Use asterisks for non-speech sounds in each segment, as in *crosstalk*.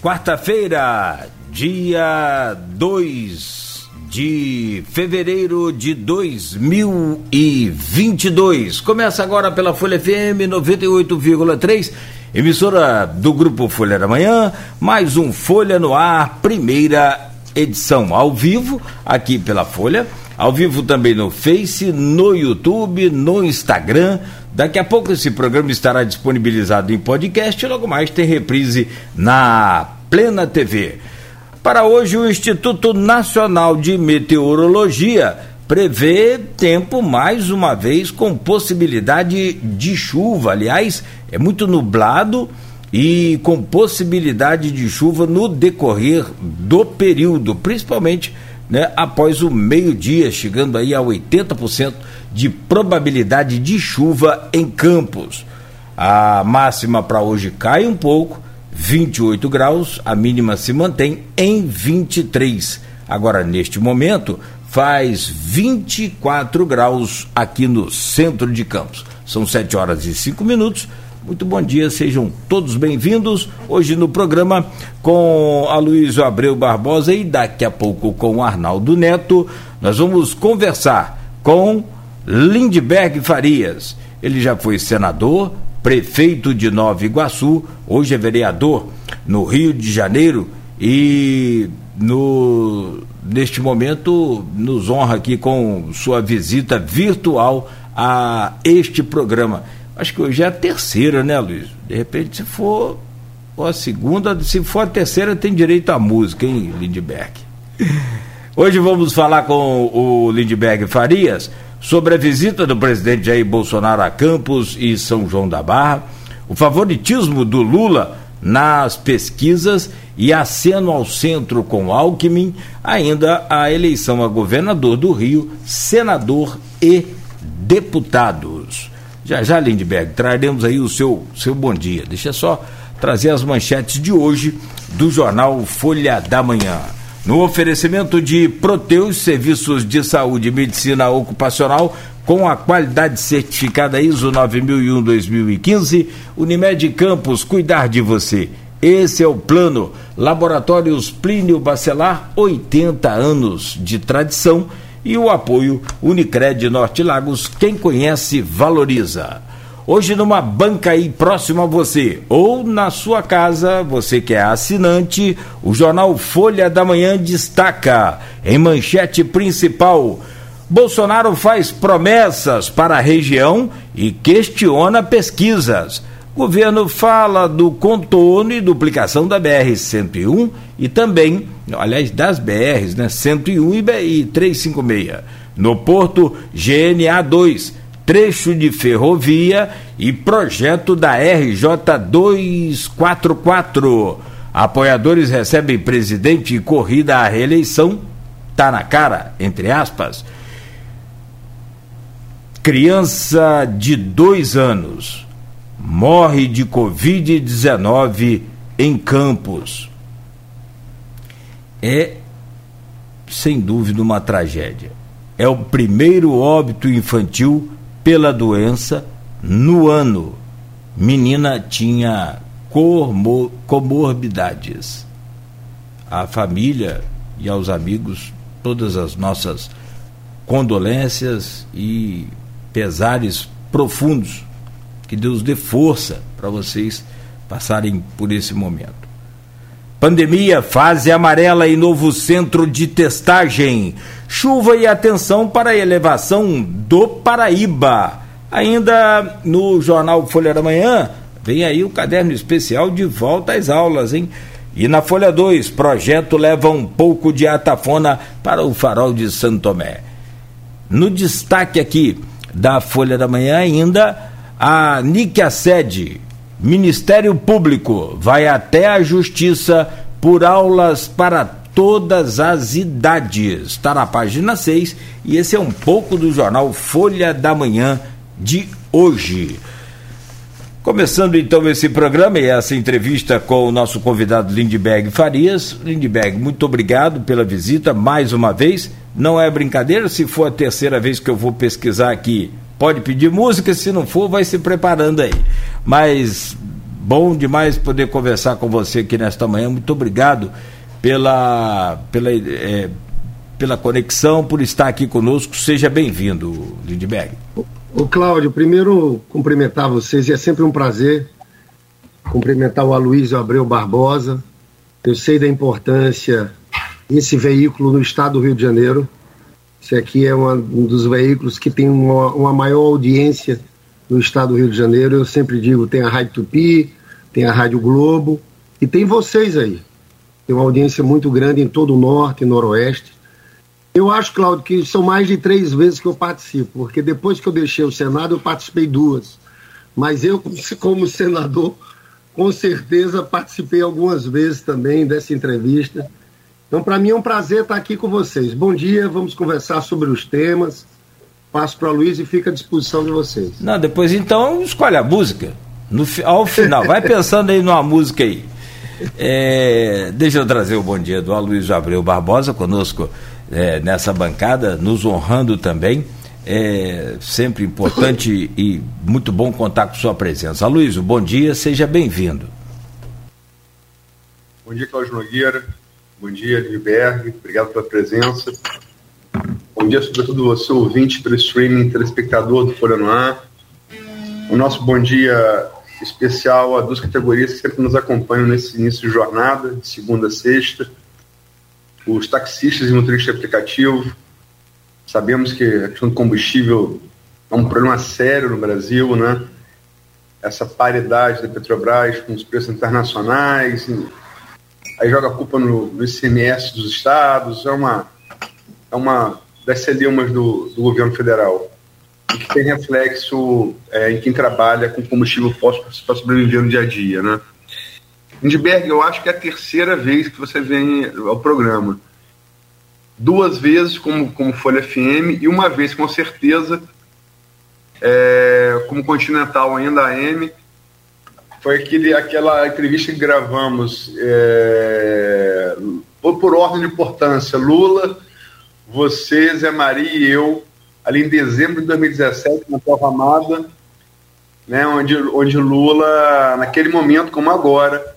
Quarta-feira, dia 2 de fevereiro de 2022. Começa agora pela Folha FM 98,3, emissora do Grupo Folha da Manhã, mais um Folha no Ar, primeira edição ao vivo, aqui pela Folha, ao vivo também no Face, no YouTube, no Instagram. Daqui a pouco esse programa estará disponibilizado em podcast e logo mais tem reprise na Plena TV. Para hoje, o Instituto Nacional de Meteorologia prevê tempo mais uma vez com possibilidade de chuva. Aliás, é muito nublado e com possibilidade de chuva no decorrer do período, principalmente né, após o meio-dia, chegando aí a 80% de probabilidade de chuva em Campos. A máxima para hoje cai um pouco, 28 graus, a mínima se mantém em 23. Agora, neste momento, faz 24 graus aqui no centro de Campos. São 7 horas e 5 minutos. Muito bom dia, sejam todos bem-vindos. Hoje no programa com a Luísa Abreu Barbosa e daqui a pouco com o Arnaldo Neto, nós vamos conversar com Lindbergh Farias. Ele já foi senador, prefeito de Nova Iguaçu, hoje é vereador no Rio de Janeiro e no neste momento nos honra aqui com sua visita virtual a este programa. Acho que hoje é a terceira, né, Luiz? De repente, se for a segunda, se for a terceira, tem direito à música, hein, Lindbergh? *laughs* Hoje vamos falar com o Lindbergh Farias sobre a visita do presidente Jair Bolsonaro a Campos e São João da Barra, o favoritismo do Lula nas pesquisas e aceno ao centro com Alckmin, ainda a eleição a governador do Rio, senador e deputados. Já já, Lindbergh, traremos aí o seu, seu bom dia. Deixa só trazer as manchetes de hoje do jornal Folha da Manhã. No oferecimento de Proteus, serviços de saúde e medicina ocupacional com a qualidade certificada ISO 9001-2015, Unimed Campos, cuidar de você. Esse é o plano. Laboratórios Plínio Bacelar, 80 anos de tradição e o apoio Unicred Norte Lagos, quem conhece, valoriza. Hoje numa banca aí próximo a você ou na sua casa, você que é assinante, o jornal Folha da Manhã destaca em manchete principal: Bolsonaro faz promessas para a região e questiona pesquisas. Governo fala do contorno e duplicação da BR-101 e também, aliás, das BRs, né, 101 e 356. No Porto, GNA 2, trecho de ferrovia e projeto da RJ 244. Apoiadores recebem presidente e corrida à reeleição. Tá na cara, entre aspas. Criança de dois anos morre de Covid-19 em Campos. É, sem dúvida, uma tragédia. É o primeiro óbito infantil pela doença no ano. Menina tinha comorbidades. A família e aos amigos, todas as nossas condolências e pesares profundos que Deus dê força para vocês passarem por esse momento. Pandemia, fase amarela e novo centro de testagem. Chuva e atenção para a elevação do Paraíba. Ainda no jornal Folha da Manhã, vem aí o caderno especial de volta às aulas, hein? E na Folha 2, projeto leva um pouco de atafona para o farol de Santo Tomé. No destaque aqui da Folha da Manhã ainda a Níquia Sede, Ministério Público, vai até a Justiça por aulas para todas as idades. Está na página 6 e esse é um pouco do jornal Folha da Manhã de hoje. Começando então esse programa e essa entrevista com o nosso convidado Lindbergh Farias. Lindbergh, muito obrigado pela visita mais uma vez. Não é brincadeira, se for a terceira vez que eu vou pesquisar aqui Pode pedir música, se não for, vai se preparando aí. Mas Bom demais poder conversar com você aqui nesta manhã. Muito obrigado pela, pela, é, pela conexão, por estar aqui conosco. Seja bem-vindo, Lindbergh. O Cláudio, primeiro cumprimentar vocês, e é sempre um prazer cumprimentar o Aloysio Abreu Barbosa. Eu sei da importância desse veículo no estado do Rio de Janeiro. Esse aqui é uma, um dos veículos que tem uma, uma, maior audiência no estado do Rio de Janeiro. Eu sempre digo, tem a Rádio Tupi, tem a Rádio Globo e tem vocês aí. Tem uma audiência muito grande em todo o norte e noroeste. Eu acho, Cláudio, que são mais de três vezes que eu participo, porque depois que eu deixei o Senado, eu participei duas. Mas eu, como senador, com certeza participei algumas vezes também dessa entrevista. Então, para mim é um prazer estar aqui com vocês. Bom dia, vamos conversar sobre os temas. Passo para o Luiz e fica à disposição de vocês. Não, depois então escolhe a música. No, ao final, vai pensando aí numa música aí. É, deixa eu trazer o bom dia do Aloysio Abreu Barbosa conosco é, nessa bancada, nos honrando também. É sempre importante e muito bom contar com sua presença. Aloysio, bom dia, seja bem-vindo. Bom dia, Cláudio Nogueira. Bom dia, Gilberg. Obrigado pela presença. Bom dia, sobretudo você, ouvinte pelo streaming, telespectador do Folha no. O nosso bom dia especial a duas categorias que sempre nos acompanham nesse início de jornada, de segunda a sexta. Os taxistas e motoristas de aplicativo, Sabemos que a questão do combustível é um problema sério no Brasil, né? Essa paridade da Petrobras com os preços internacionais, aí joga a culpa no, no ICMS dos estados, é uma, é uma das celeumas do, do governo federal e que tem reflexo é, em quem trabalha com combustível fóssil para sobreviver no dia a dia, né? Lindbergh, eu acho que é a terceira vez que você vem ao programa duas vezes como, como Folha FM e uma vez com certeza é, como Continental ainda AM. Foi aquele, aquela entrevista que gravamos é, por, por ordem de importância. Lula, você, Zé Maria e eu, ali em dezembro de 2017, na Prova Amada, né, onde, onde Lula, naquele momento como agora,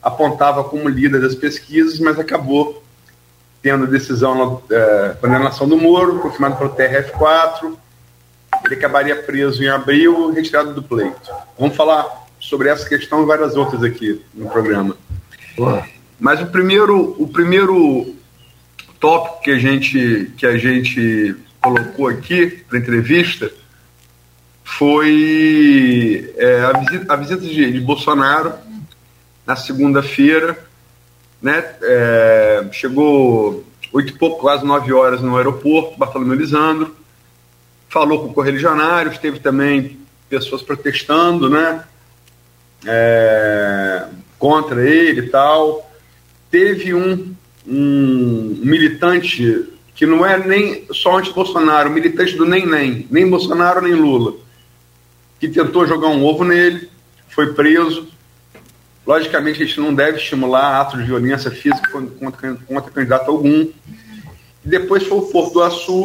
apontava como líder das pesquisas, mas acabou tendo decisão, é, condenação do Moro, confirmado pelo TRF4, ele acabaria preso em abril, retirado do pleito. Vamos falar sobre essa questão e várias outras aqui no programa. Mas o primeiro, o primeiro tópico que a gente, que a gente colocou aqui para entrevista foi é, a visita, a visita de, de Bolsonaro na segunda-feira né? É, chegou oito e pouco, quase nove horas no aeroporto, Bartolomeu Lisandro, falou com correligionários, teve também pessoas protestando, né? É, contra ele e tal. Teve um, um militante que não é nem só anti-Bolsonaro, militante do nem nem, nem Bolsonaro nem Lula, que tentou jogar um ovo nele, foi preso, Logicamente, a gente não deve estimular atos de violência física contra, contra candidato algum. E depois foi o Porto do Açu,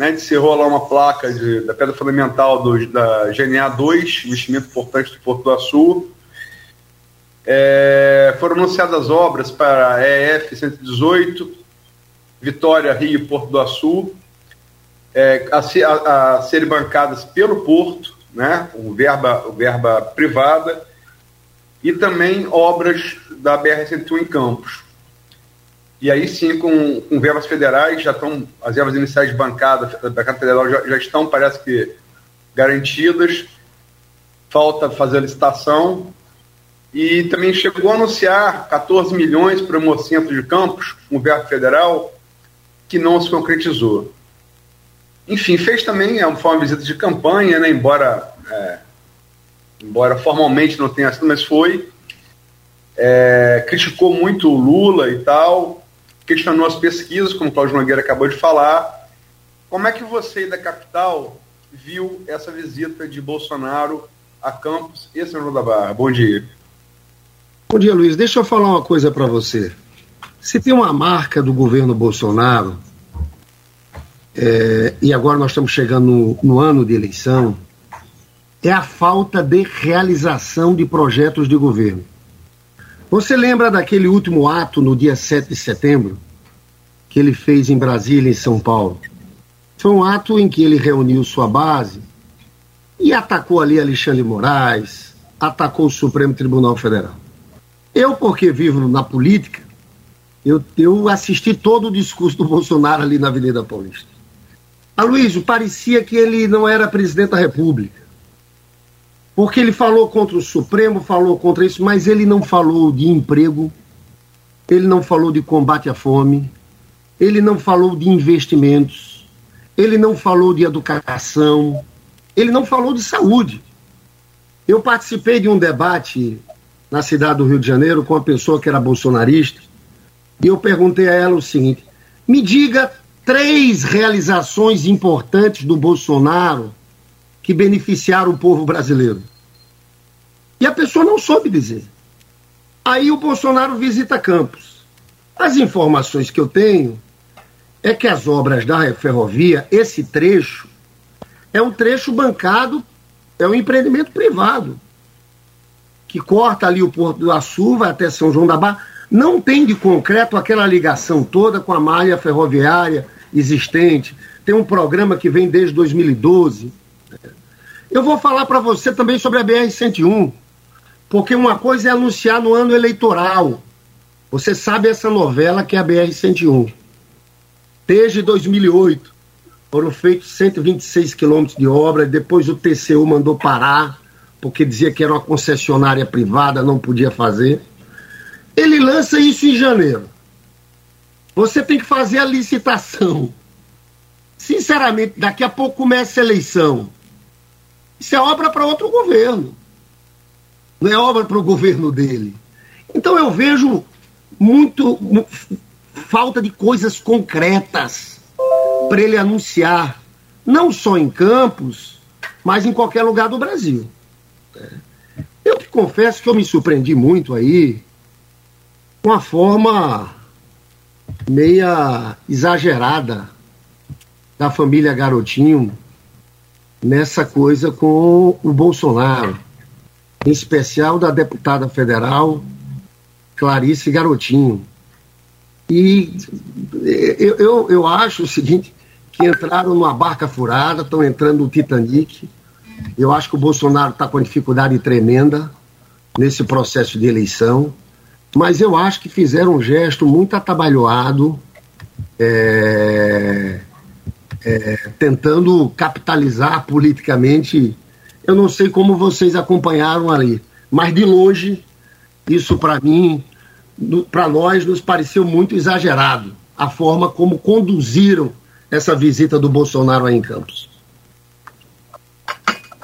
né, encerrou lá uma placa de, da pedra fundamental do, da GNA 2, investimento importante do Porto do Açu. É, foram anunciadas obras para a EF 118, Vitória, Rio e Porto do Açu, é, a, a, a serem bancadas pelo Porto, né, o verba, o verba privada, e também obras da BR-101 em Campos. E aí sim, com, com verbas federais, já estão, as verbas iniciais de bancada da Câmara Federal já, já estão, parece que, garantidas. Falta fazer a licitação. E também chegou a anunciar 14 milhões para o Hemocentro de Campos, um verbo federal, que não se concretizou. Enfim, fez também, é foi uma visita de campanha, né, embora é, embora formalmente não tenha sido, mas foi. É, criticou muito o Lula e tal, questionou as pesquisas, como o Cláudio Nogueira acabou de falar. Como é que você da capital viu essa visita de Bolsonaro a Campos e São João da Barra? Bom dia. Bom dia, Luiz. Deixa eu falar uma coisa para você. Se tem uma marca do governo Bolsonaro, é, e agora nós estamos chegando no, no ano de eleição, é a falta de realização de projetos de governo. Você lembra daquele último ato no dia 7 de setembro, que ele fez em Brasília, em São Paulo? Foi um ato em que ele reuniu sua base e atacou ali Alexandre Moraes, atacou o Supremo Tribunal Federal. Eu, porque vivo na política, eu, eu assisti todo o discurso do Bolsonaro ali na Avenida Paulista. Aloysio, parecia que ele não era presidente da República. Porque ele falou contra o Supremo, falou contra isso, mas ele não falou de emprego, ele não falou de combate à fome, ele não falou de investimentos, ele não falou de educação, ele não falou de saúde. Eu participei de um debate na cidade do Rio de Janeiro com uma pessoa que era bolsonarista e eu perguntei a ela o seguinte: me diga três realizações importantes do Bolsonaro que beneficiaram o povo brasileiro. E a pessoa não soube dizer. Aí o Bolsonaro visita Campos. As informações que eu tenho é que as obras da ferrovia, esse trecho, é um trecho bancado, é um empreendimento privado, que corta ali o Porto do Açu, vai até São João da Barra. Não tem de concreto aquela ligação toda com a malha ferroviária existente. Tem um programa que vem desde 2012. Eu vou falar para você também sobre a BR-101, porque uma coisa é anunciar no ano eleitoral. Você sabe essa novela que é a BR-101. Desde 2008 foram feitos 126 quilômetros de obra, depois o TCU mandou parar, porque dizia que era uma concessionária privada, não podia fazer. Ele lança isso em janeiro. Você tem que fazer a licitação. Sinceramente, daqui a pouco começa a eleição. Isso é obra para outro governo. Não é obra para o governo dele. Então eu vejo muito falta de coisas concretas para ele anunciar, não só em Campos, mas em qualquer lugar do Brasil. Eu te confesso que eu me surpreendi muito aí com a forma meia exagerada da família Garotinho nessa coisa com o Bolsonaro, em especial da deputada federal Clarice Garotinho. E eu, eu, eu acho o seguinte, que entraram numa barca furada, estão entrando no Titanic. Eu acho que o Bolsonaro está com dificuldade tremenda nesse processo de eleição, mas eu acho que fizeram um gesto muito atabalhoado, é, é, tentando capitalizar politicamente. Eu não sei como vocês acompanharam ali, mas de longe, isso para mim, para nós, nos pareceu muito exagerado a forma como conduziram essa visita do Bolsonaro aí em Campos.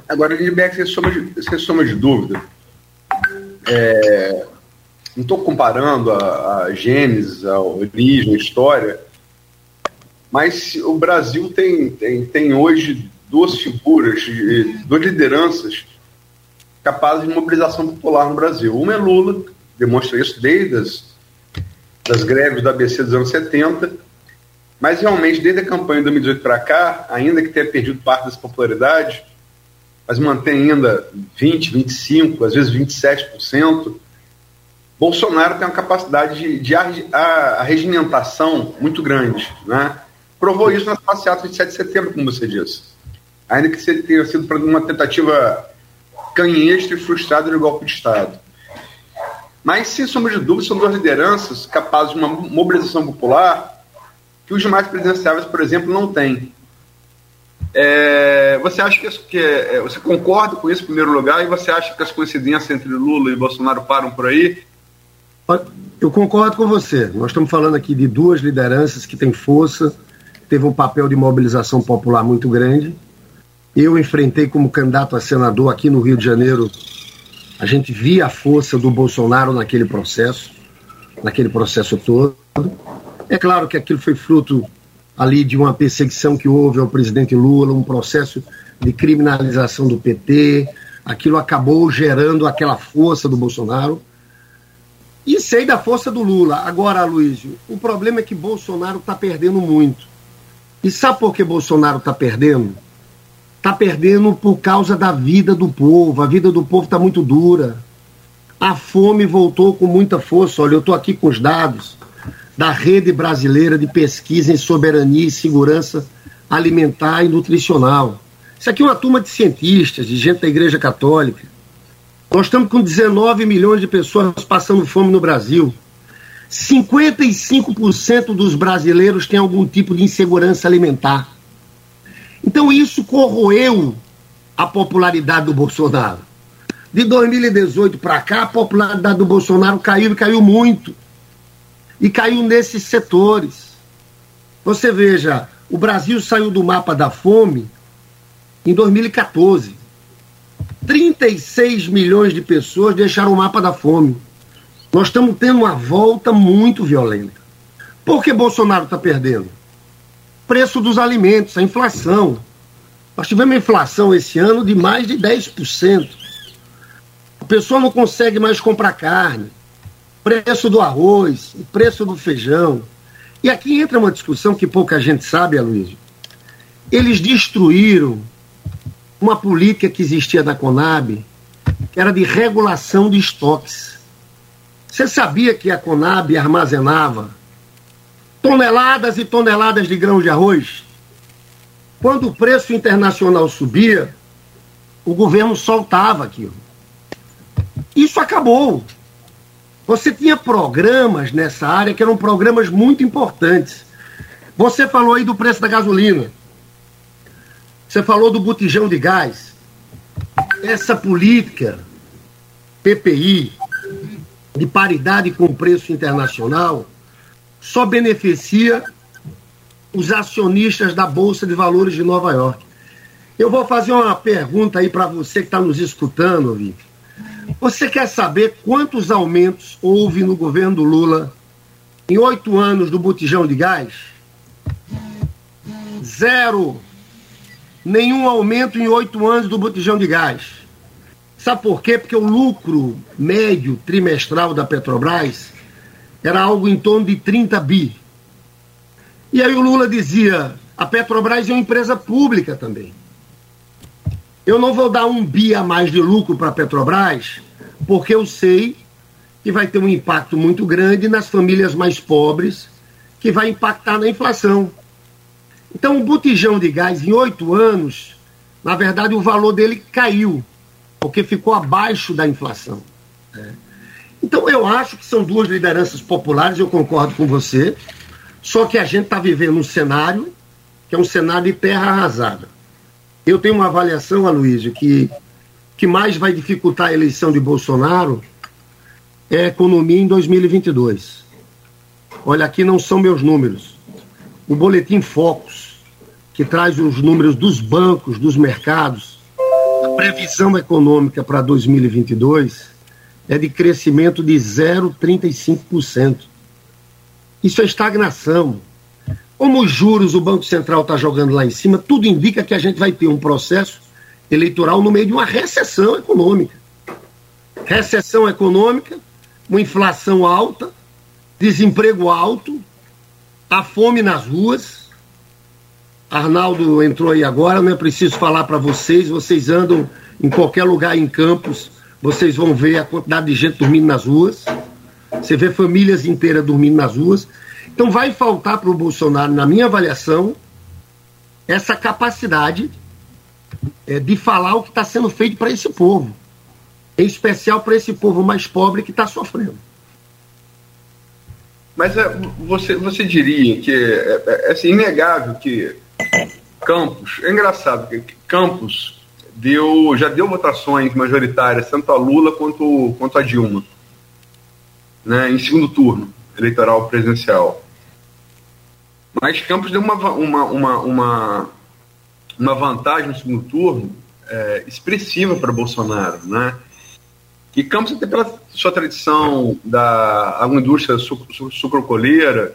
Agora, Lindbergh, sem soma de, sem de dúvida, é, não estou comparando a, a Gênesis, a origem, a história, mas o Brasil tem, tem, tem hoje duas figuras, duas lideranças capazes de mobilização popular no Brasil. Uma é Lula, demonstra isso desde as das greves do ABC dos anos 70, mas realmente desde a campanha de 2018 para cá, ainda que tenha perdido parte dessa popularidade, mas mantém ainda 20, 25, às vezes 27%, Bolsonaro tem uma capacidade de, de arregimentação muito grande, né? provou isso nas passeatas de 7 de setembro, como você disse. Ainda que tenha sido uma tentativa canhestra e frustrada de golpe de Estado. Mas, sem sombra de dúvida, são duas lideranças capazes de uma mobilização popular que os demais presidenciáveis, por exemplo, não têm. É, você acha que, que é, você concorda com isso em primeiro lugar e você acha que as coincidências entre Lula e Bolsonaro param por aí? Eu concordo com você. Nós estamos falando aqui de duas lideranças que têm força, teve um papel de mobilização popular muito grande. Eu enfrentei como candidato a senador aqui no Rio de Janeiro. A gente via a força do Bolsonaro naquele processo, naquele processo todo. É claro que aquilo foi fruto ali de uma perseguição que houve ao presidente Lula, um processo de criminalização do PT. Aquilo acabou gerando aquela força do Bolsonaro. E sei da força do Lula. Agora, Luísio, o problema é que Bolsonaro está perdendo muito. E sabe por que Bolsonaro está perdendo? Está perdendo por causa da vida do povo. A vida do povo está muito dura. A fome voltou com muita força. Olha, eu estou aqui com os dados da Rede Brasileira de Pesquisa em Soberania e Segurança Alimentar e Nutricional. Isso aqui é uma turma de cientistas, de gente da Igreja Católica. Nós estamos com 19 milhões de pessoas passando fome no Brasil. 55% dos brasileiros têm algum tipo de insegurança alimentar. Então isso corroeu a popularidade do Bolsonaro. De 2018 para cá, a popularidade do Bolsonaro caiu e caiu muito. E caiu nesses setores. Você veja, o Brasil saiu do mapa da fome em 2014. 36 milhões de pessoas deixaram o mapa da fome. Nós estamos tendo uma volta muito violenta. Por que Bolsonaro está perdendo? Preço dos alimentos, a inflação. Nós tivemos inflação esse ano de mais de 10%. A pessoa não consegue mais comprar carne. Preço do arroz, o preço do feijão. E aqui entra uma discussão que pouca gente sabe, Aloysio. Eles destruíram uma política que existia da Conab, que era de regulação de estoques. Você sabia que a Conab armazenava toneladas e toneladas de grãos de arroz? Quando o preço internacional subia, o governo soltava aquilo. Isso acabou. Você tinha programas nessa área que eram programas muito importantes. Você falou aí do preço da gasolina. Você falou do botijão de gás. Essa política PPI de paridade com o preço internacional só beneficia os acionistas da Bolsa de Valores de Nova York. Eu vou fazer uma pergunta aí para você que está nos escutando, Vivi. Você quer saber quantos aumentos houve no governo do Lula em oito anos do botijão de gás? Zero nenhum aumento em oito anos do botijão de gás. Sabe por quê? Porque o lucro médio trimestral da Petrobras era algo em torno de 30 bi. E aí o Lula dizia: a Petrobras é uma empresa pública também. Eu não vou dar um bi a mais de lucro para a Petrobras, porque eu sei que vai ter um impacto muito grande nas famílias mais pobres, que vai impactar na inflação. Então, o botijão de gás, em oito anos, na verdade, o valor dele caiu, porque ficou abaixo da inflação. Né? Então, eu acho que são duas lideranças populares, eu concordo com você, só que a gente está vivendo um cenário que é um cenário de terra arrasada. Eu tenho uma avaliação, Aloysio, que que mais vai dificultar a eleição de Bolsonaro é a economia em 2022. Olha, aqui não são meus números. O boletim Focus que traz os números dos bancos, dos mercados, a previsão econômica para 2022 é de crescimento de 0,35%. Isso é estagnação. Como os juros o Banco Central está jogando lá em cima, tudo indica que a gente vai ter um processo eleitoral no meio de uma recessão econômica. Recessão econômica, uma inflação alta, desemprego alto, a fome nas ruas, Arnaldo entrou aí agora, não é preciso falar para vocês, vocês andam em qualquer lugar em Campos, vocês vão ver a quantidade de gente dormindo nas ruas. Você vê famílias inteiras dormindo nas ruas. Então vai faltar para o Bolsonaro, na minha avaliação, essa capacidade é, de falar o que está sendo feito para esse povo. Em especial para esse povo mais pobre que está sofrendo. Mas é, você, você diria que é, é, é assim, inegável que Campos, é engraçado, Campos deu, já deu votações majoritárias, tanto a Lula quanto, quanto a Dilma, né, em segundo turno eleitoral presidencial. Mas Campos deu uma, uma, uma, uma, uma vantagem no segundo turno é, expressiva para Bolsonaro, né? E Campos, até pela sua tradição da agroindústria sucrocoleira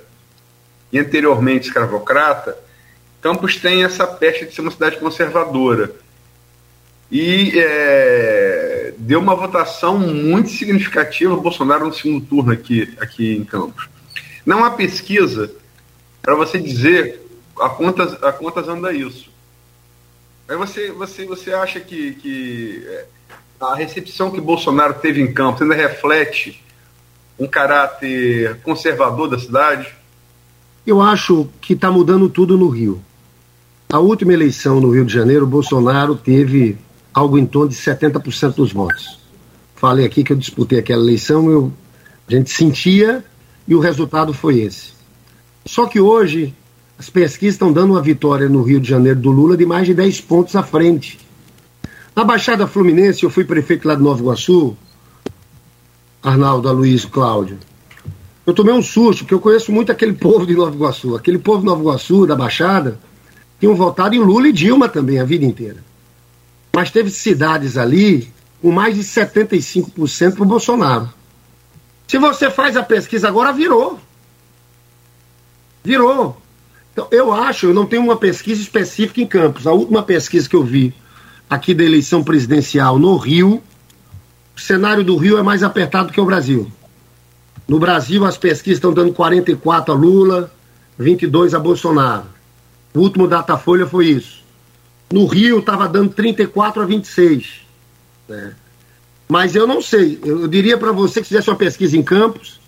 e anteriormente escravocrata, Campos tem essa peste de ser uma cidade conservadora. E é, deu uma votação muito significativa Bolsonaro no segundo turno aqui, aqui em Campos. Não há pesquisa para você dizer a quantas, a quantas anda isso. Mas você, você, você acha que, que é, a recepção que Bolsonaro teve em campo ainda reflete um caráter conservador da cidade? Eu acho que está mudando tudo no Rio. A última eleição no Rio de Janeiro, Bolsonaro teve algo em torno de 70% dos votos. Falei aqui que eu disputei aquela eleição, eu, a gente sentia e o resultado foi esse. Só que hoje as pesquisas estão dando uma vitória no Rio de Janeiro do Lula de mais de 10 pontos à frente. Na Baixada Fluminense, eu fui prefeito lá de Nova Iguaçu, Arnaldo, Aloysio, Cláudio. Eu tomei um susto, porque eu conheço muito aquele *laughs* povo de Nova Iguaçu. Aquele povo de Nova Iguaçu, da Baixada, tinham votado em Lula e Dilma também a vida inteira. Mas teve cidades ali com mais de 75% para o Bolsonaro. Se você faz a pesquisa agora, virou. Virou. Então, eu acho, eu não tenho uma pesquisa específica em Campos. A última pesquisa que eu vi aqui da eleição presidencial no Rio, o cenário do Rio é mais apertado que o Brasil. No Brasil, as pesquisas estão dando 44 a Lula, 22 a Bolsonaro. O último Datafolha foi isso. No Rio, estava dando 34 a 26. Né? Mas eu não sei. Eu diria para você que fizesse uma pesquisa em Campos,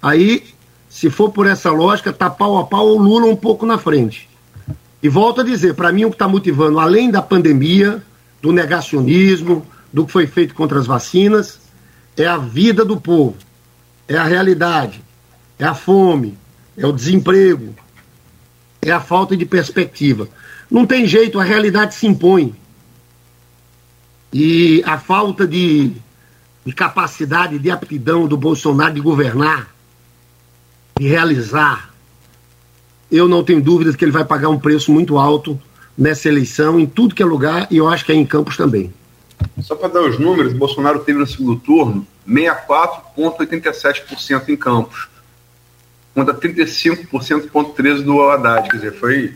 aí, se for por essa lógica, tá pau a pau o Lula um pouco na frente. E volto a dizer, para mim o que está motivando, além da pandemia, do negacionismo, do que foi feito contra as vacinas, é a vida do povo, é a realidade, é a fome, é o desemprego, é a falta de perspectiva. Não tem jeito, a realidade se impõe. E a falta de, de capacidade, de aptidão do Bolsonaro de governar, de realizar, eu não tenho dúvidas que ele vai pagar um preço muito alto nessa eleição, em tudo que é lugar, e eu acho que é em Campos também. Só para dar os números, Bolsonaro teve no segundo turno 64,87% em Campos, contra 35,13% do Haddad, quer dizer, foi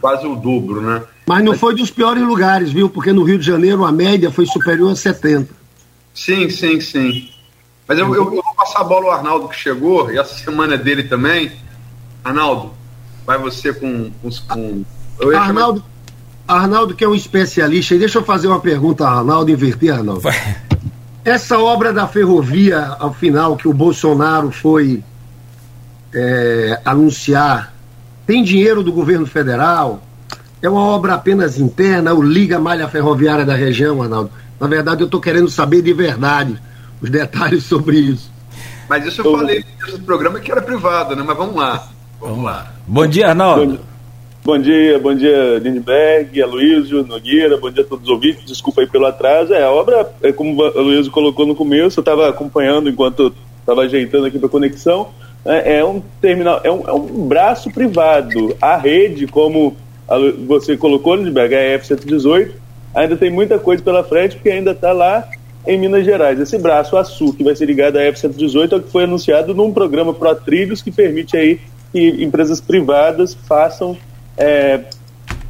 quase o dobro, né? Mas não foi dos piores lugares, viu? Porque no Rio de Janeiro a média foi superior a 70. Sim, sim, sim. Mas eu, eu, eu vou passar a bola ao Arnaldo que chegou, e essa semana é dele também. Arnaldo, vai você com. com, com... Arnaldo, chamar... Arnaldo, que é um especialista, e deixa eu fazer uma pergunta a Arnaldo, inverter, Arnaldo. Vai. Essa obra da ferrovia, ao final, que o Bolsonaro foi é, anunciar, tem dinheiro do governo federal? É uma obra apenas interna, o Liga Malha Ferroviária da região, Arnaldo? Na verdade, eu estou querendo saber de verdade os detalhes *laughs* sobre isso. Mas isso eu falei no programa que era privado, né? Mas vamos lá. Vamos lá. Bom dia, Arnaldo. Bom, dia, bom dia, Lindbergh, Aloysio, Nogueira, bom dia a todos os ouvintes, desculpa aí pelo atraso. É, a obra, é como o Aloysio colocou no começo, eu estava acompanhando enquanto estava ajeitando aqui para conexão, é, é, um terminal, é um, é um braço privado. A rede, como você colocou, Lindbergh, a F-118, ainda tem muita coisa pela frente, porque ainda está lá em Minas Gerais. Esse braço Açu, que vai ser ligado à F-118, é o que foi anunciado num programa Pro Trilhos, que permite aí que empresas privadas façam, é,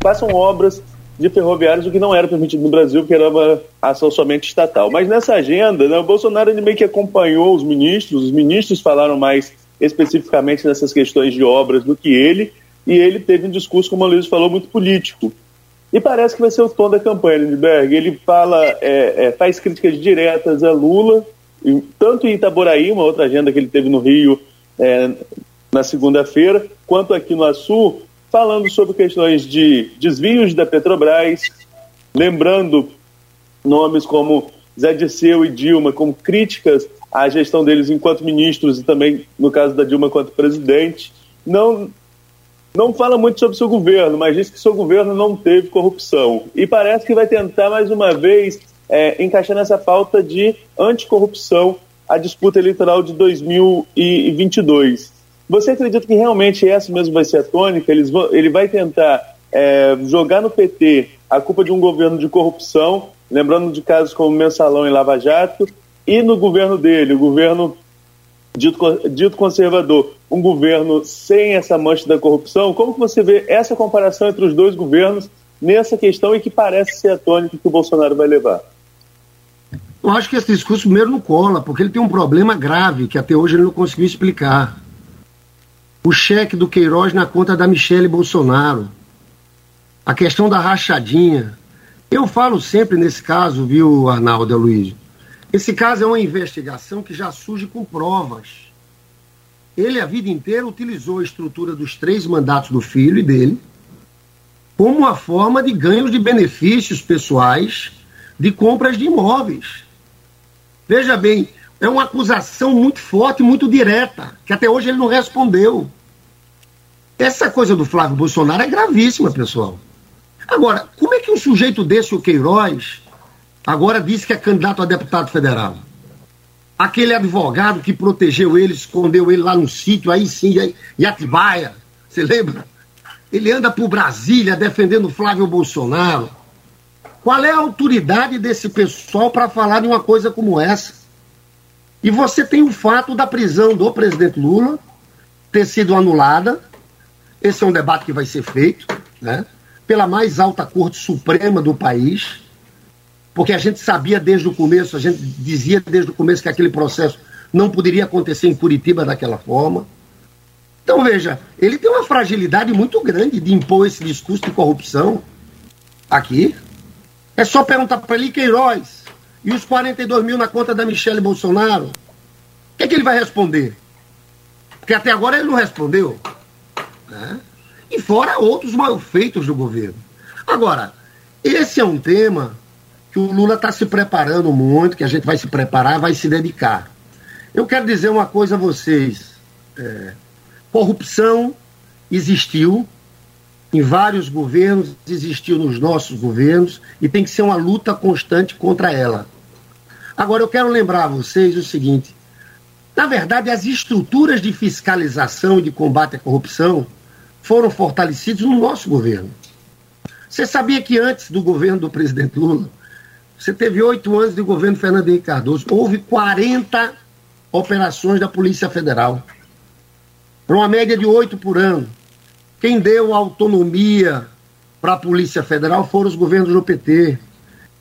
façam obras de ferroviários, o que não era permitido no Brasil, porque era uma ação somente estatal. Mas nessa agenda, né, o Bolsonaro ele meio que acompanhou os ministros, os ministros falaram mais especificamente nessas questões de obras do que ele, e ele teve um discurso, como a Luiz falou, muito político. E parece que vai ser o tom da campanha, Lindbergh. Ele fala, é, é, faz críticas diretas a Lula, tanto em Itaboraí, uma outra agenda que ele teve no Rio é, na segunda-feira, quanto aqui no Açu, falando sobre questões de desvios da Petrobras, lembrando nomes como Zé Disseu e Dilma como críticas à gestão deles enquanto ministros e também, no caso da Dilma, enquanto presidente. Não, não fala muito sobre seu governo, mas diz que seu governo não teve corrupção. E parece que vai tentar mais uma vez é, encaixar nessa pauta de anticorrupção a disputa eleitoral de 2022. Você acredita que realmente essa mesmo vai ser a tônica? Eles vão, ele vai tentar é, jogar no PT a culpa de um governo de corrupção, lembrando de casos como Mensalão e Lava Jato, e no governo dele, o governo dito, dito conservador, um governo sem essa mancha da corrupção, como que você vê essa comparação entre os dois governos nessa questão e que parece ser a tônica que o Bolsonaro vai levar? Eu acho que esse discurso primeiro não cola, porque ele tem um problema grave que até hoje ele não conseguiu explicar. O cheque do Queiroz na conta da Michele Bolsonaro. a questão da rachadinha. Eu falo sempre nesse caso, viu, Arnaldo Luiz? Esse caso é uma investigação que já surge com provas. Ele, a vida inteira, utilizou a estrutura dos três mandatos do filho e dele como uma forma de ganhos de benefícios pessoais de compras de imóveis. Veja bem, é uma acusação muito forte, muito direta, que até hoje ele não respondeu. Essa coisa do Flávio Bolsonaro é gravíssima, pessoal. Agora, como é que um sujeito desse, o Queiroz, agora disse que é candidato a deputado federal? Aquele advogado que protegeu ele, escondeu ele lá no sítio, aí sim, em Atibaia, você lembra? Ele anda por Brasília defendendo Flávio Bolsonaro. Qual é a autoridade desse pessoal para falar de uma coisa como essa? E você tem o fato da prisão do presidente Lula ter sido anulada. Esse é um debate que vai ser feito, né? Pela mais alta Corte Suprema do país, porque a gente sabia desde o começo, a gente dizia desde o começo que aquele processo não poderia acontecer em Curitiba daquela forma. Então, veja, ele tem uma fragilidade muito grande de impor esse discurso de corrupção aqui. É só perguntar para ele, Queiroz, e os 42 mil na conta da Michelle Bolsonaro? O que, é que ele vai responder? Porque até agora ele não respondeu. Né? E fora outros malfeitos do governo. Agora, esse é um tema que o Lula está se preparando muito, que a gente vai se preparar, vai se dedicar. Eu quero dizer uma coisa a vocês. É, corrupção existiu, em vários governos, existiu nos nossos governos e tem que ser uma luta constante contra ela. Agora, eu quero lembrar a vocês o seguinte: na verdade, as estruturas de fiscalização e de combate à corrupção foram fortalecidas no nosso governo. Você sabia que antes do governo do presidente Lula, você teve oito anos de governo Fernando Henrique Cardoso, houve 40 operações da Polícia Federal, para uma média de oito por ano. Quem deu autonomia para a Polícia Federal foram os governos do PT.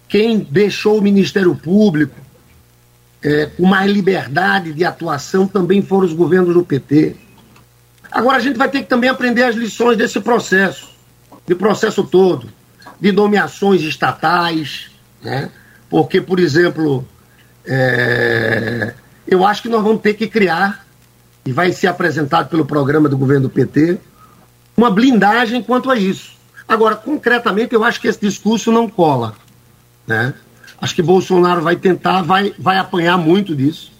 Quem deixou o Ministério Público é, com mais liberdade de atuação também foram os governos do PT. Agora a gente vai ter que também aprender as lições desse processo, de processo todo, de nomeações estatais, né? Porque, por exemplo, é, eu acho que nós vamos ter que criar, e vai ser apresentado pelo programa do governo do PT, uma blindagem quanto a isso. Agora, concretamente, eu acho que esse discurso não cola. Né? Acho que Bolsonaro vai tentar, vai, vai apanhar muito disso,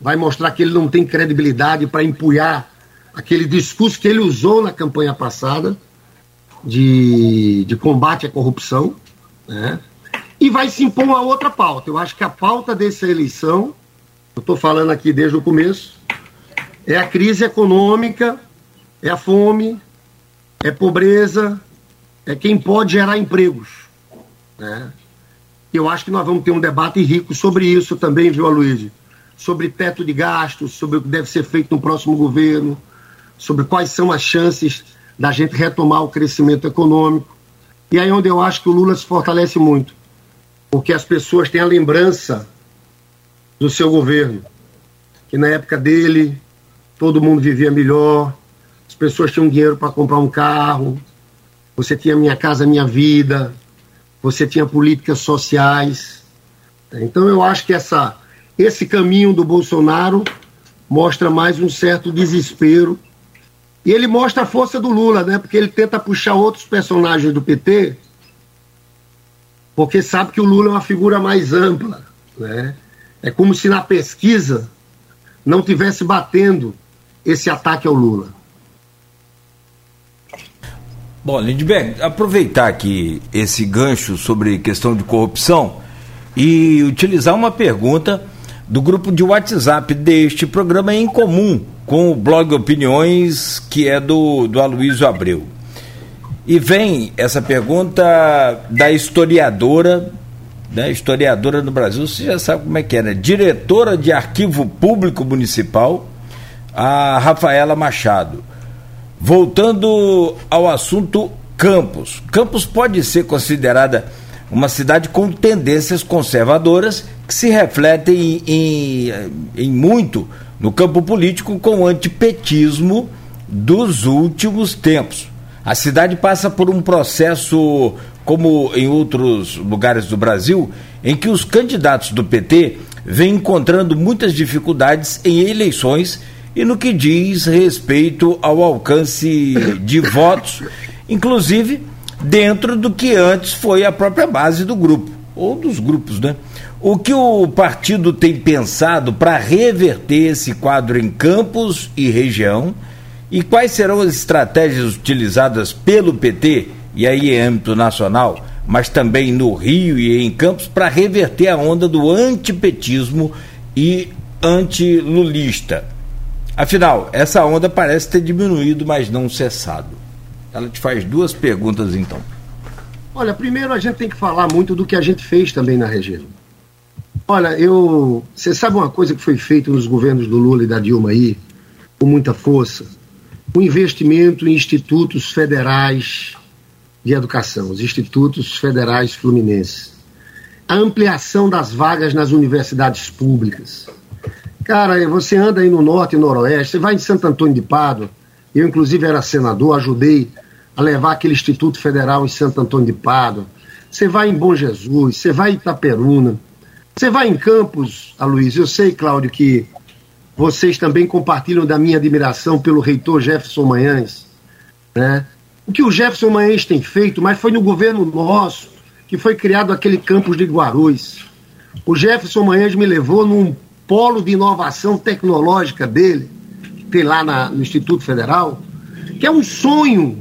vai mostrar que ele não tem credibilidade para empunhar aquele discurso que ele usou na campanha passada de, de combate à corrupção, né? E vai se impor uma outra pauta. Eu acho que a pauta dessa eleição, eu estou falando aqui desde o começo, é a crise econômica, é a fome, é pobreza, é quem pode gerar empregos. Né? Eu acho que nós vamos ter um debate rico sobre isso também, viu, Aloysio? Sobre teto de gastos, sobre o que deve ser feito no próximo governo, sobre quais são as chances da gente retomar o crescimento econômico. E aí é onde eu acho que o Lula se fortalece muito, porque as pessoas têm a lembrança do seu governo, que na época dele todo mundo vivia melhor, pessoas tinham dinheiro para comprar um carro, você tinha Minha Casa Minha Vida, você tinha políticas sociais. Então eu acho que essa, esse caminho do Bolsonaro mostra mais um certo desespero. E ele mostra a força do Lula, né? Porque ele tenta puxar outros personagens do PT, porque sabe que o Lula é uma figura mais ampla, né? É como se na pesquisa não tivesse batendo esse ataque ao Lula. Bom, Lindbergh, aproveitar aqui esse gancho sobre questão de corrupção e utilizar uma pergunta do grupo de WhatsApp deste programa em comum com o blog Opiniões, que é do, do Aloysio Abreu. E vem essa pergunta da historiadora, né, historiadora no Brasil, você já sabe como é que é, né? Diretora de Arquivo Público Municipal, a Rafaela Machado. Voltando ao assunto Campos. Campos pode ser considerada uma cidade com tendências conservadoras que se refletem em, em, em muito no campo político com o antipetismo dos últimos tempos. A cidade passa por um processo, como em outros lugares do Brasil, em que os candidatos do PT vêm encontrando muitas dificuldades em eleições e no que diz respeito ao alcance de *laughs* votos, inclusive dentro do que antes foi a própria base do grupo, ou dos grupos, né? O que o partido tem pensado para reverter esse quadro em campos e região? E quais serão as estratégias utilizadas pelo PT, e aí em âmbito nacional, mas também no Rio e em Campos, para reverter a onda do antipetismo e antilulista? Afinal, essa onda parece ter diminuído, mas não cessado. Ela te faz duas perguntas então. Olha, primeiro a gente tem que falar muito do que a gente fez também na região. Olha, eu. Você sabe uma coisa que foi feita nos governos do Lula e da Dilma aí, com muita força? O investimento em institutos federais de educação, os institutos federais fluminenses. A ampliação das vagas nas universidades públicas. Cara, você anda aí no norte e noroeste, você vai em Santo Antônio de Pádua, eu inclusive era senador, ajudei a levar aquele Instituto Federal em Santo Antônio de Pádua. Você vai em Bom Jesus, você vai em Itaperuna, você vai em Campos, Aloysio, eu sei, Cláudio, que vocês também compartilham da minha admiração pelo reitor Jefferson Manhães, né? O que o Jefferson Manhães tem feito, mas foi no governo nosso que foi criado aquele campus de Guarulhos. O Jefferson Manhães me levou num polo de inovação tecnológica dele, que tem lá na, no Instituto Federal, que é um sonho.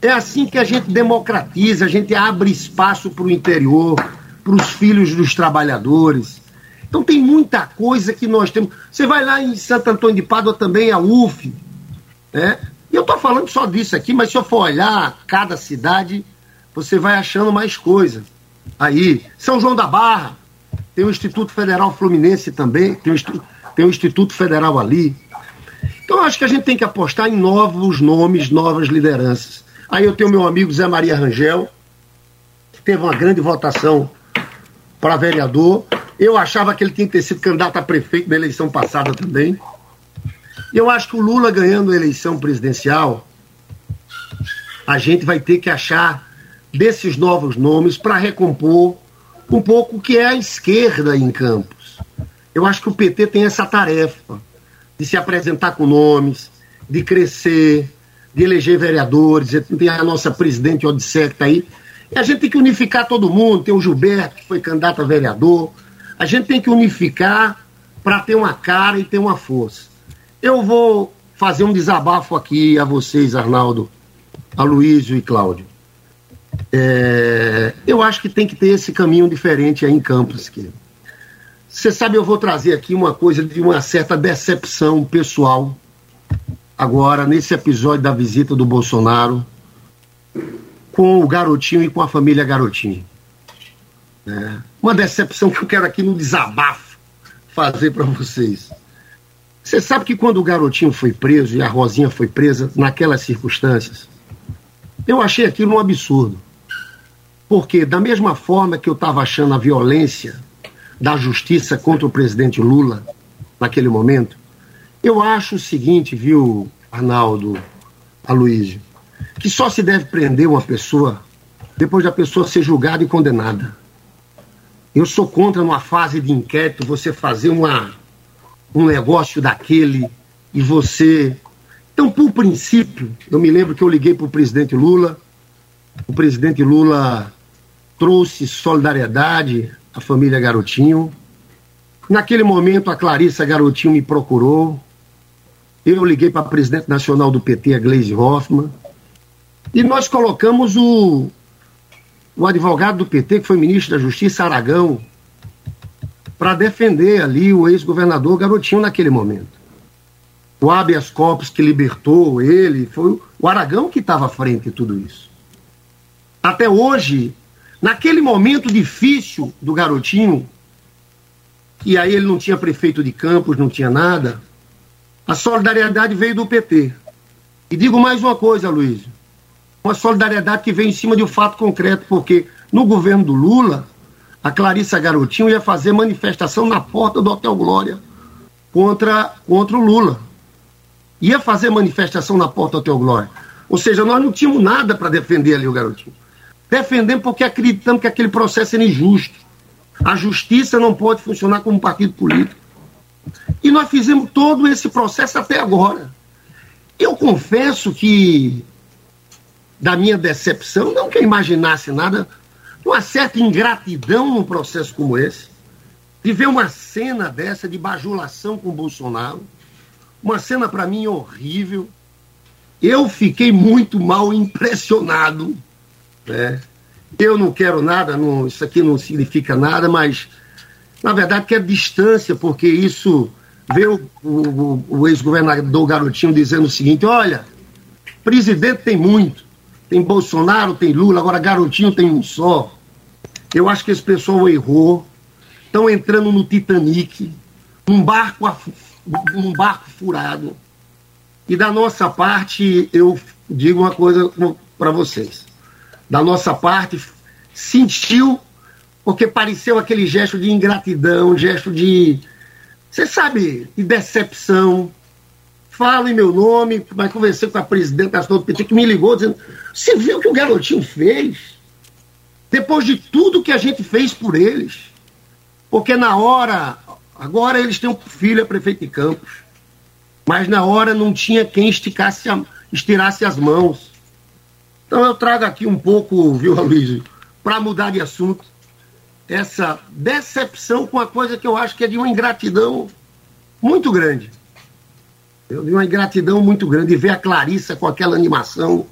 É assim que a gente democratiza, a gente abre espaço para o interior, para os filhos dos trabalhadores. Então tem muita coisa que nós temos. Você vai lá em Santo Antônio de Pádua também, a UF, né? E eu estou falando só disso aqui, mas se eu for olhar cada cidade, você vai achando mais coisa. Aí, São João da Barra, tem o Instituto Federal Fluminense também, tem o, tem o Instituto Federal ali. Então, eu acho que a gente tem que apostar em novos nomes, novas lideranças. Aí eu tenho meu amigo Zé Maria Rangel, que teve uma grande votação para vereador. Eu achava que ele tinha que ter sido candidato a prefeito na eleição passada também. Eu acho que o Lula ganhando a eleição presidencial, a gente vai ter que achar desses novos nomes para recompor um pouco o que é a esquerda em Campos. Eu acho que o PT tem essa tarefa de se apresentar com nomes, de crescer, de eleger vereadores. Tem a nossa presidente Odisseia que está aí. E a gente tem que unificar todo mundo. Tem o Gilberto, que foi candidato a vereador. A gente tem que unificar para ter uma cara e ter uma força. Eu vou fazer um desabafo aqui a vocês, Arnaldo, a Luísio e Cláudio. É, eu acho que tem que ter esse caminho diferente aí em Campos. Você sabe, eu vou trazer aqui uma coisa de uma certa decepção pessoal agora, nesse episódio da visita do Bolsonaro com o garotinho e com a família garotinho. É, uma decepção que eu quero aqui no desabafo fazer para vocês. Você sabe que quando o garotinho foi preso e a Rosinha foi presa, naquelas circunstâncias, eu achei aquilo um absurdo. Porque, da mesma forma que eu estava achando a violência da justiça contra o presidente Lula, naquele momento, eu acho o seguinte, viu, Arnaldo, Aloysio, que só se deve prender uma pessoa depois da pessoa ser julgada e condenada. Eu sou contra, numa fase de inquérito, você fazer uma um negócio daquele e você. Então, por princípio, eu me lembro que eu liguei para o presidente Lula, o presidente Lula trouxe solidariedade à família Garotinho. Naquele momento, a Clarissa Garotinho me procurou. Eu liguei para a presidente nacional do PT, a Gleisi Hoffmann. E nós colocamos o, o advogado do PT, que foi ministro da Justiça, Aragão, para defender ali o ex-governador Garotinho naquele momento. O habeas corpus que libertou ele foi o Aragão que estava à frente de tudo isso. Até hoje, naquele momento difícil do Garotinho, e aí ele não tinha prefeito de Campos, não tinha nada, a solidariedade veio do PT. E digo mais uma coisa, Luiz. Uma solidariedade que veio em cima de um fato concreto, porque no governo do Lula, a Clarissa Garotinho ia fazer manifestação na porta do Hotel Glória contra, contra o Lula. Ia fazer manifestação na porta do Hotel Glória. Ou seja, nós não tínhamos nada para defender ali o garotinho. Defendemos porque acreditamos que aquele processo era injusto. A justiça não pode funcionar como partido político. E nós fizemos todo esse processo até agora. Eu confesso que, da minha decepção, não que eu imaginasse nada, uma certa ingratidão num processo como esse, de ver uma cena dessa de bajulação com Bolsonaro, uma cena para mim horrível. Eu fiquei muito mal impressionado. Né? Eu não quero nada, não, isso aqui não significa nada, mas na verdade quero distância, porque isso ver o, o, o ex-governador Garotinho dizendo o seguinte: olha, presidente tem muito, tem Bolsonaro, tem Lula, agora Garotinho tem um só. Eu acho que esse pessoal errou, estão entrando no Titanic, um barco, um barco furado. E da nossa parte, eu digo uma coisa para vocês. Da nossa parte, sentiu, porque pareceu aquele gesto de ingratidão, gesto de você sabe, de decepção. Fala em meu nome, mas conversei com a presidenta do PT que me ligou dizendo: Você viu o que o garotinho fez? Depois de tudo que a gente fez por eles. Porque na hora, agora eles têm um filho, é prefeito de Campos. Mas na hora não tinha quem esticasse a, estirasse as mãos. Então eu trago aqui um pouco, viu, Luiz, para mudar de assunto essa decepção com a coisa que eu acho que é de uma ingratidão muito grande. Eu de uma ingratidão muito grande. E ver a Clarissa com aquela animação,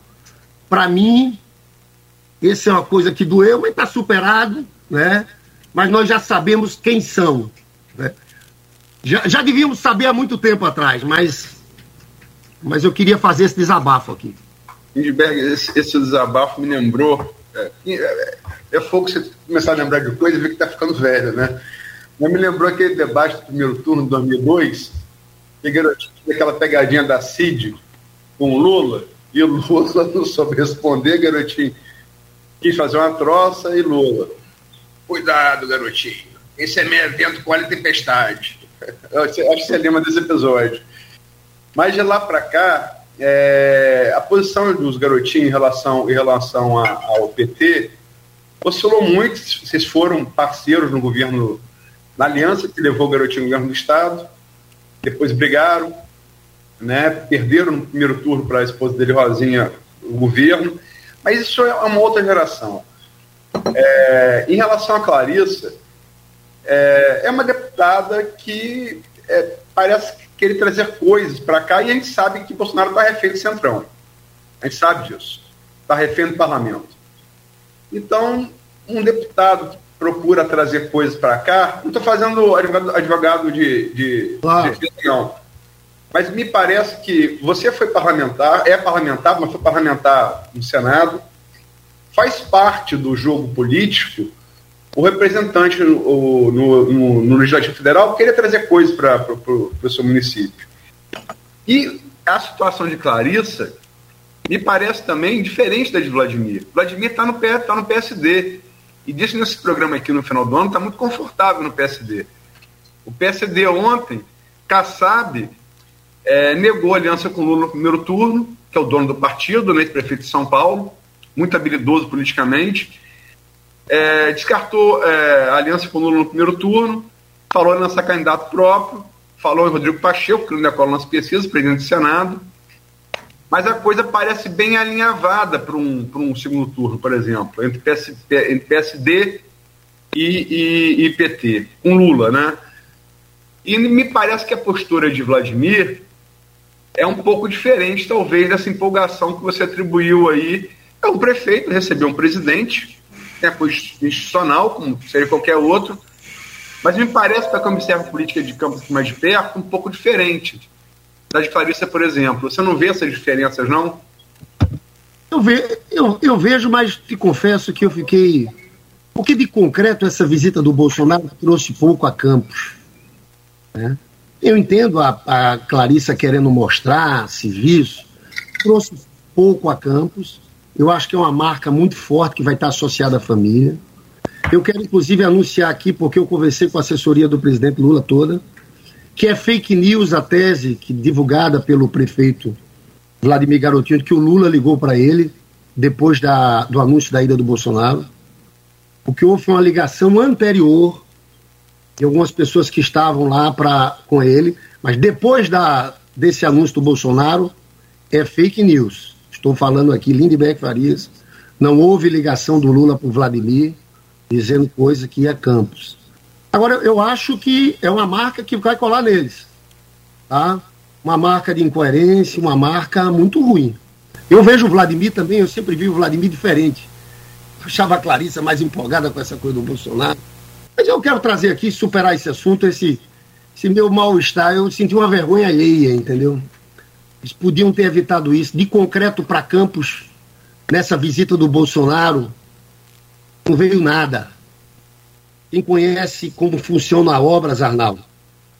para mim, essa é uma coisa que doeu, mas está superado, né? Mas nós já sabemos quem são. Né? Já, já devíamos saber há muito tempo atrás, mas, mas eu queria fazer esse desabafo aqui. Lindbergh, esse, esse desabafo me lembrou. É, é, é fogo você começar a lembrar de coisa e ver que está ficando velho, né? Mas me lembrou aquele debate do primeiro turno de 2002, que garotinho aquela pegadinha da Cid com Lula, e Lula *laughs* não soube responder, garotinho. Quis fazer uma troça e Lula. Cuidado, garotinho. Esse é meio vento com tempestade. Eu acho que você lembra desse episódio. Mas de lá para cá, é, a posição dos garotinhos em relação, em relação a, ao PT oscilou muito. Vocês foram parceiros no governo, na aliança que levou o garotinho ao governo do Estado, depois brigaram, né, perderam no primeiro turno para a esposa dele, Rosinha, o governo, mas isso é uma outra geração. É, em relação a Clarissa, é, é uma deputada que é, parece querer trazer coisas para cá e a gente sabe que Bolsonaro está refém do Centrão. A gente sabe disso. Está refém do parlamento. Então, um deputado que procura trazer coisas para cá, não estou fazendo advogado, advogado de, de, claro. de mas me parece que você foi parlamentar, é parlamentar, mas foi parlamentar no Senado, faz parte do jogo político o representante no, no, no, no Legislativo Federal querer trazer coisas para o seu município. E a situação de Clarissa me parece também diferente da de Vladimir. Vladimir está no, tá no PSD. E disse nesse programa aqui no final do ano, está muito confortável no PSD. O PSD ontem, Kassab, é, negou aliança com Lula no primeiro turno, que é o dono do partido, né, prefeito de São Paulo, muito habilidoso politicamente. É, descartou é, a aliança com Lula no primeiro turno, falou em lançar candidato próprio, falou em Rodrigo Pacheco, que não decola nas pesquisas, presidente do Senado mas a coisa parece bem alinhavada para um, um segundo turno, por exemplo, entre, PS, entre PSD e, e, e, PT, com Lula, né? E me parece que a postura de Vladimir é um pouco diferente, talvez, dessa empolgação que você atribuiu aí. É um prefeito, recebeu um presidente, tem institucional, como seria qualquer outro, mas me parece, para quem observa a política de campo mais de perto, um pouco diferente da de Clarissa, por exemplo. Você não vê essas diferenças, não? Eu, ve, eu, eu vejo, mas te confesso que eu fiquei. O que de concreto essa visita do Bolsonaro trouxe pouco a Campos? Né? Eu entendo a, a Clarissa querendo mostrar serviço, trouxe pouco a Campos. Eu acho que é uma marca muito forte que vai estar associada à família. Eu quero, inclusive, anunciar aqui, porque eu conversei com a assessoria do presidente Lula toda que é fake news a tese que divulgada pelo prefeito Vladimir Garotinho, que o Lula ligou para ele depois da, do anúncio da ida do Bolsonaro. O que houve uma ligação anterior de algumas pessoas que estavam lá pra, com ele, mas depois da, desse anúncio do Bolsonaro, é fake news. Estou falando aqui, Lindbergh Farias, não houve ligação do Lula para o Vladimir dizendo coisa que é Campos. Agora, eu acho que é uma marca que vai colar neles. Tá? Uma marca de incoerência, uma marca muito ruim. Eu vejo o Vladimir também, eu sempre vi o Vladimir diferente. Achava a Clarissa mais empolgada com essa coisa do Bolsonaro. Mas eu quero trazer aqui, superar esse assunto, esse, esse meu mal-estar. Eu senti uma vergonha alheia, entendeu? Eles podiam ter evitado isso. De concreto para Campos, nessa visita do Bolsonaro, não veio nada. Quem conhece como funciona a obra, Arnaldo,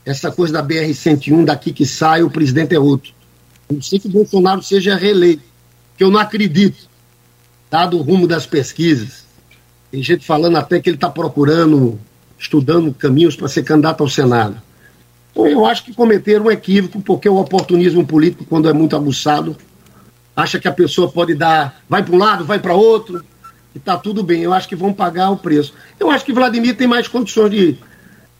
essa coisa da BR-101, daqui que sai, o presidente é outro. Não sei que Bolsonaro seja reeleito, que eu não acredito, dado o rumo das pesquisas. Tem gente falando até que ele está procurando, estudando caminhos para ser candidato ao Senado. Então, eu acho que cometeram um equívoco, porque o oportunismo político, quando é muito aguçado, acha que a pessoa pode dar, vai para um lado, vai para outro, e está tudo bem. Eu acho que vão pagar o preço. Eu acho que Vladimir tem mais condições de,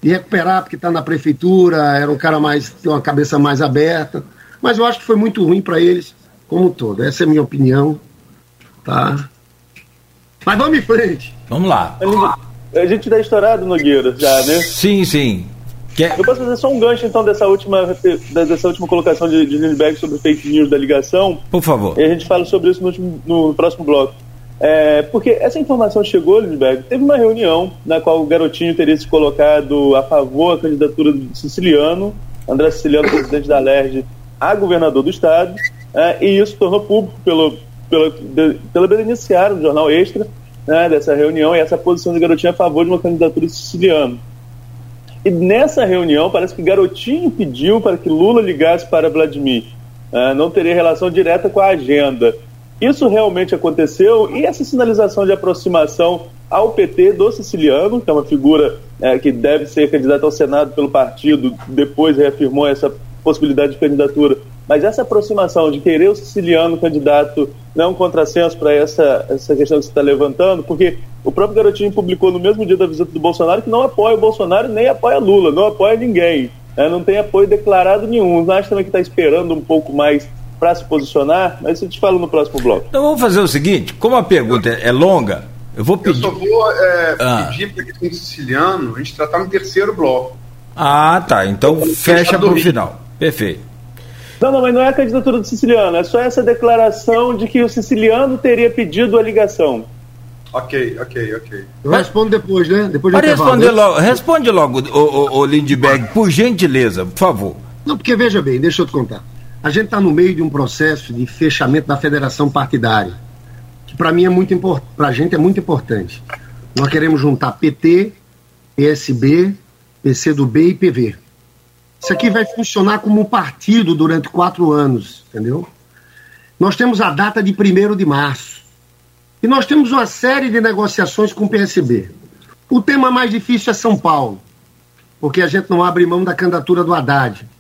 de recuperar, porque está na prefeitura, era um cara mais, tem uma cabeça mais aberta. Mas eu acho que foi muito ruim para eles, como um todo. Essa é a minha opinião. Tá? Mas vamos em frente. Vamos lá. A gente está estourado, Nogueira, já, né? Sim, sim. Eu posso fazer só um gancho, então, dessa última, dessa última colocação de, de Lindbergh sobre fake news da ligação. Por favor. E a gente fala sobre isso no, último, no próximo bloco. É, porque essa informação chegou, Lindbergh, teve uma reunião na qual o garotinho teria se colocado a favor da candidatura do siciliano, André Siciliano, presidente da LERJ, a governador do estado, é, e isso tornou público pelo, pelo, de, pela beneficiária do jornal Extra né, dessa reunião e essa posição de garotinho a favor de uma candidatura siciliana. E nessa reunião, parece que Garotinho pediu para que Lula ligasse para Vladimir. Uh, não teria relação direta com a agenda. Isso realmente aconteceu e essa sinalização de aproximação ao PT do siciliano, que é uma figura é, que deve ser candidata ao Senado pelo partido, depois reafirmou essa possibilidade de candidatura. Mas essa aproximação de querer o siciliano candidato não é um contrassenso para essa, essa questão que você está levantando, porque o próprio Garotinho publicou no mesmo dia da visita do Bolsonaro que não apoia o Bolsonaro nem apoia Lula, não apoia ninguém. Né? Não tem apoio declarado nenhum. Acho também que está esperando um pouco mais para se posicionar, mas eu te falo no próximo bloco. Então vamos fazer o seguinte: como a pergunta é longa, eu vou pedir. Eu só vou é, ah. pedir para que o siciliano a gente tratar no terceiro bloco. Ah, tá. Então fecha para o final. Perfeito. Não, não, mas não é a candidatura do siciliano, é só essa declaração de que o siciliano teria pedido a ligação. Ok, ok, ok. Eu respondo depois, né? Depois Pode responder logo, responde logo, o, o, o Lindbergh, por gentileza, por favor. Não, porque veja bem, deixa eu te contar. A gente está no meio de um processo de fechamento da federação partidária, que para mim é muito importante, para a gente é muito importante. Nós queremos juntar PT, PSB, PCdoB e PV. Isso aqui vai funcionar como um partido durante quatro anos, entendeu? Nós temos a data de 1 de março. E nós temos uma série de negociações com o PSB. O tema mais difícil é São Paulo, porque a gente não abre mão da candidatura do Haddad.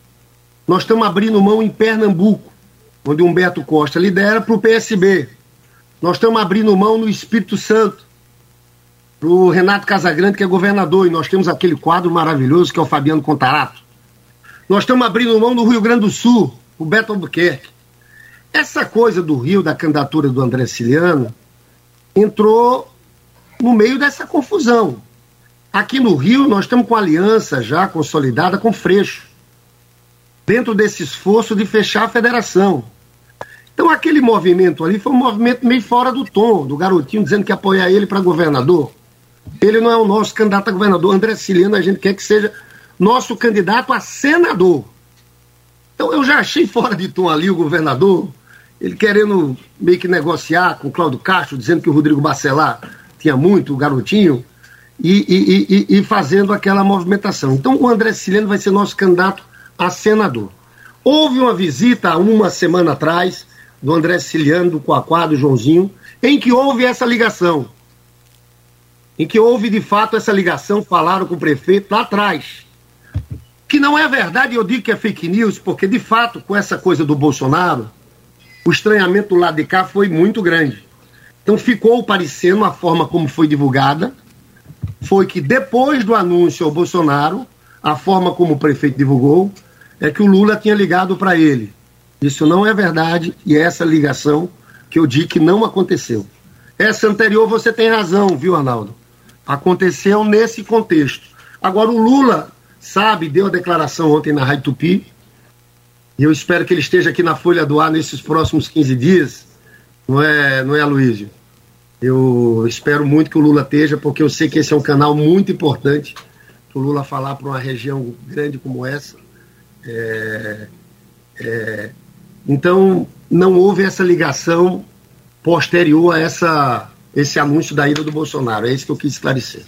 Nós estamos abrindo mão em Pernambuco, onde Humberto Costa lidera, para o PSB. Nós estamos abrindo mão no Espírito Santo, para o Renato Casagrande, que é governador, e nós temos aquele quadro maravilhoso que é o Fabiano Contarato. Nós estamos abrindo mão do Rio Grande do Sul, o Beto Albuquerque. Essa coisa do Rio, da candidatura do André Ciliano, entrou no meio dessa confusão. Aqui no Rio, nós estamos com aliança já consolidada com Freixo, dentro desse esforço de fechar a federação. Então, aquele movimento ali foi um movimento meio fora do tom, do garotinho dizendo que ia apoiar ele para governador. Ele não é o nosso candidato a governador. André Ciliano, a gente quer que seja nosso candidato a senador. Então eu já achei fora de tom ali o governador, ele querendo meio que negociar com o Cláudio Castro, dizendo que o Rodrigo Bacelar tinha muito, o garotinho, e, e, e, e fazendo aquela movimentação. Então o André Sileno vai ser nosso candidato a senador. Houve uma visita há uma semana atrás do André Ciliano, do Coaquá, do Joãozinho, em que houve essa ligação. Em que houve de fato essa ligação, falaram com o prefeito lá atrás que não é verdade, eu digo que é fake news, porque de fato, com essa coisa do Bolsonaro, o estranhamento lado de cá foi muito grande. Então ficou parecendo a forma como foi divulgada, foi que depois do anúncio ao Bolsonaro, a forma como o prefeito divulgou, é que o Lula tinha ligado para ele. Isso não é verdade e é essa ligação que eu digo que não aconteceu. Essa anterior você tem razão, viu, Arnaldo? Aconteceu nesse contexto. Agora, o Lula, sabe, deu a declaração ontem na Rádio Tupi, e eu espero que ele esteja aqui na Folha do Ar nesses próximos 15 dias, não é, não é, Aloysio? Eu espero muito que o Lula esteja, porque eu sei que esse é um canal muito importante para o Lula falar para uma região grande como essa. É, é, então, não houve essa ligação posterior a essa, esse anúncio da ida do Bolsonaro. É isso que eu quis esclarecer.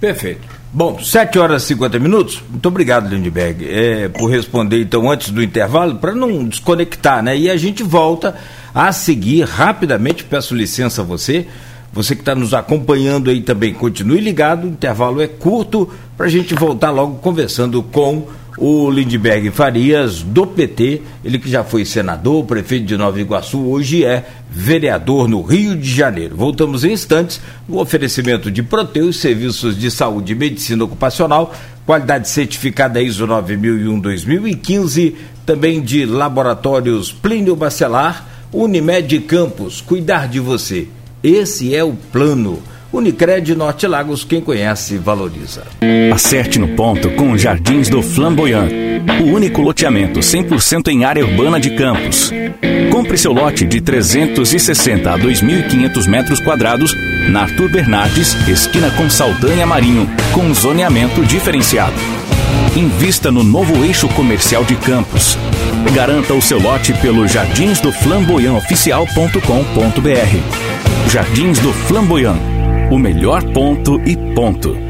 Perfeito. Bom, 7 horas e 50 minutos. Muito obrigado, Lindbergh, é, por responder então antes do intervalo, para não desconectar, né? E a gente volta a seguir rapidamente. Peço licença a você. Você que está nos acompanhando aí também, continue ligado. O intervalo é curto para a gente voltar logo conversando com o Lindbergh Farias, do PT, ele que já foi senador, prefeito de Nova Iguaçu, hoje é vereador no Rio de Janeiro. Voltamos em instantes no oferecimento de Proteus, serviços de saúde e medicina ocupacional, qualidade certificada ISO 9001-2015, também de laboratórios Plínio Bacelar, Unimed Campos, cuidar de você. Esse é o plano. Unicred Norte Lagos, quem conhece, valoriza. Acerte no ponto com Jardins do Flamboyant, o único loteamento 100% em área urbana de Campos. Compre seu lote de 360 a 2.500 metros quadrados na Arthur Bernardes, esquina com Saldanha Marinho, com zoneamento diferenciado. Invista no novo eixo comercial de Campos. Garanta o seu lote pelo jardinsdoflamboyantoficial.com.br. Jardins do Flamboyant o melhor ponto e ponto.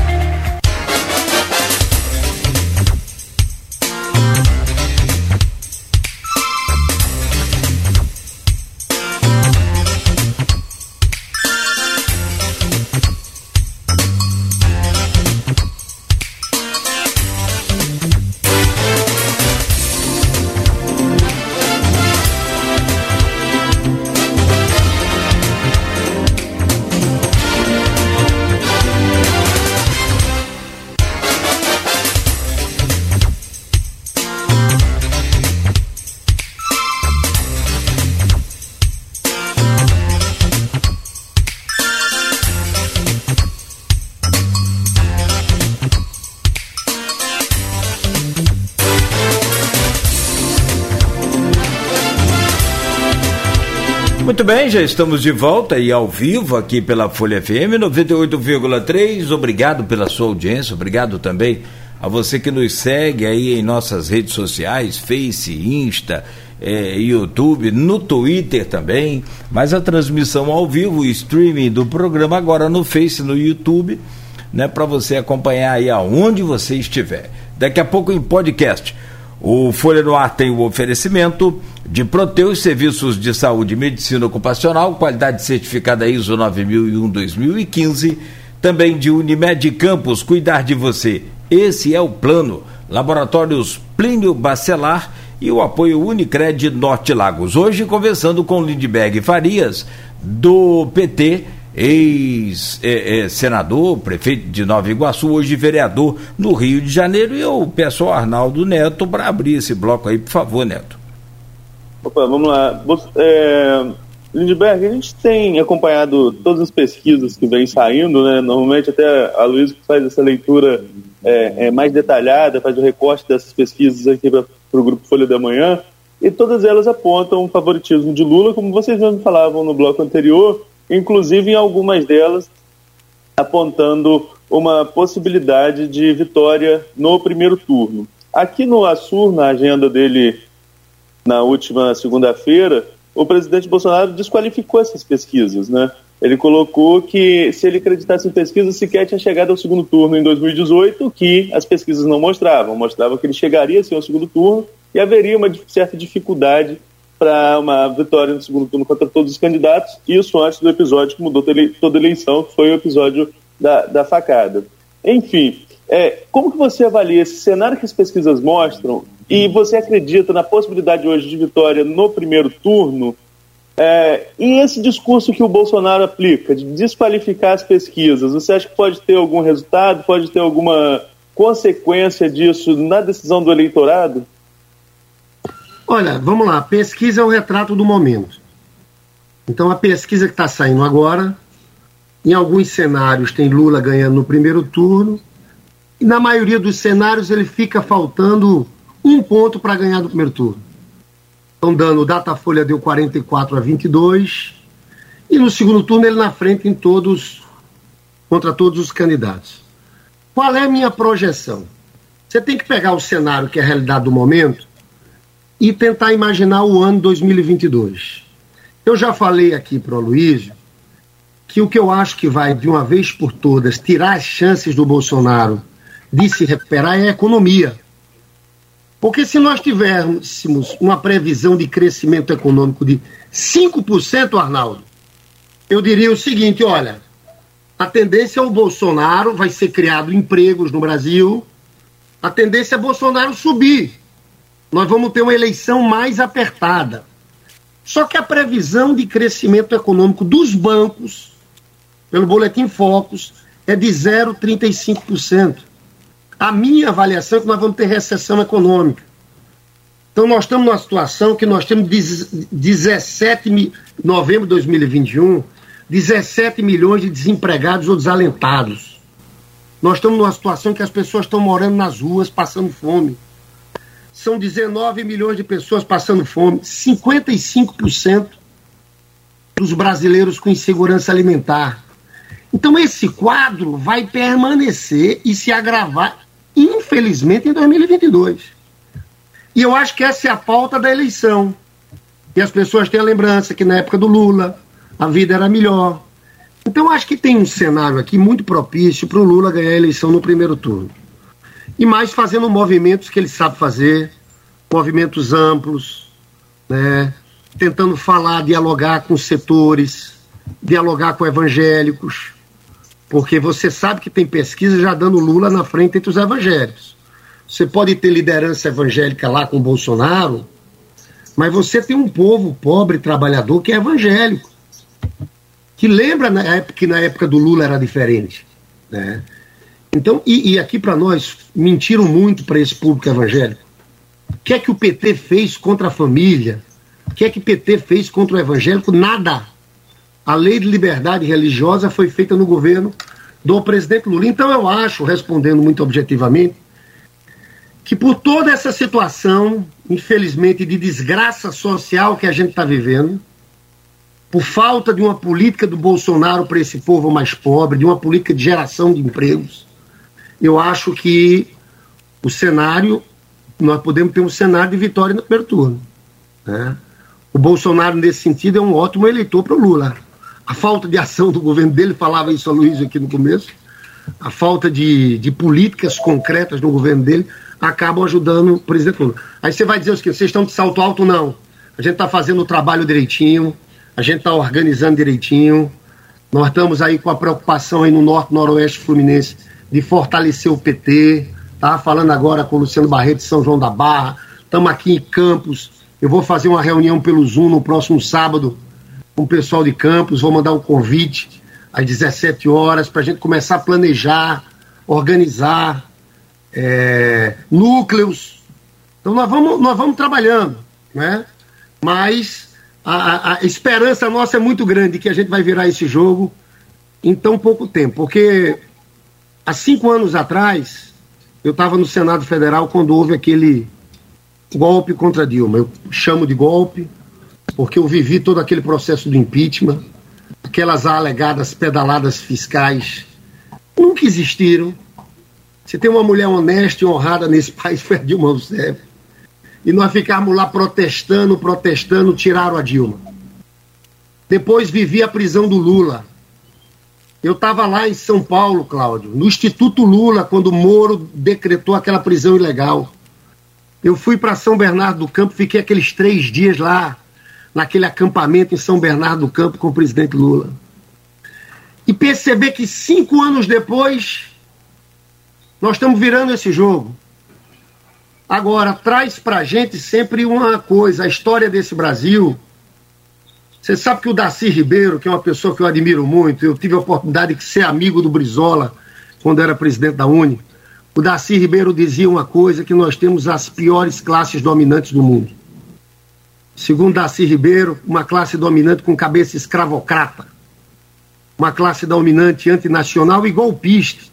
Já estamos de volta e ao vivo aqui pela Folha FM 98,3. Obrigado pela sua audiência, obrigado também a você que nos segue aí em nossas redes sociais, Face, Insta, eh, YouTube, no Twitter também. Mas a transmissão ao vivo, o streaming do programa agora no Face, no YouTube, né, para você acompanhar aí aonde você estiver. Daqui a pouco em podcast. O Folha no Ar tem o oferecimento de Proteus Serviços de Saúde e Medicina Ocupacional, qualidade certificada ISO 9001-2015, também de Unimed Campos, cuidar de você. Esse é o plano. Laboratórios Plínio Bacelar e o apoio Unicred Norte Lagos. Hoje conversando com Lindbergh Farias, do PT, ex-senador, prefeito de Nova Iguaçu, hoje vereador no Rio de Janeiro. E eu peço ao Arnaldo Neto para abrir esse bloco aí, por favor, Neto. Opa, vamos lá. É, Lindbergh, a gente tem acompanhado todas as pesquisas que vêm saindo, né? Normalmente até a Luísa faz essa leitura é, é, mais detalhada, faz o recorte dessas pesquisas aqui para o Grupo Folha da Manhã, e todas elas apontam o favoritismo de Lula, como vocês mesmo falavam no bloco anterior, inclusive em algumas delas apontando uma possibilidade de vitória no primeiro turno. Aqui no Assur, na agenda dele na última segunda-feira, o presidente Bolsonaro desqualificou essas pesquisas, né? Ele colocou que se ele acreditasse em pesquisas, sequer tinha chegado ao segundo turno em 2018, que as pesquisas não mostravam. Mostravam que ele chegaria sim ao segundo turno e haveria uma certa dificuldade para uma vitória no segundo turno contra todos os candidatos. Isso antes do episódio que mudou toda a eleição, que foi o episódio da, da facada. Enfim, é, como que você avalia esse cenário que as pesquisas mostram e você acredita na possibilidade hoje de vitória no primeiro turno? É, e esse discurso que o Bolsonaro aplica, de desqualificar as pesquisas, você acha que pode ter algum resultado, pode ter alguma consequência disso na decisão do eleitorado? Olha, vamos lá, pesquisa é o retrato do momento. Então a pesquisa que está saindo agora, em alguns cenários tem Lula ganhando no primeiro turno, e na maioria dos cenários ele fica faltando um ponto para ganhar no primeiro turno. Estão dando, o Datafolha deu 44 a 22, e no segundo turno ele na frente em todos, contra todos os candidatos. Qual é a minha projeção? Você tem que pegar o cenário que é a realidade do momento e tentar imaginar o ano 2022. Eu já falei aqui para o Luiz que o que eu acho que vai, de uma vez por todas, tirar as chances do Bolsonaro de se recuperar é a economia. Porque se nós tivéssemos uma previsão de crescimento econômico de 5%, Arnaldo, eu diria o seguinte: olha, a tendência é o Bolsonaro, vai ser criado empregos no Brasil, a tendência é Bolsonaro subir. Nós vamos ter uma eleição mais apertada. Só que a previsão de crescimento econômico dos bancos, pelo Boletim Focus, é de 0,35%. A minha avaliação é que nós vamos ter recessão econômica. Então nós estamos numa situação que nós temos 17 de novembro de 2021, 17 milhões de desempregados ou desalentados. Nós estamos numa situação que as pessoas estão morando nas ruas, passando fome. São 19 milhões de pessoas passando fome, 55% dos brasileiros com insegurança alimentar. Então esse quadro vai permanecer e se agravar infelizmente, em 2022. E eu acho que essa é a pauta da eleição. E as pessoas têm a lembrança que na época do Lula a vida era melhor. Então acho que tem um cenário aqui muito propício para o Lula ganhar a eleição no primeiro turno. E mais fazendo movimentos que ele sabe fazer, movimentos amplos, né? tentando falar, dialogar com setores, dialogar com evangélicos, porque você sabe que tem pesquisa já dando Lula na frente entre os evangélicos. Você pode ter liderança evangélica lá com Bolsonaro, mas você tem um povo pobre, trabalhador, que é evangélico. Que lembra na época, que na época do Lula era diferente. Né? Então, e, e aqui para nós, mentiram muito para esse público evangélico. O que é que o PT fez contra a família? O que é que o PT fez contra o evangélico? Nada. A lei de liberdade religiosa foi feita no governo do presidente Lula. Então eu acho, respondendo muito objetivamente, que por toda essa situação, infelizmente, de desgraça social que a gente está vivendo, por falta de uma política do Bolsonaro para esse povo mais pobre, de uma política de geração de empregos, eu acho que o cenário, nós podemos ter um cenário de vitória no primeiro turno. Né? O Bolsonaro, nesse sentido, é um ótimo eleitor para o Lula a falta de ação do governo dele, falava isso a Luiz aqui no começo, a falta de, de políticas concretas no governo dele acabam ajudando o presidente Lula. Aí você vai dizer o seguinte, vocês estão de salto alto? Não. A gente está fazendo o trabalho direitinho, a gente está organizando direitinho, nós estamos aí com a preocupação aí no norte, noroeste fluminense de fortalecer o PT, tá? Falando agora com o Luciano Barreto de São João da Barra, estamos aqui em Campos, eu vou fazer uma reunião pelo Zoom no próximo sábado com o pessoal de Campos, vou mandar um convite às 17 horas para a gente começar a planejar, organizar é, núcleos. Então nós vamos, nós vamos trabalhando, né? Mas a, a, esperança nossa é muito grande que a gente vai virar esse jogo em tão pouco tempo, porque há cinco anos atrás eu estava no Senado Federal quando houve aquele golpe contra Dilma. Eu chamo de golpe, porque eu vivi todo aquele processo do impeachment, aquelas alegadas pedaladas fiscais nunca existiram. Se tem uma mulher honesta e honrada nesse *laughs* país, foi a Dilma Rousseff. e nós ficávamos lá protestando, protestando, tiraram a Dilma. Depois vivi a prisão do Lula. Eu estava lá em São Paulo, Cláudio, no Instituto Lula, quando o Moro decretou aquela prisão ilegal. Eu fui para São Bernardo do Campo, fiquei aqueles três dias lá, naquele acampamento em São Bernardo do Campo com o presidente Lula. E perceber que cinco anos depois, nós estamos virando esse jogo. Agora, traz para gente sempre uma coisa, a história desse Brasil. Você sabe que o Darcy Ribeiro, que é uma pessoa que eu admiro muito, eu tive a oportunidade de ser amigo do Brizola quando era presidente da Uni. O Darcy Ribeiro dizia uma coisa, que nós temos as piores classes dominantes do mundo. Segundo Darcy Ribeiro, uma classe dominante com cabeça escravocrata. Uma classe dominante antinacional e golpista.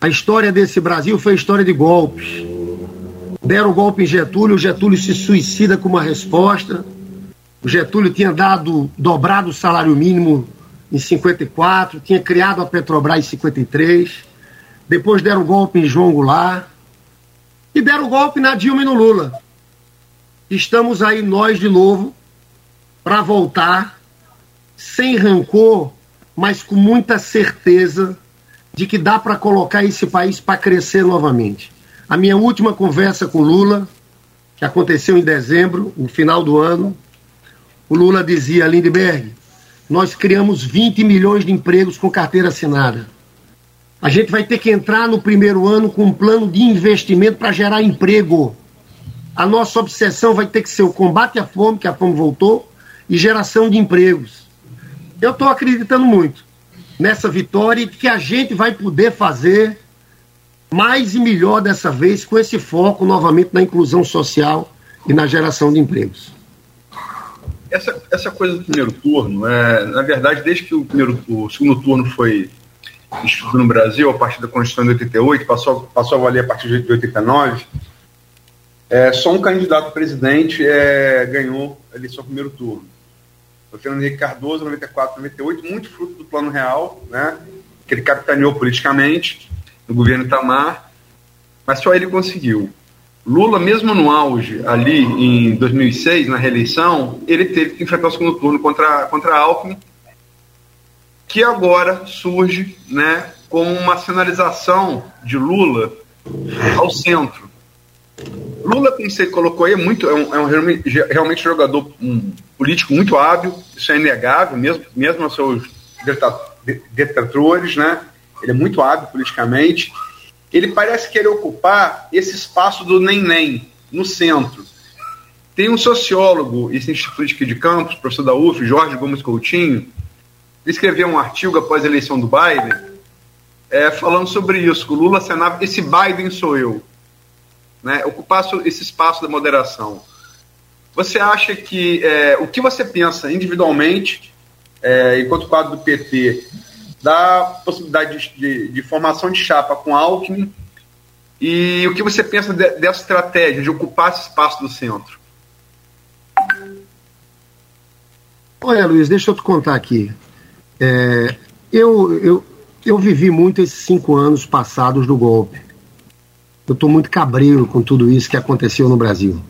A história desse Brasil foi história de golpes deram o golpe em Getúlio, Getúlio se suicida com uma resposta. O Getúlio tinha dado, dobrado o salário mínimo em 54, tinha criado a Petrobras em 53. Depois deram golpe em João Goulart. E deram golpe na Dilma e no Lula. Estamos aí nós de novo para voltar sem rancor, mas com muita certeza de que dá para colocar esse país para crescer novamente. A minha última conversa com Lula, que aconteceu em dezembro, no final do ano, o Lula dizia, Lindbergh, nós criamos 20 milhões de empregos com carteira assinada. A gente vai ter que entrar no primeiro ano com um plano de investimento para gerar emprego. A nossa obsessão vai ter que ser o combate à fome, que a fome voltou, e geração de empregos. Eu estou acreditando muito nessa vitória e que a gente vai poder fazer mais e melhor dessa vez, com esse foco novamente na inclusão social e na geração de empregos. Essa, essa coisa do primeiro turno, é, na verdade, desde que o, primeiro, o segundo turno foi instituído no Brasil, a partir da Constituição de 88, passou, passou a valer a partir de 89, é, só um candidato presidente é, ganhou a eleição primeiro turno. O Fernando Henrique Cardoso, 94, 98, muito fruto do Plano Real, né, que ele capitaneou politicamente, no governo Itamar, mas só ele conseguiu. Lula, mesmo no auge, ali em 2006, na reeleição, ele teve que enfrentar o segundo turno contra, contra Alckmin, que agora surge né, com uma sinalização de Lula ao centro. Lula, como você colocou aí, é, muito, é, um, é um realmente jogador um político muito hábil, isso é inegável, mesmo, mesmo aos seus detratores, né? ele é muito hábil politicamente. Ele parece querer ocupar esse espaço do nem-nem, no centro. Tem um sociólogo e cientista político de campus, professor da UF, Jorge Gomes Coutinho, ele escreveu um artigo após a eleição do Biden, é, falando sobre isso, que o Lula assinava, esse Biden sou eu, né, ocupar esse espaço da moderação. Você acha que, é, o que você pensa individualmente, é, enquanto quadro do PT, da possibilidade de, de, de, formação de chapa com Alckmin e o que você pensa de, dessa estratégia de ocupar esse espaço do centro? Olha, Luiz, deixa eu te contar aqui. É, eu, eu, eu vivi muito esses cinco anos passados do golpe. Eu estou muito cabreiro com tudo isso que aconteceu no Brasil.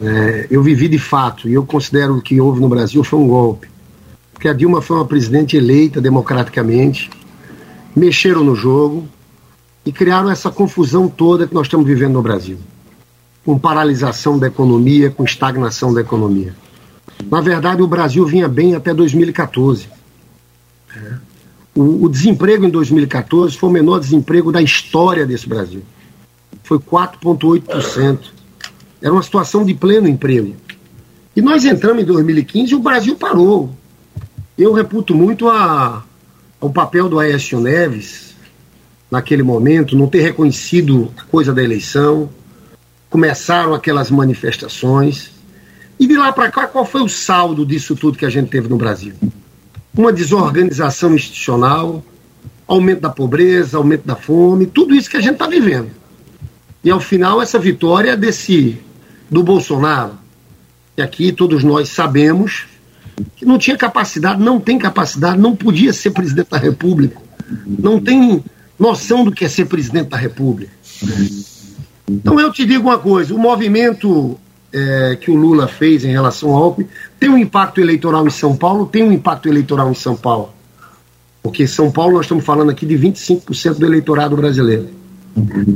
É, eu vivi de fato, e eu considero que houve no Brasil foi um golpe porque a Dilma foi uma presidente eleita democraticamente, mexeram no jogo e criaram essa confusão toda que nós estamos vivendo no Brasil. Com paralisação da economia, com estagnação da economia. Na verdade, o Brasil vinha bem até 2014. É. O, o desemprego em 2014 foi o menor desemprego da história desse Brasil. Foi 4,8%. Era uma situação de pleno emprego. E nós entramos em 2015 e o Brasil parou. Eu reputo muito a, o papel do Aécio Neves naquele momento, não ter reconhecido a coisa da eleição. Começaram aquelas manifestações. E de lá para cá, qual foi o saldo disso tudo que a gente teve no Brasil? Uma desorganização institucional, aumento da pobreza, aumento da fome, tudo isso que a gente está vivendo. E ao final, essa vitória desse do Bolsonaro, que aqui todos nós sabemos que não tinha capacidade, não tem capacidade, não podia ser presidente da República, não tem noção do que é ser presidente da República. Então eu te digo uma coisa: o movimento é, que o Lula fez em relação ao Alckmin tem um impacto eleitoral em São Paulo, tem um impacto eleitoral em São Paulo. Porque São Paulo nós estamos falando aqui de 25% do eleitorado brasileiro.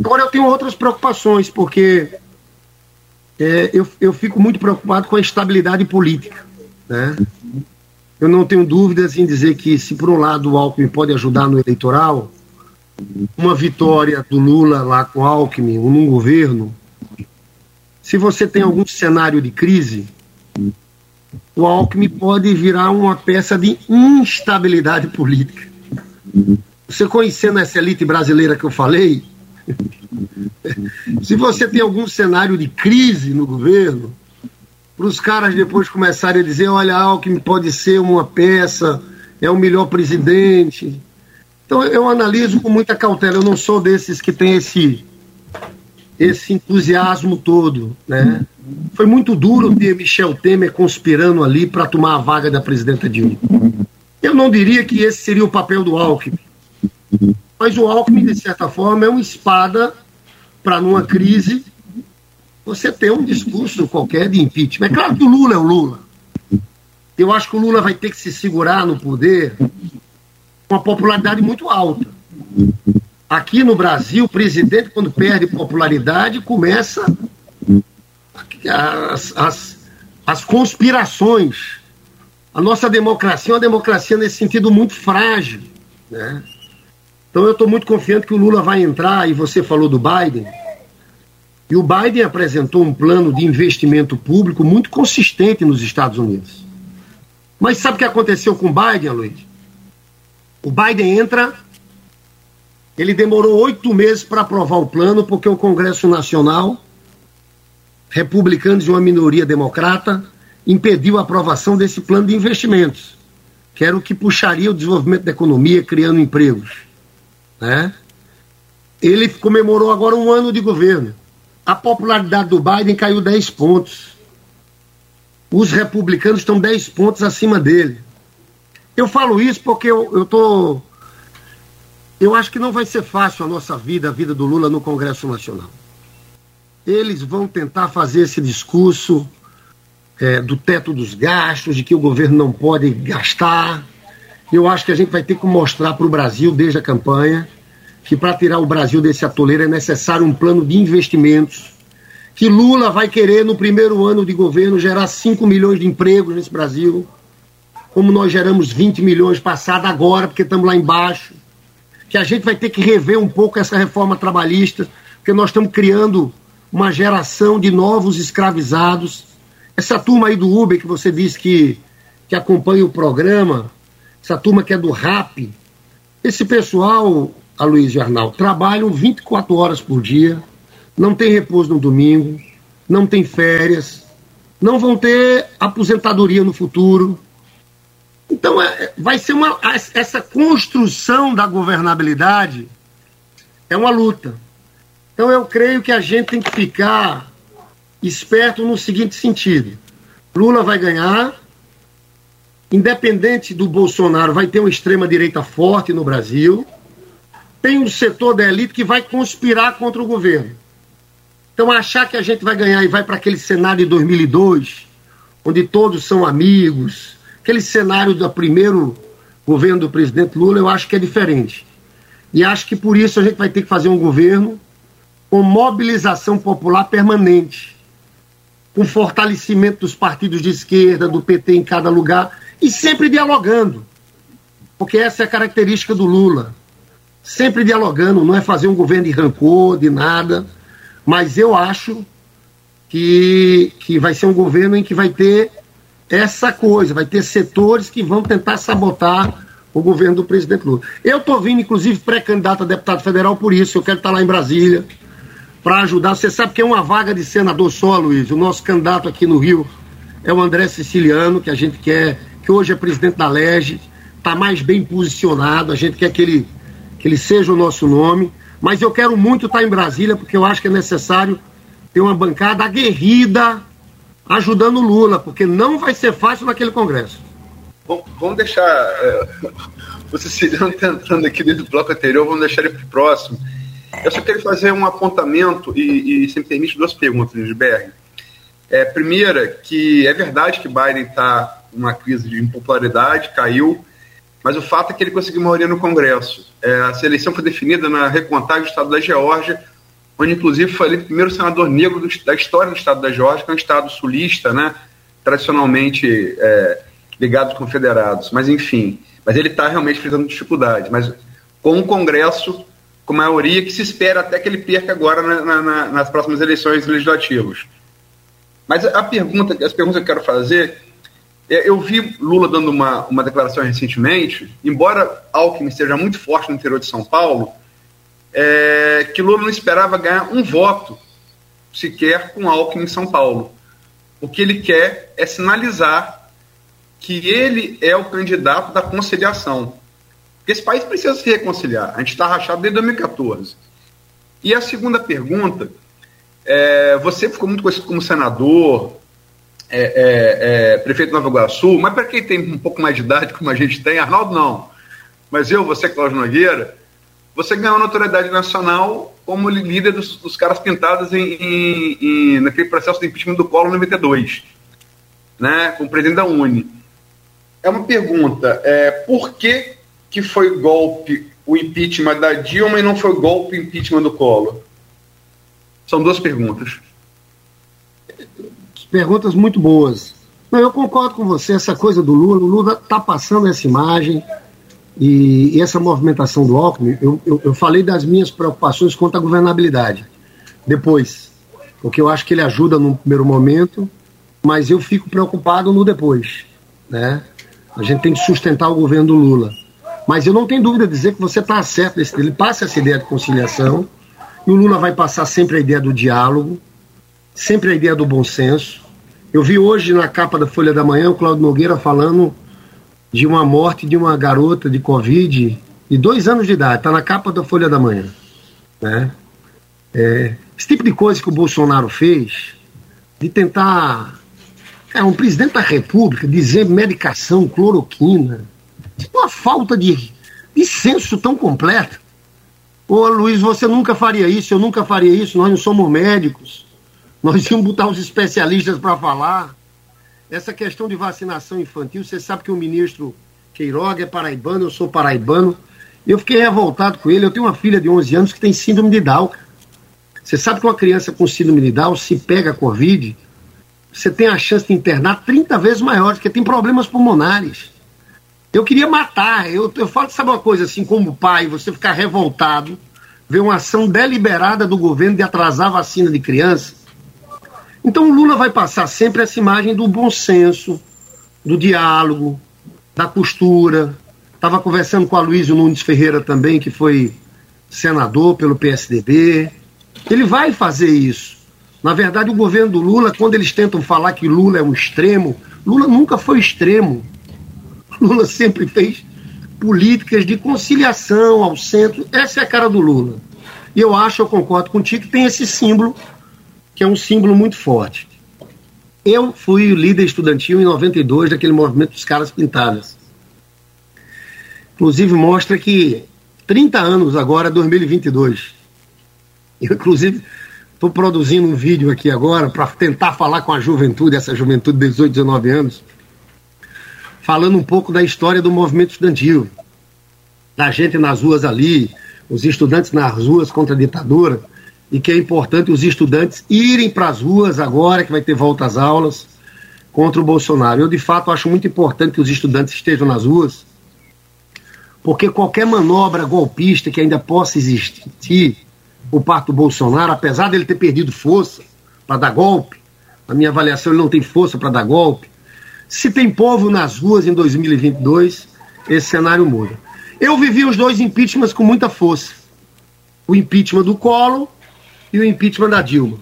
Agora eu tenho outras preocupações, porque é, eu, eu fico muito preocupado com a estabilidade política. Né? Eu não tenho dúvidas em dizer que, se por um lado o Alckmin pode ajudar no eleitoral, uma vitória do Lula lá com o Alckmin, num governo, se você tem algum cenário de crise, o Alckmin pode virar uma peça de instabilidade política. Você conhecendo essa elite brasileira que eu falei, *laughs* se você tem algum cenário de crise no governo, para os caras depois começarem a dizer: olha, Alckmin pode ser uma peça, é o melhor presidente. Então eu analiso com muita cautela. Eu não sou desses que tem esse esse entusiasmo todo, né? Foi muito duro ter Michel Temer conspirando ali para tomar a vaga da presidenta Dilma. Eu não diria que esse seria o papel do Alckmin. Mas o Alckmin, de certa forma, é uma espada para, numa crise, você ter um discurso qualquer de impeachment. É claro que o Lula é o Lula. Eu acho que o Lula vai ter que se segurar no poder com uma popularidade muito alta. Aqui no Brasil, o presidente, quando perde popularidade, começa as, as, as conspirações. A nossa democracia é uma democracia nesse sentido muito frágil. Né? Então eu estou muito confiante que o Lula vai entrar, e você falou do Biden. E o Biden apresentou um plano de investimento público muito consistente nos Estados Unidos. Mas sabe o que aconteceu com o Biden, Luiz? O Biden entra, ele demorou oito meses para aprovar o plano, porque o Congresso Nacional, republicanos e uma minoria democrata, impediu a aprovação desse plano de investimentos, que era o que puxaria o desenvolvimento da economia, criando empregos. Né? Ele comemorou agora um ano de governo a popularidade do Biden caiu 10 pontos. Os republicanos estão 10 pontos acima dele. Eu falo isso porque eu, eu tô. Eu acho que não vai ser fácil a nossa vida, a vida do Lula no Congresso Nacional. Eles vão tentar fazer esse discurso é, do teto dos gastos, de que o governo não pode gastar. Eu acho que a gente vai ter que mostrar para o Brasil, desde a campanha, que para tirar o Brasil desse atoleiro é necessário um plano de investimentos, que Lula vai querer, no primeiro ano de governo, gerar 5 milhões de empregos nesse Brasil, como nós geramos 20 milhões passado agora, porque estamos lá embaixo, que a gente vai ter que rever um pouco essa reforma trabalhista, porque nós estamos criando uma geração de novos escravizados. Essa turma aí do Uber que você disse que, que acompanha o programa, essa turma que é do RAP, esse pessoal a Luiz Arnal, trabalham 24 horas por dia, não tem repouso no domingo, não tem férias, não vão ter aposentadoria no futuro. Então, é, vai ser uma. Essa construção da governabilidade é uma luta. Então, eu creio que a gente tem que ficar esperto no seguinte sentido: Lula vai ganhar, independente do Bolsonaro, vai ter uma extrema-direita forte no Brasil tem um setor da elite que vai conspirar contra o governo. Então, achar que a gente vai ganhar e vai para aquele cenário de 2002, onde todos são amigos, aquele cenário do primeiro governo do presidente Lula, eu acho que é diferente. E acho que por isso a gente vai ter que fazer um governo com mobilização popular permanente, com fortalecimento dos partidos de esquerda, do PT em cada lugar, e sempre dialogando. Porque essa é a característica do Lula sempre dialogando, não é fazer um governo de rancor, de nada, mas eu acho que, que vai ser um governo em que vai ter essa coisa, vai ter setores que vão tentar sabotar o governo do presidente Lula. Eu estou vindo, inclusive, pré-candidato a deputado federal por isso, eu quero estar lá em Brasília para ajudar. Você sabe que é uma vaga de senador só, Luiz. O nosso candidato aqui no Rio é o André Siciliano, que a gente quer, que hoje é presidente da LEGE, está mais bem posicionado, a gente quer que ele que ele seja o nosso nome, mas eu quero muito estar em Brasília, porque eu acho que é necessário ter uma bancada aguerrida ajudando o Lula, porque não vai ser fácil naquele Congresso. Bom, vamos deixar. É, *laughs* vocês estão tentando aqui desde o bloco anterior, vamos deixar ele para o próximo. Eu só queria fazer um apontamento e, e se me permite, duas perguntas, Lisberg. É, primeira, que é verdade que Biden está numa crise de impopularidade, caiu, mas o fato é que ele conseguiu maioria no Congresso. É, a eleição foi definida na recontagem do estado da Geórgia, onde inclusive foi eleito o primeiro senador negro do, da história do estado da Geórgia, que é um estado sulista, né, tradicionalmente é, ligado aos confederados. Mas enfim, mas ele está realmente enfrentando dificuldade. Mas com um Congresso com maioria que se espera até que ele perca agora na, na, nas próximas eleições legislativas. Mas a pergunta, as perguntas que eu quero fazer, eu vi Lula dando uma, uma declaração recentemente, embora Alckmin esteja muito forte no interior de São Paulo, é, que Lula não esperava ganhar um voto sequer com Alckmin em São Paulo. O que ele quer é sinalizar que ele é o candidato da conciliação. Porque esse país precisa se reconciliar. A gente está rachado desde 2014. E a segunda pergunta é, você ficou muito conhecido como senador, é, é, é, prefeito de Nova Iguaçu, mas para quem tem um pouco mais de idade, como a gente tem, Arnaldo não. Mas eu, você, Cláudio Nogueira, você ganhou notoriedade nacional como líder dos, dos caras pintados em, em, em, naquele processo de impeachment do Collor 92, né, como presidente da Uni. É uma pergunta, é, por que, que foi golpe o impeachment da Dilma e não foi golpe o impeachment do Collor? São duas perguntas. Perguntas muito boas. Não, eu concordo com você, essa coisa do Lula, o Lula está passando essa imagem e, e, essa movimentação do Alckmin, eu, eu, eu falei das minhas preocupações quanto à governabilidade. Depois, porque eu acho que ele ajuda no primeiro momento, mas eu fico preocupado no depois. Né? A gente tem que sustentar o governo do Lula. Mas eu não tenho dúvida de dizer que você está certo. Ele passa essa ideia de conciliação, e o Lula vai passar sempre a ideia do diálogo, sempre a ideia do bom senso. Eu vi hoje na capa da Folha da Manhã o Claudio Nogueira falando de uma morte de uma garota de Covid de dois anos de idade. Está na capa da Folha da Manhã. Né? É, esse tipo de coisa que o Bolsonaro fez, de tentar. É, um presidente da República dizer medicação, cloroquina, uma falta de, de senso tão completo. Ô Luiz, você nunca faria isso, eu nunca faria isso, nós não somos médicos. Nós íamos botar os especialistas para falar. Essa questão de vacinação infantil, você sabe que o ministro Queiroga é paraibano, eu sou paraibano. Eu fiquei revoltado com ele. Eu tenho uma filha de 11 anos que tem síndrome de Down. Você sabe que uma criança com síndrome de Down, se pega Covid, você tem a chance de internar 30 vezes maior, porque tem problemas pulmonares. Eu queria matar. Eu, eu falo, sabe uma coisa assim, como pai, você ficar revoltado, ver uma ação deliberada do governo de atrasar a vacina de criança. Então o Lula vai passar sempre essa imagem do bom senso, do diálogo, da costura. Estava conversando com a Luísio Nunes Ferreira também, que foi senador pelo PSDB. Ele vai fazer isso. Na verdade, o governo do Lula, quando eles tentam falar que Lula é um extremo, Lula nunca foi extremo. *laughs* Lula sempre fez políticas de conciliação ao centro. Essa é a cara do Lula. E eu acho, eu concordo contigo, que tem esse símbolo, que é um símbolo muito forte. Eu fui líder estudantil em 92 daquele movimento dos caras pintadas. Inclusive mostra que 30 anos agora, 2022. Eu, inclusive, estou produzindo um vídeo aqui agora para tentar falar com a juventude, essa juventude de 18, 19 anos, falando um pouco da história do movimento estudantil, da gente nas ruas ali, os estudantes nas ruas contra a ditadura, e que é importante os estudantes irem para as ruas agora, que vai ter volta às aulas, contra o Bolsonaro. Eu, de fato, acho muito importante que os estudantes estejam nas ruas, porque qualquer manobra golpista que ainda possa existir por parte do Bolsonaro, apesar dele ter perdido força para dar golpe, na minha avaliação, ele não tem força para dar golpe, se tem povo nas ruas em 2022, esse cenário muda. Eu vivi os dois impeachments com muita força. O impeachment do Collor e o impeachment da Dilma.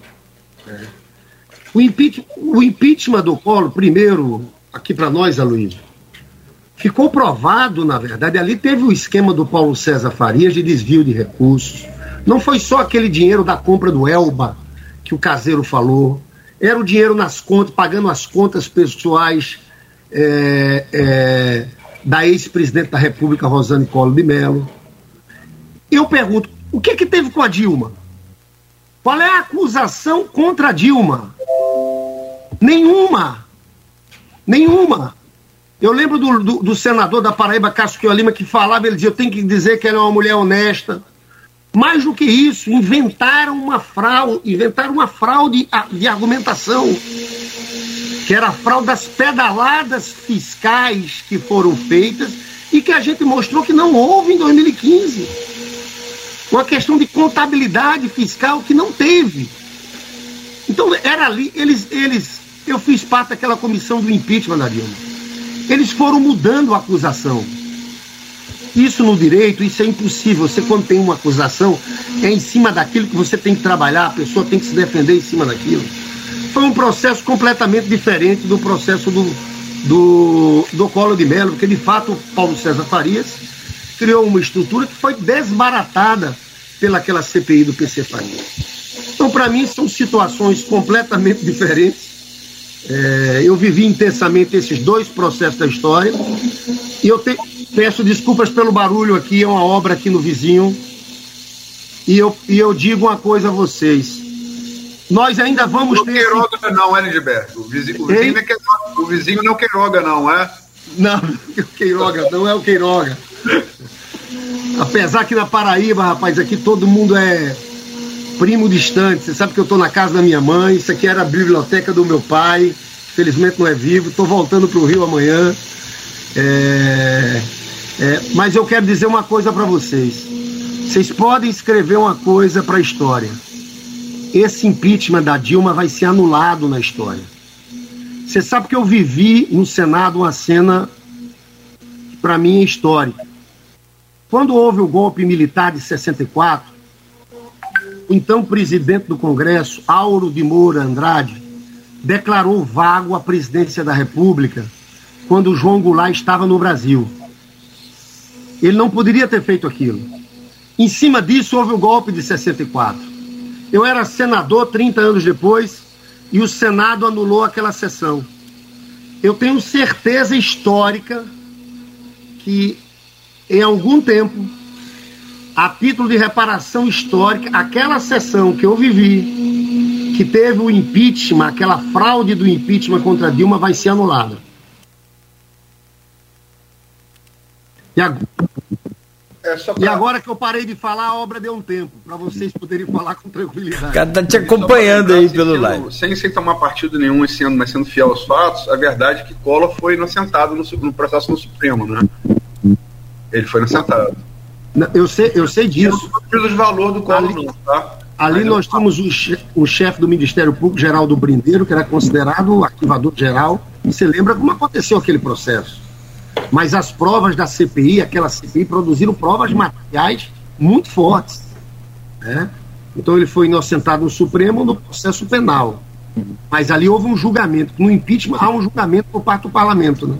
O, o impeachment do Collor, primeiro, aqui para nós, Aloysio, ficou provado, na verdade, ali teve o esquema do Paulo César Farias de desvio de recursos. Não foi só aquele dinheiro da compra do Elba que o caseiro falou era o dinheiro nas contas, pagando as contas pessoais é, é, da ex-presidente da República, Rosane Collor de Mello. Eu pergunto, O que que teve com a Dilma? Qual é a acusação contra Dilma? Nenhuma. Nenhuma. Eu lembro do, do, do senador da Paraíba, Cássio Lima, que falava, ele dizia, eu tenho que dizer que ela é uma mulher honesta. Mais do que isso, inventaram uma fraude, inventaram uma fraude de argumentação, que era a fraude das pedaladas fiscais que foram feitas e que a gente mostrou que não houve em 2015. Uma questão de contabilidade fiscal que não teve. Então, era ali, eles, eles, eu fiz parte daquela comissão do impeachment da Dilma. Eles foram mudando a acusação. Isso no direito, isso é impossível. Você, quando tem uma acusação, é em cima daquilo que você tem que trabalhar, a pessoa tem que se defender em cima daquilo. Foi um processo completamente diferente do processo do, do, do Colo de Mello, porque de fato o Paulo César Farias criou uma estrutura que foi desbaratada pelaquela CPI do PC Farias. Então, para mim, são situações completamente diferentes. É, eu vivi intensamente esses dois processos da história e eu te, peço desculpas pelo barulho aqui, é uma obra aqui no vizinho. E eu, e eu digo uma coisa a vocês. Nós ainda vamos não ter. Queiroga esse... não, é, Edilberto. O vizinho, o, vizinho é o vizinho não Queiroga, não, é? Não, *laughs* o Queiroga, não é o Queiroga. Apesar que na Paraíba, rapaz, aqui todo mundo é primo distante. Você sabe que eu estou na casa da minha mãe, isso aqui era a biblioteca do meu pai, felizmente não é vivo, estou voltando para o Rio amanhã. É, é, mas eu quero dizer uma coisa para vocês. Vocês podem escrever uma coisa para a história. Esse impeachment da Dilma vai ser anulado na história. Você sabe que eu vivi no Senado uma cena que para mim é histórica. Quando houve o golpe militar de 64, o então presidente do Congresso, Auro de Moura Andrade, declarou vago a presidência da República quando João Goulart estava no Brasil. Ele não poderia ter feito aquilo. Em cima disso, houve o golpe de 64. Eu era senador 30 anos depois e o Senado anulou aquela sessão. Eu tenho certeza histórica que, em algum tempo, a título de reparação histórica, aquela sessão que eu vivi, que teve o impeachment, aquela fraude do impeachment contra Dilma, vai ser anulada. E agora, é pra... e agora que eu parei de falar, a obra deu um tempo, para vocês poderem falar com tranquilidade. O cara tá te acompanhando aí pelo live. Sem, sem tomar partido nenhum sendo, mas sendo fiel aos fatos, a verdade é que Collor foi inocentado no, no processo no Supremo, né? Ele foi inocentado. Eu sei, eu sei disso. Eu não de valor do Collor, ali, não, tá? Ali Mas nós tínhamos o, chefe, o chefe do Ministério Público, Geraldo Brindeiro, que era considerado o arquivador geral. Você lembra como aconteceu aquele processo? Mas as provas da CPI, aquela CPI, produziram provas materiais muito fortes. Né? Então ele foi inocentado no Supremo no processo penal. Mas ali houve um julgamento. No impeachment há um julgamento por parte do parlamento. Né?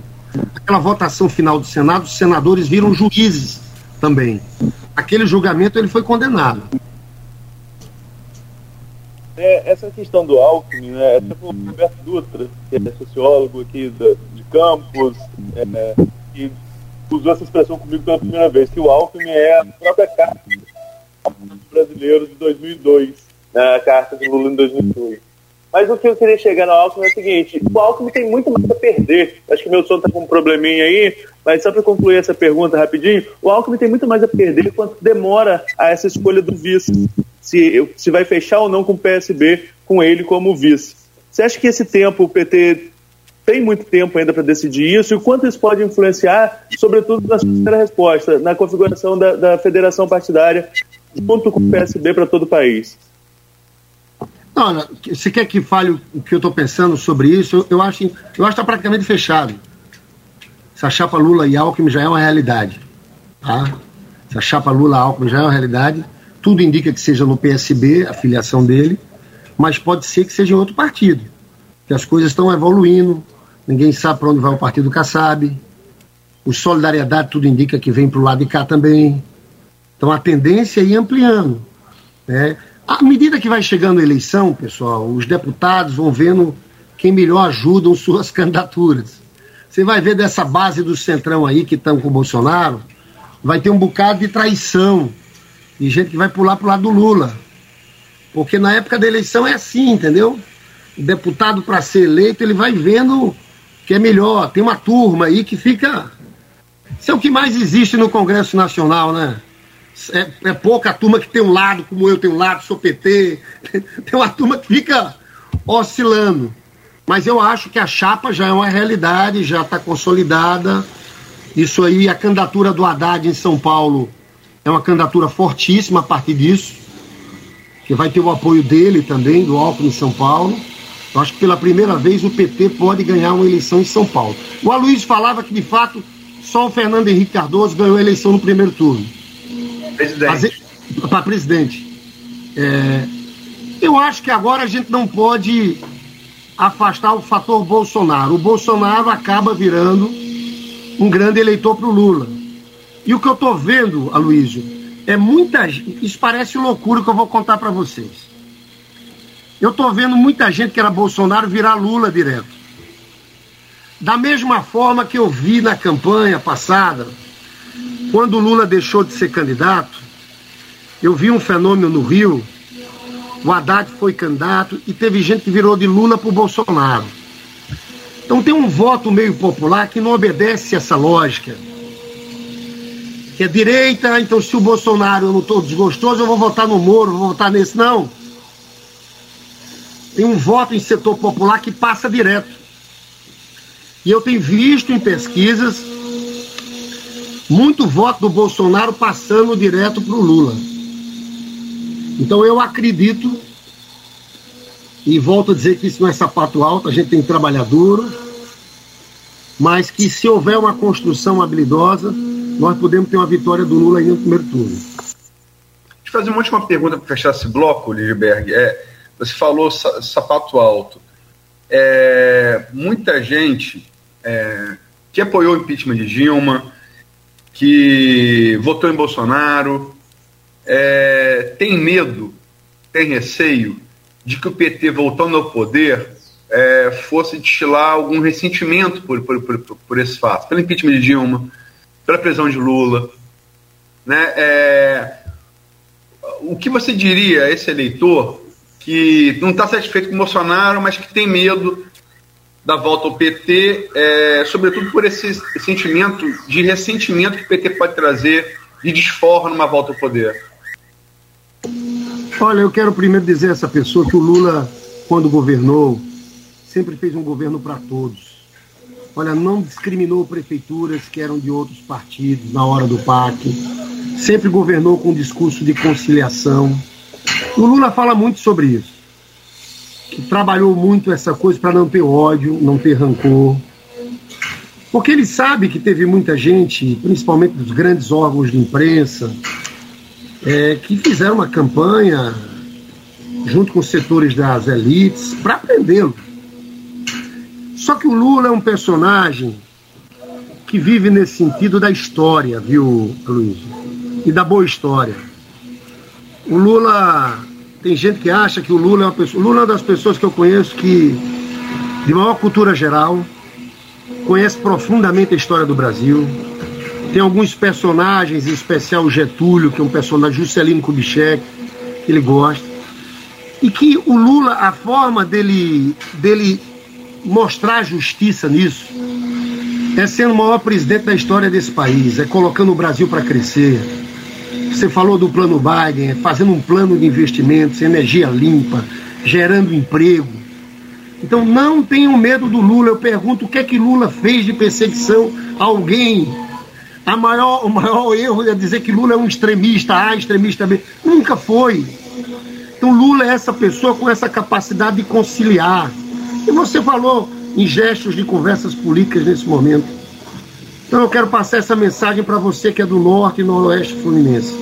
Aquela votação final do Senado, os senadores viram juízes também. Aquele julgamento ele foi condenado. É, essa questão do Alckmin, né, até o Roberto Dutra, que é sociólogo aqui de, de Campos, é, que usou essa expressão comigo pela primeira vez, que o Alckmin é a própria carta brasileiros de 2002, né, a carta do Lula em 2002. Mas o que eu queria chegar no Alckmin é o seguinte: o Alckmin tem muito mais a perder. Acho que meu som está com um probleminha aí, mas só para concluir essa pergunta rapidinho, o Alckmin tem muito mais a perder quanto demora a essa escolha do vice. Se, se vai fechar ou não com o PSB, com ele como vice. Você acha que esse tempo o PT tem muito tempo ainda para decidir isso e o quanto isso pode influenciar, sobretudo na sua resposta, na configuração da, da federação partidária junto com o PSB para todo o país? Não, você quer que fale o que eu estou pensando sobre isso? Eu acho, eu acho que está praticamente fechado. Essa chapa Lula e Alckmin já é uma realidade. Tá? Essa chapa Lula Alckmin já é uma realidade. Tudo indica que seja no PSB, a filiação dele, mas pode ser que seja em outro partido. Que as coisas estão evoluindo, ninguém sabe para onde vai o partido Kassab. O Solidariedade, tudo indica que vem para o lado de cá também. Então a tendência é ir ampliando. Né? À medida que vai chegando a eleição, pessoal, os deputados vão vendo quem melhor ajudam suas *laughs* candidaturas. Você vai ver dessa base do Centrão aí que estão com o Bolsonaro, vai ter um bocado de traição. e gente que vai pular para o lado do Lula. Porque na época da eleição é assim, entendeu? O deputado, para ser eleito, ele vai vendo que é melhor. Tem uma turma aí que fica. Isso é o que mais existe no Congresso Nacional, né? É, é pouca a turma que tem um lado, como eu tenho um lado, sou PT. *laughs* Tem uma turma que fica oscilando. Mas eu acho que a chapa já é uma realidade, já está consolidada. Isso aí, a candidatura do Haddad em São Paulo é uma candidatura fortíssima a partir disso, que vai ter o apoio dele também, do Alckmin em São Paulo. Eu acho que pela primeira vez o PT pode ganhar uma eleição em São Paulo. O Aloysio falava que, de fato, só o Fernando Henrique Cardoso ganhou a eleição no primeiro turno. Presidente. Para presidente. É, eu acho que agora a gente não pode afastar o fator Bolsonaro. O Bolsonaro acaba virando um grande eleitor para o Lula. E o que eu estou vendo, Aloysio, é muita. Isso parece loucura que eu vou contar para vocês. Eu estou vendo muita gente que era Bolsonaro virar Lula direto. Da mesma forma que eu vi na campanha passada, quando Lula deixou de ser candidato, eu vi um fenômeno no Rio o Haddad foi candidato e teve gente que virou de Lula para o Bolsonaro. Então tem um voto meio popular que não obedece essa lógica. Que é direita, então se o Bolsonaro eu não estou desgostoso, eu vou votar no Moro, vou votar nesse. Não. Tem um voto em setor popular que passa direto. E eu tenho visto em pesquisas muito voto do Bolsonaro passando direto para o Lula. Então eu acredito, e volto a dizer que isso não é sapato alto, a gente tem que trabalhar duro, mas que se houver uma construção habilidosa, nós podemos ter uma vitória do Lula aí no primeiro turno. Deixa eu fazer uma última pergunta para fechar esse bloco, Lidberg. É, você falou sapato alto. É, muita gente é, que apoiou o impeachment de Dilma, que votou em Bolsonaro, é, tem medo, tem receio de que o PT, voltando ao poder, é, fosse destilar algum ressentimento por, por, por, por, esse fato, pelo impeachment de Dilma, pela prisão de Lula. Né? É, o que você diria a esse eleitor que não está satisfeito com Bolsonaro, mas que tem medo da volta ao PT, é, sobretudo por esse sentimento de ressentimento que o PT pode trazer de desforra numa volta ao poder? Olha, eu quero primeiro dizer a essa pessoa que o Lula, quando governou, sempre fez um governo para todos. Olha, não discriminou prefeituras que eram de outros partidos na hora do PAC. Sempre governou com um discurso de conciliação. O Lula fala muito sobre isso. Que trabalhou muito essa coisa para não ter ódio, não ter rancor. Porque ele sabe que teve muita gente, principalmente dos grandes órgãos de imprensa, é, que fizeram uma campanha junto com os setores das elites para prendê-lo. Só que o Lula é um personagem que vive nesse sentido da história, viu, Luiz? E da boa história. O Lula. Tem gente que acha que o Lula é uma pessoa. Lula é uma das pessoas que eu conheço que, de maior cultura geral, conhece profundamente a história do Brasil, tem alguns personagens, em especial o Getúlio, que é um personagem, Juscelino Kubitschek, que ele gosta. E que o Lula, a forma dele, dele mostrar justiça nisso, é sendo o maior presidente da história desse país, é colocando o Brasil para crescer. Você falou do plano Biden, fazendo um plano de investimentos, energia limpa, gerando emprego. Então não tenham medo do Lula. Eu pergunto o que é que Lula fez de perseguição a alguém a maior, o maior erro é dizer que Lula é um extremista A, extremista B. Nunca foi. Então Lula é essa pessoa com essa capacidade de conciliar. E você falou em gestos de conversas políticas nesse momento. Então eu quero passar essa mensagem para você que é do norte e noroeste fluminense.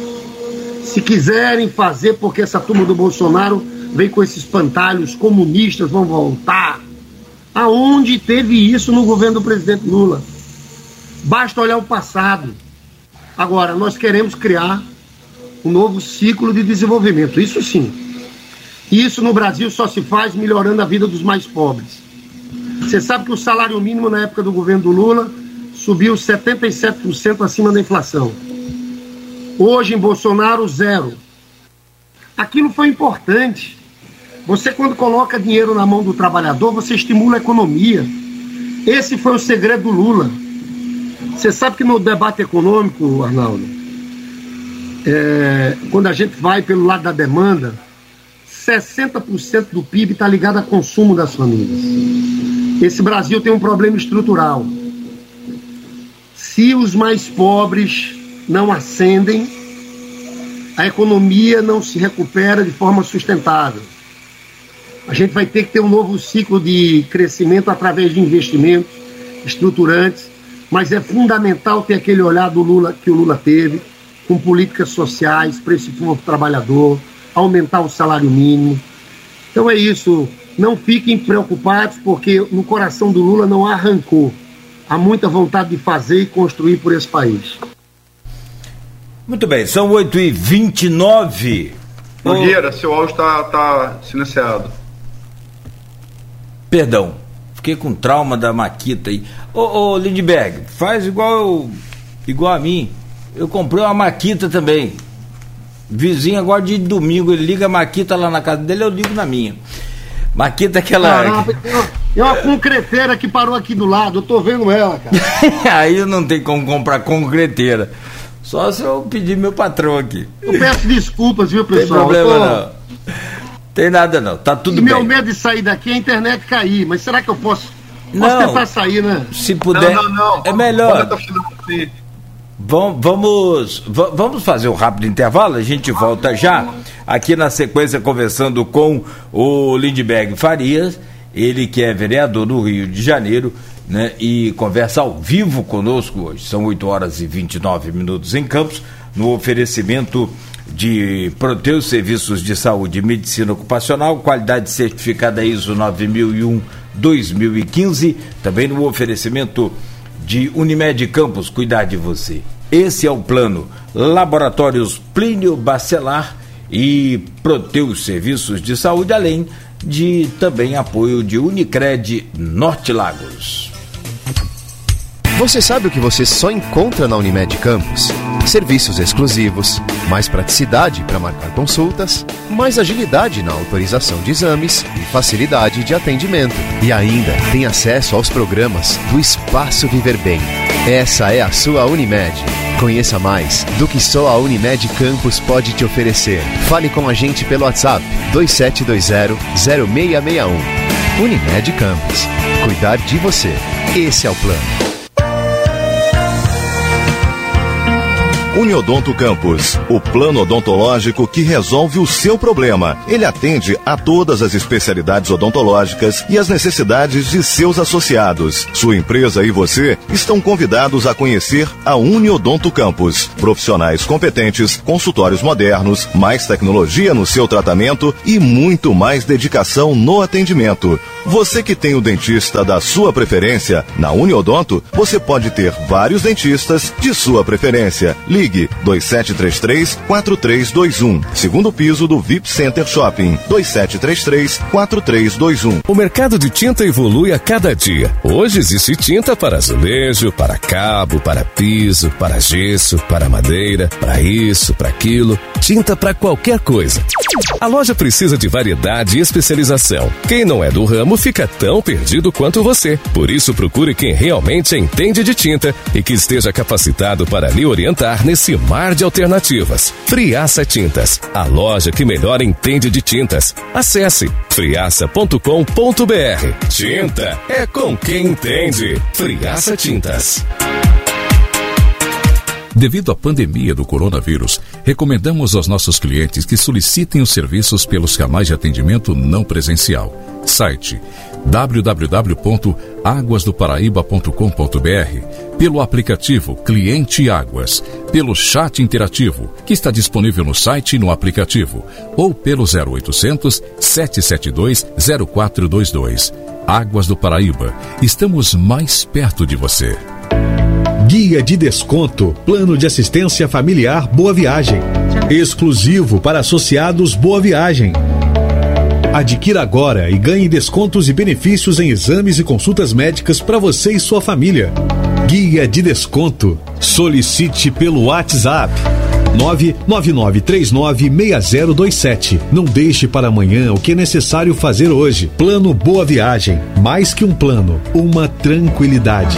Se quiserem fazer porque essa turma do Bolsonaro vem com esses pantalhos comunistas, vão voltar. Aonde teve isso no governo do presidente Lula? Basta olhar o passado. Agora, nós queremos criar um novo ciclo de desenvolvimento. Isso sim. Isso no Brasil só se faz melhorando a vida dos mais pobres. Você sabe que o salário mínimo na época do governo do Lula subiu 77% acima da inflação. Hoje em Bolsonaro, zero. Aquilo foi importante. Você, quando coloca dinheiro na mão do trabalhador, você estimula a economia. Esse foi o segredo do Lula. Você sabe que no debate econômico, Arnaldo, é, quando a gente vai pelo lado da demanda, 60% do PIB está ligado a consumo das famílias. Esse Brasil tem um problema estrutural. Se os mais pobres não ascendem, a economia não se recupera de forma sustentável. A gente vai ter que ter um novo ciclo de crescimento através de investimentos estruturantes, mas é fundamental ter aquele olhar do Lula que o Lula teve, com políticas sociais esse povo trabalhador, aumentar o salário mínimo. Então é isso. Não fiquem preocupados, porque no coração do Lula não há rancor. Há muita vontade de fazer e construir por esse país. Muito bem, são 8h29. Nogueira, Ô... seu áudio está tá silenciado. Perdão, fiquei com trauma da Maquita aí. Ô, ô Lindbergh, faz igual, igual a mim. Eu comprei uma Maquita também. Vizinho agora de domingo, ele liga a Maquita lá na casa dele, eu ligo na minha. Maquita é aquela. Caramba, tem uma concreteira que parou aqui do lado, eu tô vendo ela, cara. *laughs* Aí não tem como comprar concreteira. Só se eu pedir meu patrão aqui. Eu peço desculpas, viu, pessoal? Tem problema tô... não. Tem nada não, tá tudo e bem. Meu medo de sair daqui é a internet cair, mas será que eu posso? Posso não, tentar sair, né? Se puder. Não, não, não. É melhor. Vamos, vamos fazer um rápido intervalo, a gente volta já. Aqui na sequência, conversando com o Lindbergh Farias, ele que é vereador do Rio de Janeiro, né? E conversa ao vivo conosco hoje. São 8 horas e 29 minutos em Campos, no oferecimento de Proteus Serviços de Saúde e Medicina Ocupacional, qualidade certificada ISO 9001-2015, também no oferecimento de Unimed Campos, cuidar de você. Esse é o plano. Laboratórios Plínio Bacelar e Proteus Serviços de Saúde, além de também apoio de Unicred Norte Lagos. Você sabe o que você só encontra na Unimed Campus? Serviços exclusivos, mais praticidade para marcar consultas, mais agilidade na autorização de exames e facilidade de atendimento. E ainda tem acesso aos programas do Espaço Viver Bem. Essa é a sua Unimed. Conheça mais do que só a Unimed Campus pode te oferecer. Fale com a gente pelo WhatsApp 2720-0661. Unimed Campus. Cuidar de você. Esse é o plano. Uniodonto Campus, o plano odontológico que resolve o seu problema. Ele atende a todas as especialidades odontológicas e as necessidades de seus associados. Sua empresa e você estão convidados a conhecer a Uniodonto Campus. Profissionais competentes, consultórios modernos, mais tecnologia no seu tratamento e muito mais dedicação no atendimento. Você que tem o dentista da sua preferência, na Uniodonto, você pode ter vários dentistas de sua preferência. Ligue 2733 4321. Segundo piso do VIP Center Shopping. 2733 4321. O mercado de tinta evolui a cada dia. Hoje existe tinta para azulejo, para cabo, para piso, para gesso, para madeira, para isso, para aquilo. Tinta para qualquer coisa. A loja precisa de variedade e especialização. Quem não é do ramo fica tão perdido quanto você. Por isso, procure quem realmente entende de tinta e que esteja capacitado para lhe orientar nesse mar de alternativas. Friaça Tintas, a loja que melhor entende de tintas. Acesse friaça.com.br. Tinta é com quem entende. Friaça Tintas. Devido à pandemia do coronavírus, recomendamos aos nossos clientes que solicitem os serviços pelos canais de atendimento não presencial. Site www.aguasdoparaíba.com.br, pelo aplicativo Cliente Águas, pelo chat interativo, que está disponível no site e no aplicativo, ou pelo 0800 772 0422. Águas do Paraíba, estamos mais perto de você. Guia de desconto, plano de assistência familiar Boa Viagem. Exclusivo para associados Boa Viagem. Adquira agora e ganhe descontos e benefícios em exames e consultas médicas para você e sua família. Guia de desconto. Solicite pelo WhatsApp 999396027. Não deixe para amanhã o que é necessário fazer hoje. Plano Boa Viagem. Mais que um plano, uma tranquilidade.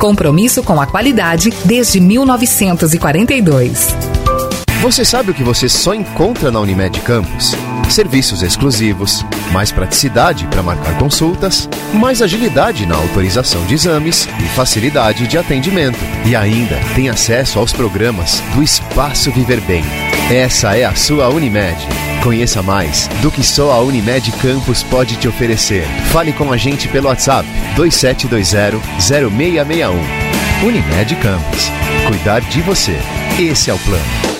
compromisso com a qualidade desde 1942. Você sabe o que você só encontra na Unimed Campus? Serviços exclusivos, mais praticidade para marcar consultas, mais agilidade na autorização de exames e facilidade de atendimento. E ainda tem acesso aos programas do Espaço Viver Bem. Essa é a sua Unimed. Conheça mais do que só a Unimed Campus pode te oferecer. Fale com a gente pelo WhatsApp 2720-0661. Unimed Campus. Cuidar de você. Esse é o plano.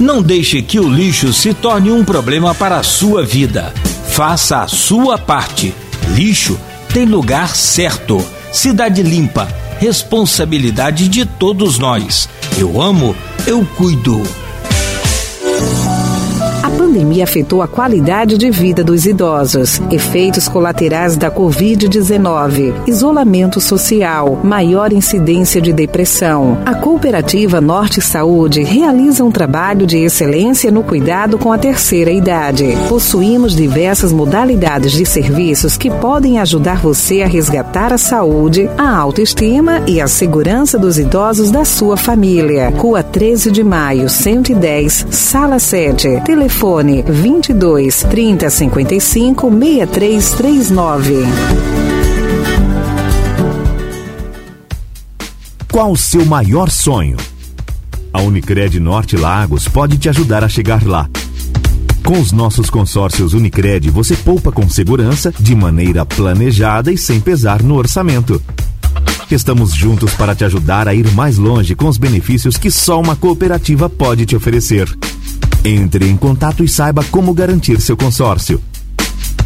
Não deixe que o lixo se torne um problema para a sua vida. Faça a sua parte. Lixo tem lugar certo. Cidade limpa. Responsabilidade de todos nós. Eu amo, eu cuido pandemia afetou a qualidade de vida dos idosos. Efeitos colaterais da Covid-19, isolamento social, maior incidência de depressão. A Cooperativa Norte Saúde realiza um trabalho de excelência no cuidado com a terceira idade. Possuímos diversas modalidades de serviços que podem ajudar você a resgatar a saúde, a autoestima e a segurança dos idosos da sua família. Rua 13 de Maio, 110, Sala 7. Telefone Telefone 22 30 55 6339. Qual o seu maior sonho? A Unicred Norte Lagos pode te ajudar a chegar lá. Com os nossos consórcios Unicred, você poupa com segurança, de maneira planejada e sem pesar no orçamento. Estamos juntos para te ajudar a ir mais longe com os benefícios que só uma cooperativa pode te oferecer. Entre em contato e saiba como garantir seu consórcio.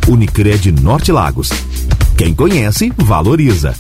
Unicred Norte Lagos. Quem conhece, valoriza.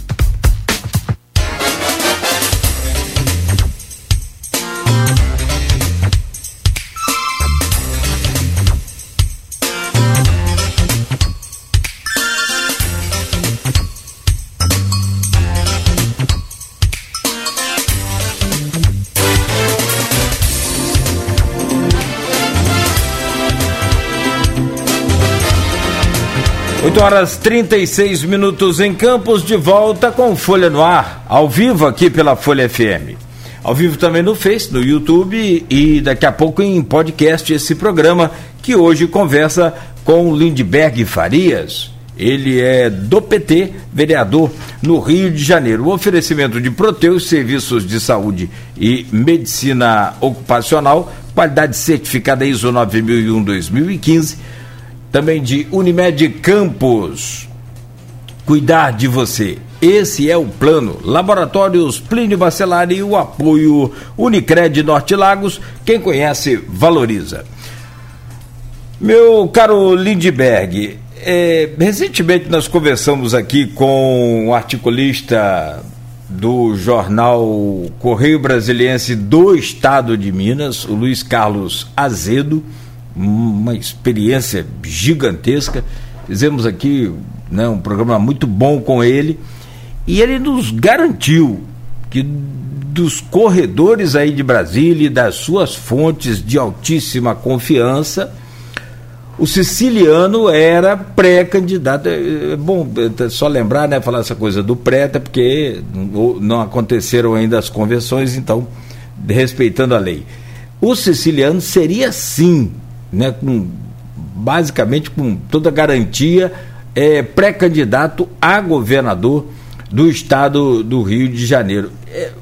8 horas 36 minutos em Campos, de volta com Folha no Ar, ao vivo aqui pela Folha FM. Ao vivo também no Face, no YouTube e daqui a pouco em podcast esse programa que hoje conversa com Lindbergh Farias. Ele é do PT, vereador no Rio de Janeiro. O oferecimento de Proteus, serviços de saúde e medicina ocupacional, qualidade certificada ISO 9001-2015 também de Unimed Campos. Cuidar de você. Esse é o plano. Laboratórios Plínio Bacelar e o apoio Unicred Norte Lagos. Quem conhece, valoriza. Meu caro Lindberg, é, recentemente nós conversamos aqui com um articulista do jornal Correio Brasiliense do Estado de Minas, o Luiz Carlos Azedo uma experiência gigantesca. Fizemos aqui né, um programa muito bom com ele e ele nos garantiu que dos corredores aí de Brasília e das suas fontes de altíssima confiança, o siciliano era pré-candidato. É, é bom é só lembrar, né, falar essa coisa do pré, até porque não aconteceram ainda as convenções, então, respeitando a lei. o siciliano seria sim, né, com, basicamente com toda garantia, é, pré-candidato a governador do estado do Rio de Janeiro. É,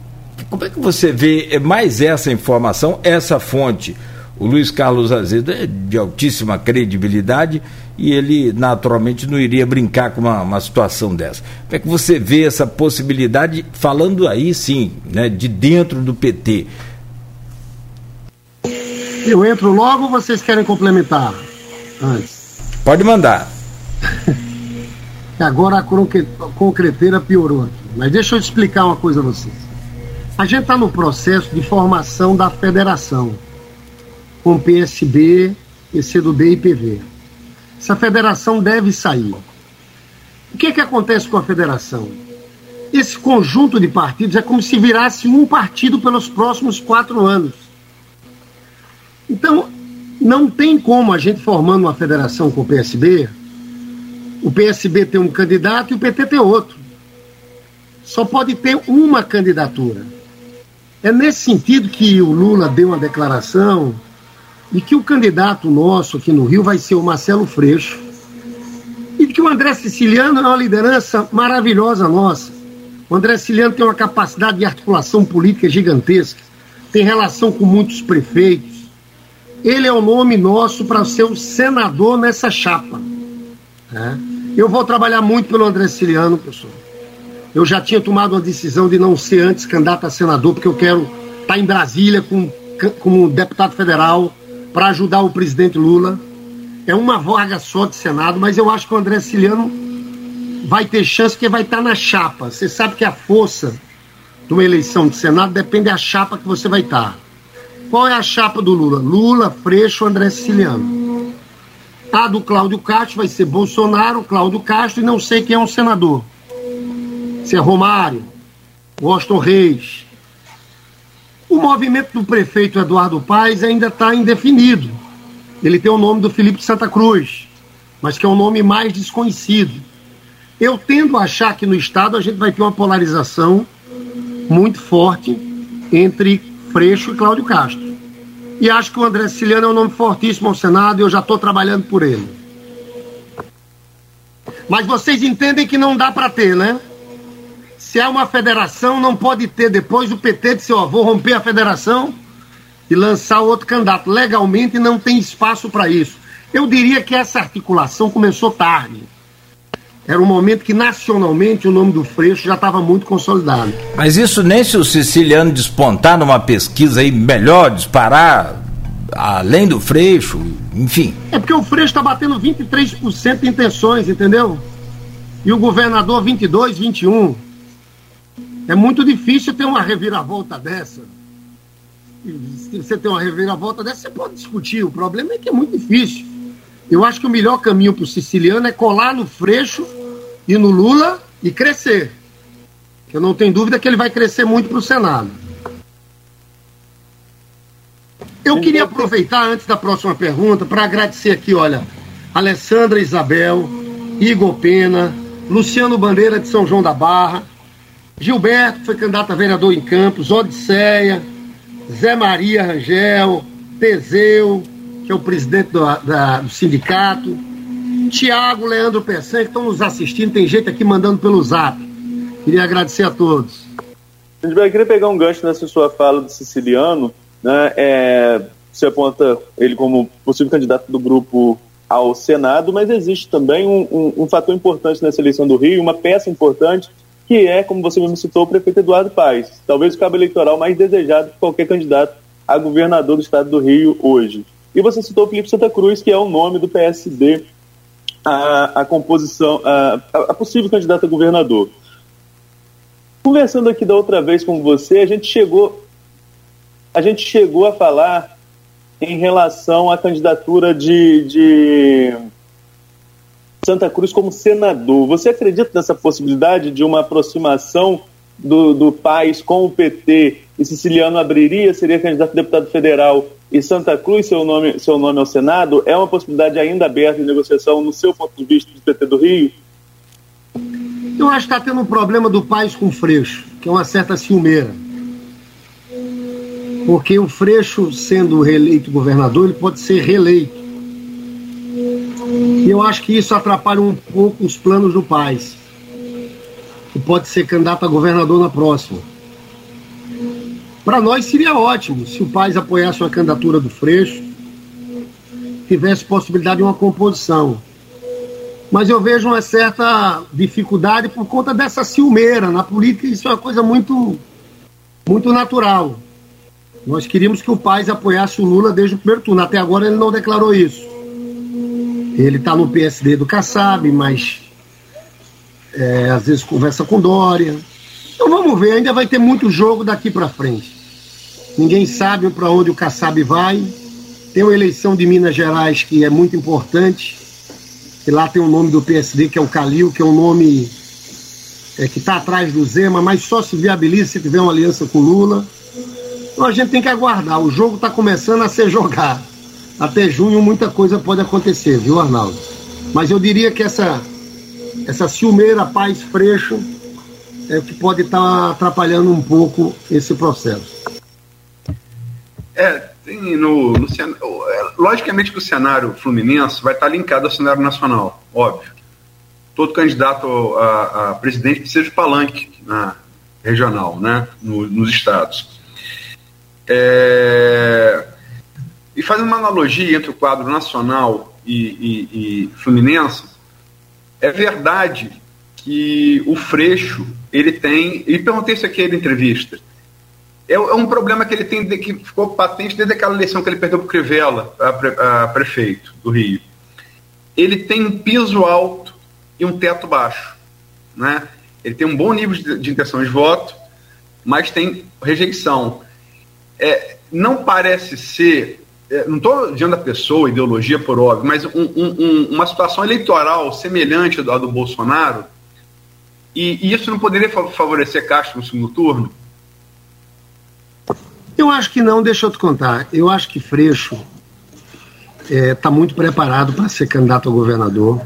como é que você vê mais essa informação, essa fonte? O Luiz Carlos Azevedo é de altíssima credibilidade e ele naturalmente não iria brincar com uma, uma, situação dessa. Como é que você vê essa possibilidade, falando aí sim, né, de dentro do PT? Eu entro logo ou vocês querem complementar antes? Pode mandar. *laughs* Agora a concreteira piorou aqui. Mas deixa eu explicar uma coisa a vocês. A gente está no processo de formação da federação, com PSB, PCdoB e PV. Essa federação deve sair. O que, é que acontece com a federação? Esse conjunto de partidos é como se virasse um partido pelos próximos quatro anos. Então, não tem como a gente formando uma federação com o PSB, o PSB ter um candidato e o PT ter outro. Só pode ter uma candidatura. É nesse sentido que o Lula deu uma declaração de que o candidato nosso aqui no Rio vai ser o Marcelo Freixo e que o André Siciliano é uma liderança maravilhosa nossa. O André Siciliano tem uma capacidade de articulação política gigantesca, tem relação com muitos prefeitos. Ele é o nome nosso para ser o senador nessa chapa. É. Eu vou trabalhar muito pelo André Siciliano, pessoal. Eu já tinha tomado uma decisão de não ser antes candidato a senador, porque eu quero estar em Brasília com, como deputado federal para ajudar o presidente Lula. É uma vaga só de Senado, mas eu acho que o André Siciliano vai ter chance porque vai estar na chapa. Você sabe que a força de uma eleição de Senado depende da chapa que você vai estar. Qual é a chapa do Lula? Lula, Freixo, André Siciliano. A do Cláudio Castro vai ser Bolsonaro, Cláudio Castro e não sei quem é o senador se é Romário, Washington Reis. O movimento do prefeito Eduardo Paes ainda está indefinido. Ele tem o nome do Felipe Santa Cruz, mas que é o nome mais desconhecido. Eu tendo a achar que no Estado a gente vai ter uma polarização muito forte entre Freixo e Cláudio Castro. E acho que o André Siciliano é um nome fortíssimo ao Senado e eu já estou trabalhando por ele. Mas vocês entendem que não dá para ter, né? Se há uma federação, não pode ter depois o PT de seu avô romper a federação e lançar outro candidato. Legalmente não tem espaço para isso. Eu diria que essa articulação começou tarde. Era um momento que nacionalmente o nome do Freixo já estava muito consolidado. Mas isso nem se o siciliano despontar numa pesquisa aí melhor, disparar além do Freixo, enfim. É porque o Freixo está batendo 23% de intenções, entendeu? E o governador 22, 21. É muito difícil ter uma reviravolta dessa. Se você tem uma reviravolta dessa, você pode discutir. O problema é que é muito difícil. Eu acho que o melhor caminho para o siciliano é colar no Freixo e no Lula e crescer. Eu não tenho dúvida que ele vai crescer muito para o Senado. Eu queria aproveitar, antes da próxima pergunta, para agradecer aqui, olha, Alessandra Isabel, Igor Pena, Luciano Bandeira de São João da Barra, Gilberto, que foi candidato a vereador em Campos, Odisseia, Zé Maria Rangel, Teseu, que é o presidente do, da, do sindicato, Tiago, Leandro Pessan, que estão nos assistindo, tem gente aqui mandando pelo zap. Queria agradecer a todos. Eu queria pegar um gancho nessa sua fala do siciliano, né? É, você aponta ele como possível candidato do grupo ao Senado, mas existe também um, um, um fator importante nessa eleição do Rio, uma peça importante que é, como você me citou, o prefeito Eduardo Paes, talvez o cabo eleitoral mais desejado de qualquer candidato a governador do estado do Rio hoje. E você citou o Felipe Santa Cruz, que é o nome do PSD a, a composição, a, a possível candidato a governador. Conversando aqui da outra vez com você, a gente chegou, a gente chegou a falar em relação à candidatura de, de Santa Cruz como senador. Você acredita nessa possibilidade de uma aproximação do, do Paz com o PT e Siciliano abriria, seria candidato a deputado federal e Santa Cruz seu nome, seu nome ao Senado? É uma possibilidade ainda aberta de negociação no seu ponto de vista do PT do Rio? Eu acho que está tendo um problema do Paz com o Freixo, que é uma certa ciumeira. Porque o Freixo, sendo reeleito governador, ele pode ser reeleito. E eu acho que isso atrapalha um pouco os planos do Paz, que pode ser candidato a governador na próxima. Para nós seria ótimo se o Paz apoiasse uma candidatura do Freixo, tivesse possibilidade de uma composição. Mas eu vejo uma certa dificuldade por conta dessa ciumeira. Na política, isso é uma coisa muito, muito natural. Nós queríamos que o Paz apoiasse o Lula desde o primeiro turno. Até agora ele não declarou isso. Ele está no PSD do Kassab, mas é, às vezes conversa com Dória. Então vamos ver, ainda vai ter muito jogo daqui para frente. Ninguém sabe para onde o Kassab vai. Tem uma eleição de Minas Gerais que é muito importante. E lá tem o nome do PSD, que é o Calil, que é um nome é, que está atrás do Zema, mas só se viabiliza se tiver uma aliança com Lula. Então a gente tem que aguardar. O jogo está começando a ser jogado. Até junho muita coisa pode acontecer, viu, Arnaldo? Mas eu diria que essa, essa ciumeira paz freixo é o que pode estar tá atrapalhando um pouco esse processo. É, tem no, no é, logicamente que o cenário fluminense vai estar linkado ao cenário nacional, óbvio. Todo candidato a, a presidente precisa de palanque na regional, né, no, nos estados. É, e fazendo uma analogia entre o quadro nacional e, e, e fluminense, é verdade que o Freixo, ele tem, e perguntei isso aqui na entrevista, é, é, um problema que ele tem, de, que ficou patente desde aquela eleição que ele perdeu para o Crivella, a, pre, a prefeito do Rio. Ele tem um piso alto e um teto baixo. Né? Ele tem um bom nível de, de intenção de voto, mas tem rejeição. É, não parece ser, não estou dizendo a pessoa, ideologia por óbvio, mas um, um, uma situação eleitoral semelhante à do Bolsonaro, e, e isso não poderia favorecer Castro no segundo turno? Eu acho que não, deixa eu te contar. Eu acho que Freixo está é, tá muito preparado para ser candidato a governador.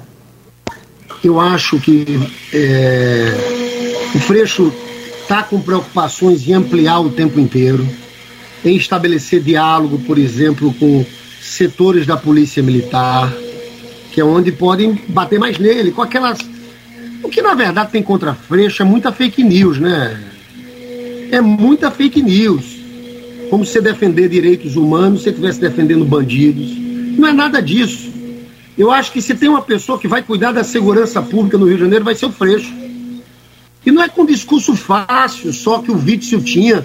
Eu acho que é, o Freixo está com preocupações em ampliar o tempo inteiro, em estabelecer diálogo, por exemplo, com setores da polícia militar, que é onde podem bater mais nele, com aquelas. O que na verdade tem contra Freixo é muita fake news, né? É muita fake news como se defender direitos humanos se estivesse defendendo bandidos. Não é nada disso. Eu acho que se tem uma pessoa que vai cuidar da segurança pública no Rio de Janeiro, vai ser o Freixo. E não é com discurso fácil só que o Witzel tinha.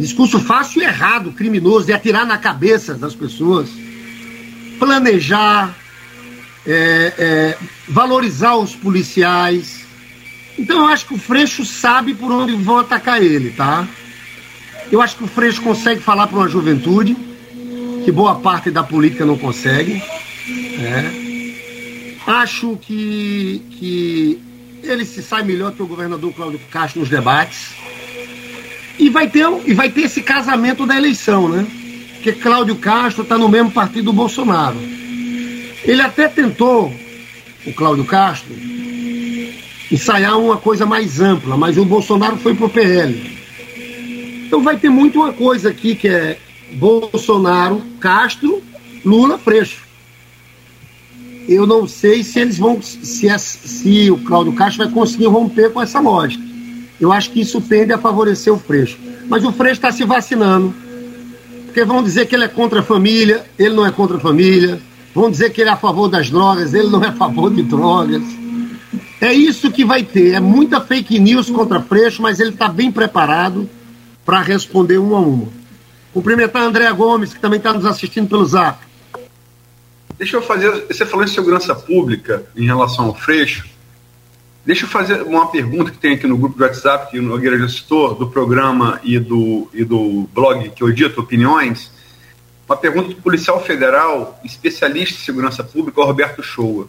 Discurso fácil e errado, criminoso, de atirar na cabeça das pessoas. Planejar, é, é, valorizar os policiais. Então eu acho que o Freixo sabe por onde vão atacar ele, tá? Eu acho que o Freixo consegue falar para uma juventude que boa parte da política não consegue. Né? Acho que, que ele se sai melhor que o governador Cláudio Castro nos debates. E vai ter, e vai ter esse casamento da eleição, né? Porque Cláudio Castro está no mesmo partido do Bolsonaro. Ele até tentou, o Cláudio Castro, ensaiar uma coisa mais ampla, mas o Bolsonaro foi pro PL. Então vai ter muito uma coisa aqui que é Bolsonaro, Castro, Lula, Freixo. Eu não sei se eles vão, se, é, se o Cláudio Castro vai conseguir romper com essa lógica. Eu acho que isso tende a favorecer o Freixo. Mas o Freixo está se vacinando. Porque vão dizer que ele é contra a família, ele não é contra a família. Vão dizer que ele é a favor das drogas, ele não é a favor de drogas. É isso que vai ter. É muita fake news contra Freixo, mas ele está bem preparado para responder uma a uma. Cumprimentar a Andréa Gomes, que também está nos assistindo pelo Zap. Deixa eu fazer. Você falou em segurança pública em relação ao Freixo. Deixa eu fazer uma pergunta que tem aqui no grupo do WhatsApp, que o Nogueira já citou, do programa e do, e do blog que eu edito, Opiniões. Uma pergunta do policial federal, especialista em segurança pública, Roberto Shoa.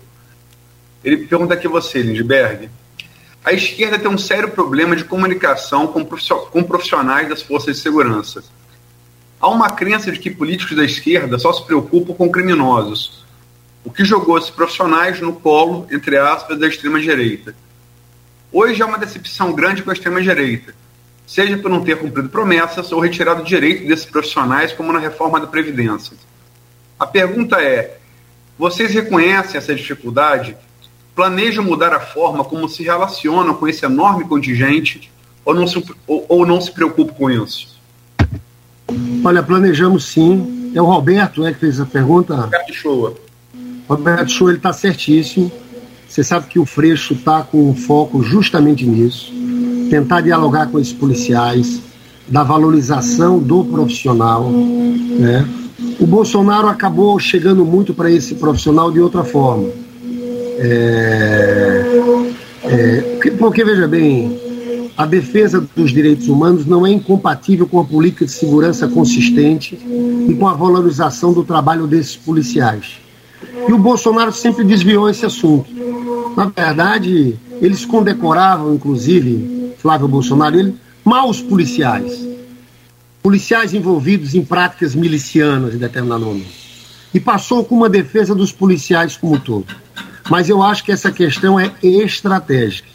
Ele pergunta aqui a você, Lindbergh, a esquerda tem um sério problema de comunicação com profissionais das forças de segurança. Há uma crença de que políticos da esquerda só se preocupam com criminosos, o que jogou esses profissionais no colo, entre aspas, da extrema-direita. Hoje há uma decepção grande com a extrema-direita. seja por não ter cumprido promessas ou retirado direito desses profissionais, como na reforma da Previdência. A pergunta é: vocês reconhecem essa dificuldade? Planejam mudar a forma como se relacionam com esse enorme contingente ou não se, ou, ou não se preocupam com isso? Olha, planejamos sim. É o Roberto né, que fez a pergunta. Roberto Shoa. Roberto ele está certíssimo. Você sabe que o Freixo está com foco justamente nisso. Tentar dialogar com esses policiais, da valorização do profissional. Né? O Bolsonaro acabou chegando muito para esse profissional de outra forma. É, é, porque, veja bem, a defesa dos direitos humanos não é incompatível com a política de segurança consistente e com a valorização do trabalho desses policiais. E o Bolsonaro sempre desviou esse assunto. Na verdade, eles condecoravam, inclusive, Flávio Bolsonaro, ele, maus policiais. Policiais envolvidos em práticas milicianas em determinado momento. E passou com uma defesa dos policiais como um todo. Mas eu acho que essa questão é estratégica.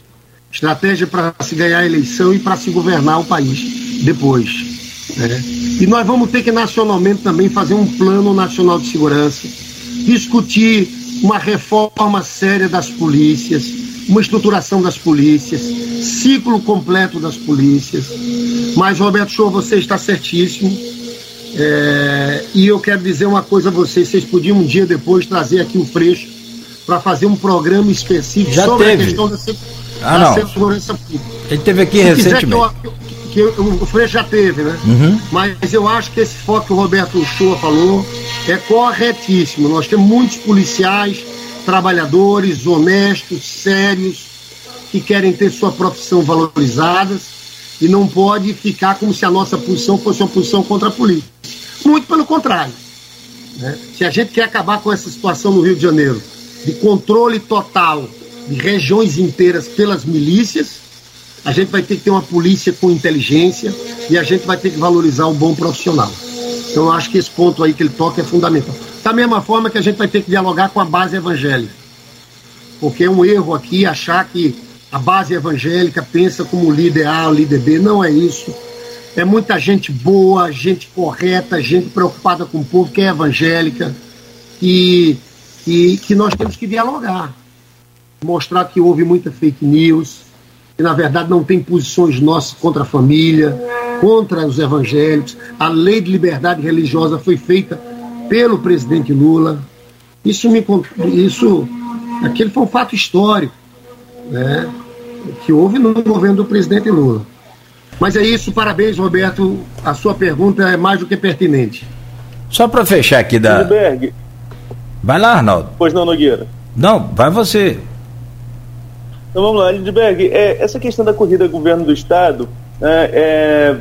Estratégia para se ganhar a eleição e para se governar o país depois. Né? E nós vamos ter que nacionalmente também fazer um plano nacional de segurança, discutir uma reforma séria das polícias, uma estruturação das polícias, ciclo completo das polícias. Mas, Roberto Show, você está certíssimo. É, e eu quero dizer uma coisa a vocês: vocês podiam um dia depois trazer aqui o Freixo para fazer um programa específico Já sobre teve. a questão da, ah, da não. segurança pública. Ele teve aqui Se recentemente. que, eu, que eu, o Freixo já teve, né? Uhum. Mas eu acho que esse foco que o Roberto Shoa falou é corretíssimo. Nós temos muitos policiais, trabalhadores, honestos, sérios, que querem ter sua profissão valorizada e não pode ficar como se a nossa posição fosse uma posição contra a polícia. Muito pelo contrário. né? Se a gente quer acabar com essa situação no Rio de Janeiro, de controle total de regiões inteiras pelas milícias, a gente vai ter que ter uma polícia com inteligência e a gente vai ter que valorizar um bom profissional. Então eu acho que esse ponto aí que ele toca é fundamental. Da mesma forma que a gente vai ter que dialogar com a base evangélica. Porque é um erro aqui achar que a base evangélica pensa como líder A, líder B. Não é isso. É muita gente boa, gente correta, gente preocupada com o povo, que é evangélica, e, e que nós temos que dialogar. Mostrar que houve muita fake news, que na verdade não tem posições nossas contra a família, contra os evangélicos. A lei de liberdade religiosa foi feita pelo presidente Lula. Isso me isso aquele foi um fato histórico, né, que houve no governo do presidente Lula. Mas é isso, parabéns, Roberto. A sua pergunta é mais do que pertinente. Só para fechar aqui da. Lindbergh, Vai lá, Arnaldo. pois não, Nogueira. Não, vai você. Então vamos lá, Lindbergh, é, essa questão da corrida governo do Estado, né, é,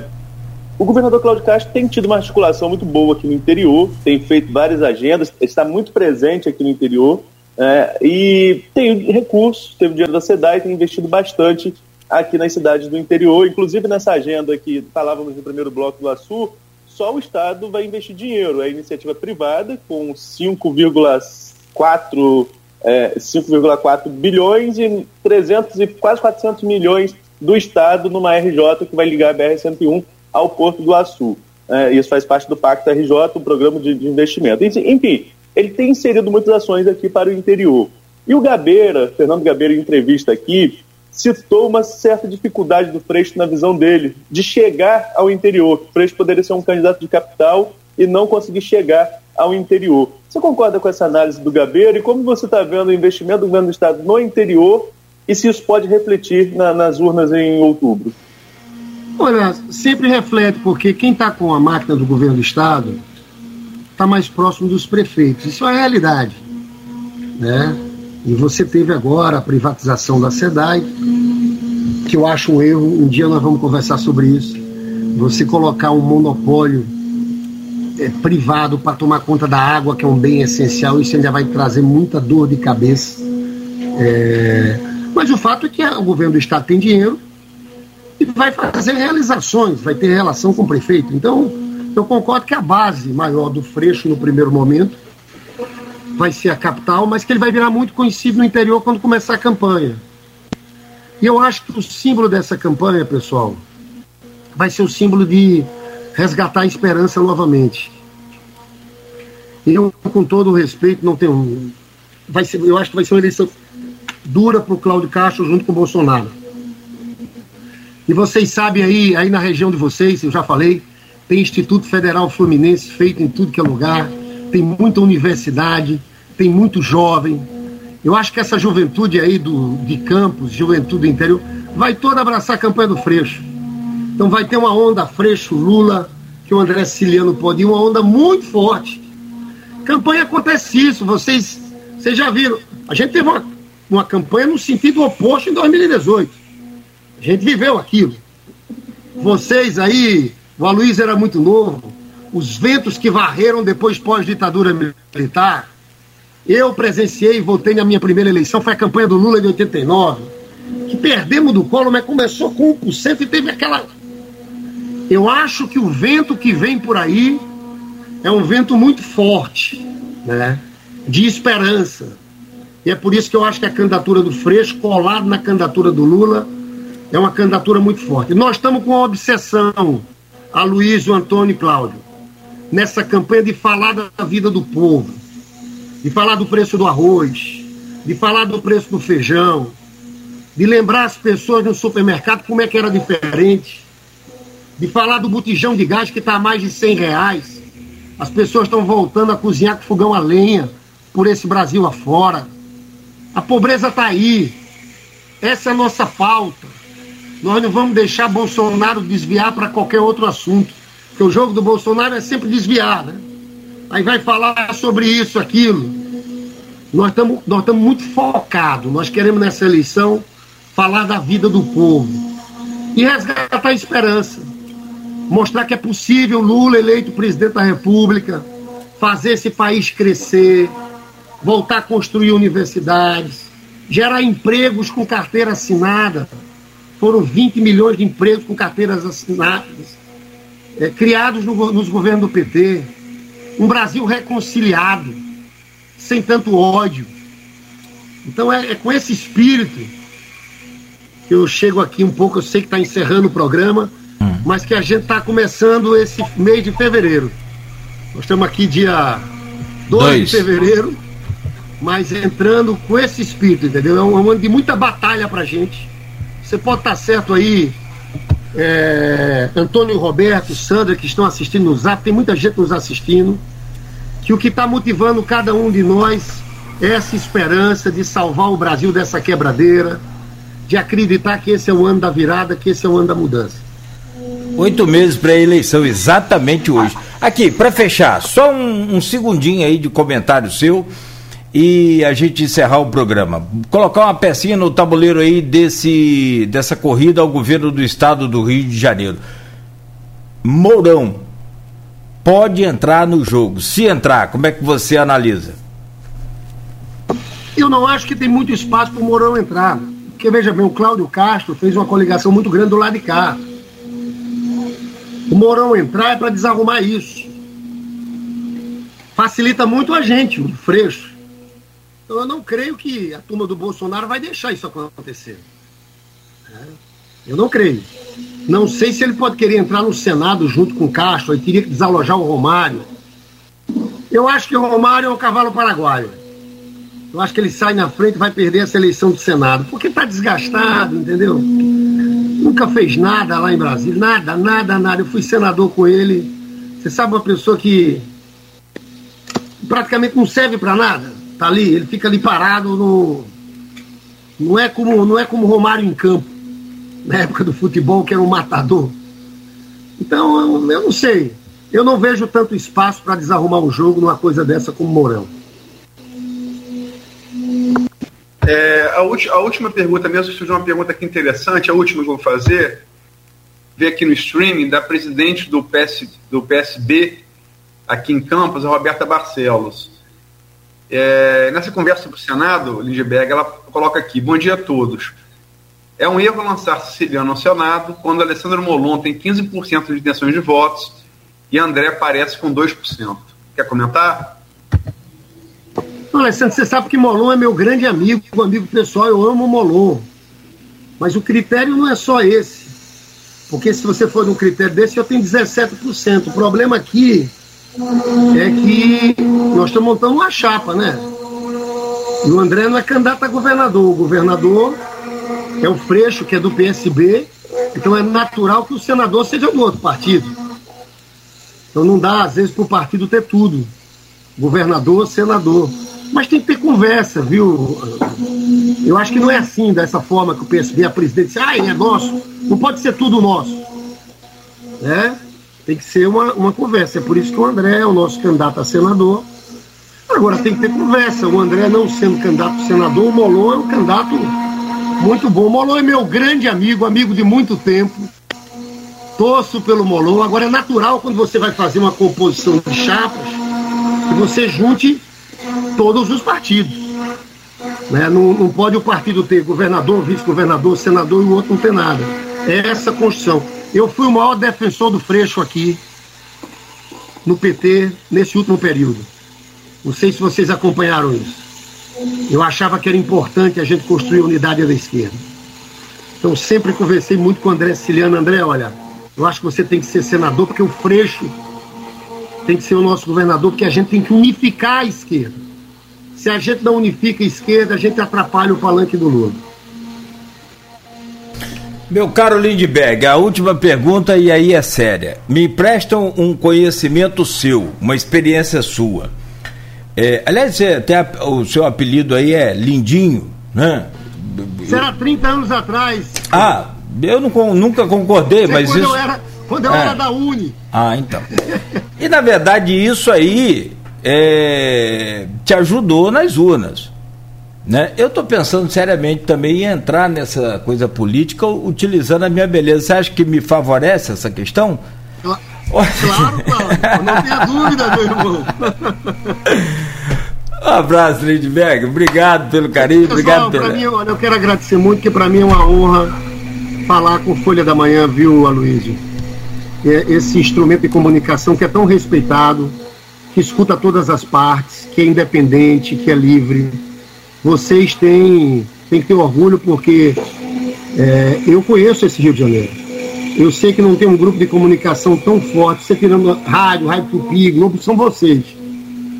o governador Cláudio Castro tem tido uma articulação muito boa aqui no interior, tem feito várias agendas, está muito presente aqui no interior é, e tem recursos, teve dinheiro da SEDAI, tem investido bastante aqui nas cidades do interior, inclusive nessa agenda que falávamos no primeiro bloco do Açu, só o Estado vai investir dinheiro, é iniciativa privada com 5,4 é, 5,4 bilhões e 300 e quase 400 milhões do Estado numa RJ que vai ligar a BR-101 ao Porto do Açu. É, isso faz parte do Pacto RJ, um programa de, de investimento. Enfim, ele tem inserido muitas ações aqui para o interior. E o Gabeira, Fernando Gabeira, em entrevista aqui, citou uma certa dificuldade do Freixo na visão dele, de chegar ao interior. O Freixo poderia ser um candidato de capital e não conseguir chegar ao interior. Você concorda com essa análise do Gabeira e como você está vendo o investimento do governo do Estado no interior e se isso pode refletir na, nas urnas em outubro? Olha, sempre reflete, porque quem está com a máquina do governo do Estado está mais próximo dos prefeitos. Isso é a realidade. Né? E você teve agora a privatização da SEDAI, que eu acho um erro. Um dia nós vamos conversar sobre isso. Você colocar um monopólio é, privado para tomar conta da água, que é um bem essencial, isso ainda vai trazer muita dor de cabeça. É, mas o fato é que o governo do Estado tem dinheiro e vai fazer realizações, vai ter relação com o prefeito. Então, eu concordo que a base maior do Freixo no primeiro momento vai ser a capital, mas que ele vai virar muito conhecido no interior quando começar a campanha. E eu acho que o símbolo dessa campanha, pessoal, vai ser o símbolo de resgatar a esperança novamente. Eu, com todo o respeito, não tenho. Vai ser, eu acho que vai ser uma eleição dura para o Cláudio Castro junto com o Bolsonaro. E vocês sabem aí, aí na região de vocês, eu já falei, tem Instituto Federal Fluminense feito em tudo que é lugar, tem muita universidade, tem muito jovem. Eu acho que essa juventude aí do, de campos, juventude interior, vai toda abraçar a campanha do Freixo. Então vai ter uma onda Freixo Lula, que o André Siciliano pode ir, uma onda muito forte. Campanha acontece isso, vocês, vocês já viram. A gente teve uma, uma campanha no sentido oposto em 2018. A gente viveu aquilo. Vocês aí, o Aloysio era muito novo, os ventos que varreram depois pós-ditadura militar. Eu presenciei e votei na minha primeira eleição, foi a campanha do Lula de 89, que perdemos do colo, mas começou com 1% e teve aquela. Eu acho que o vento que vem por aí é um vento muito forte, né? de esperança. E é por isso que eu acho que a candidatura do Freixo, colado na candidatura do Lula, é uma candidatura muito forte. Nós estamos com uma obsessão, a Luiz, o Antônio e Cláudio, nessa campanha de falar da vida do povo, de falar do preço do arroz, de falar do preço do feijão, de lembrar as pessoas no supermercado como é que era diferente, de falar do botijão de gás que está a mais de 100 reais. As pessoas estão voltando a cozinhar com fogão a lenha por esse Brasil afora. A pobreza está aí. Essa é a nossa falta. Nós não vamos deixar Bolsonaro desviar para qualquer outro assunto. Porque o jogo do Bolsonaro é sempre desviar, né? Aí vai falar sobre isso, aquilo. Nós estamos nós muito focados. Nós queremos nessa eleição falar da vida do povo e resgatar a esperança. Mostrar que é possível Lula eleito presidente da República, fazer esse país crescer, voltar a construir universidades, gerar empregos com carteira assinada. Foram 20 milhões de empregos com carteiras assinadas, é, criados no, nos governos do PT. Um Brasil reconciliado, sem tanto ódio. Então é, é com esse espírito que eu chego aqui um pouco, eu sei que está encerrando o programa, hum. mas que a gente está começando esse mês de fevereiro. Nós estamos aqui dia 2 de fevereiro mas entrando com esse espírito, entendeu? É um ano de muita batalha pra gente. Você pode estar certo aí, é, Antônio Roberto, Sandra, que estão assistindo no Zap, tem muita gente nos assistindo, que o que está motivando cada um de nós é essa esperança de salvar o Brasil dessa quebradeira, de acreditar que esse é o ano da virada, que esse é o ano da mudança. Oito meses para a eleição, exatamente hoje. Aqui, para fechar, só um, um segundinho aí de comentário seu e a gente encerrar o programa. Colocar uma pecinha no tabuleiro aí desse, dessa corrida ao governo do estado do Rio de Janeiro. Mourão pode entrar no jogo. Se entrar, como é que você analisa? Eu não acho que tem muito espaço para o Mourão entrar. Porque veja bem, o Cláudio Castro fez uma coligação muito grande do lado de cá. O Mourão entrar é para desarrumar isso. Facilita muito a gente, o Freixo. Então eu não creio que a turma do Bolsonaro vai deixar isso acontecer. É. Eu não creio. Não sei se ele pode querer entrar no Senado junto com o Castro, ele teria que desalojar o Romário. Eu acho que o Romário é um cavalo paraguaio. Eu acho que ele sai na frente e vai perder essa eleição do Senado, porque está desgastado, entendeu? Nunca fez nada lá em Brasília, nada, nada, nada. Eu fui senador com ele. Você sabe uma pessoa que praticamente não serve para nada? Tá ali, ele fica ali parado no. Não é como, não é como Romário em campo, na época do futebol, que era um matador. Então, eu, eu não sei. Eu não vejo tanto espaço para desarrumar um jogo numa coisa dessa como Mourão. É, a, a, última pergunta mesmo, surgiu uma pergunta aqui interessante, a última que eu vou fazer, ver aqui no streaming, da presidente do, PS, do PSB aqui em Campos, a Roberta Barcelos. É, nessa conversa sobre o Senado, Lindbergh, ela coloca aqui: Bom dia a todos. É um erro lançar Siciliano ao Senado quando Alessandro Molon tem 15% de intenções de votos e André aparece com 2%. Quer comentar? Alessandro, você sabe que Molon é meu grande amigo, amigo pessoal, eu amo Molon. Mas o critério não é só esse. Porque se você for num critério desse, eu tenho 17%. O problema aqui é que nós estamos montando uma chapa, né? E o André não é candidato a governador. O governador é o Freixo, que é do PSB. Então é natural que o senador seja do outro partido. Então não dá, às vezes, para o partido ter tudo. Governador, senador. Mas tem que ter conversa, viu? Eu acho que não é assim, dessa forma que o PSB, a presidente, diz, ah, é nosso. Não pode ser tudo nosso. Né? Tem que ser uma, uma conversa. É por isso que o André é o nosso candidato a senador. Agora tem que ter conversa. O André não sendo candidato a senador, o Molon é um candidato muito bom. O Molon é meu grande amigo, amigo de muito tempo. Torço pelo Molon. Agora é natural quando você vai fazer uma composição de chapas que você junte todos os partidos. Né? Não, não pode o partido ter governador, vice-governador, senador e o outro não ter nada. É essa construção. Eu fui o maior defensor do Freixo aqui no PT nesse último período. Não sei se vocês acompanharam isso. Eu achava que era importante a gente construir a unidade da esquerda. Então sempre conversei muito com o André Siciliano. André, olha, eu acho que você tem que ser senador, porque o Freixo tem que ser o nosso governador, porque a gente tem que unificar a esquerda. Se a gente não unifica a esquerda, a gente atrapalha o palanque do Lula. Meu caro Lindbergh, a última pergunta e aí é séria. Me emprestam um conhecimento seu, uma experiência sua. É, aliás, até o seu apelido aí é Lindinho, né? Será 30 anos atrás. Ah, eu não, nunca concordei, mas quando isso. Eu era, quando eu é. era da Uni. Ah, então. e na verdade isso aí é, te ajudou nas urnas. Né? Eu estou pensando seriamente também em entrar nessa coisa política utilizando a minha beleza. Você acha que me favorece essa questão? Claro, claro, não tenha dúvida, meu irmão. Um *laughs* abraço, Lindbergh. Obrigado pelo carinho, Pessoal, obrigado pelo. Mim, olha, eu quero agradecer muito, porque para mim é uma honra falar com Folha da Manhã, viu, Aloysio? É esse instrumento de comunicação que é tão respeitado, que escuta todas as partes, que é independente, que é livre vocês têm, têm que ter orgulho porque é, eu conheço esse Rio de Janeiro. Eu sei que não tem um grupo de comunicação tão forte, você tirando rádio, rádio Tupi, Globo, são vocês.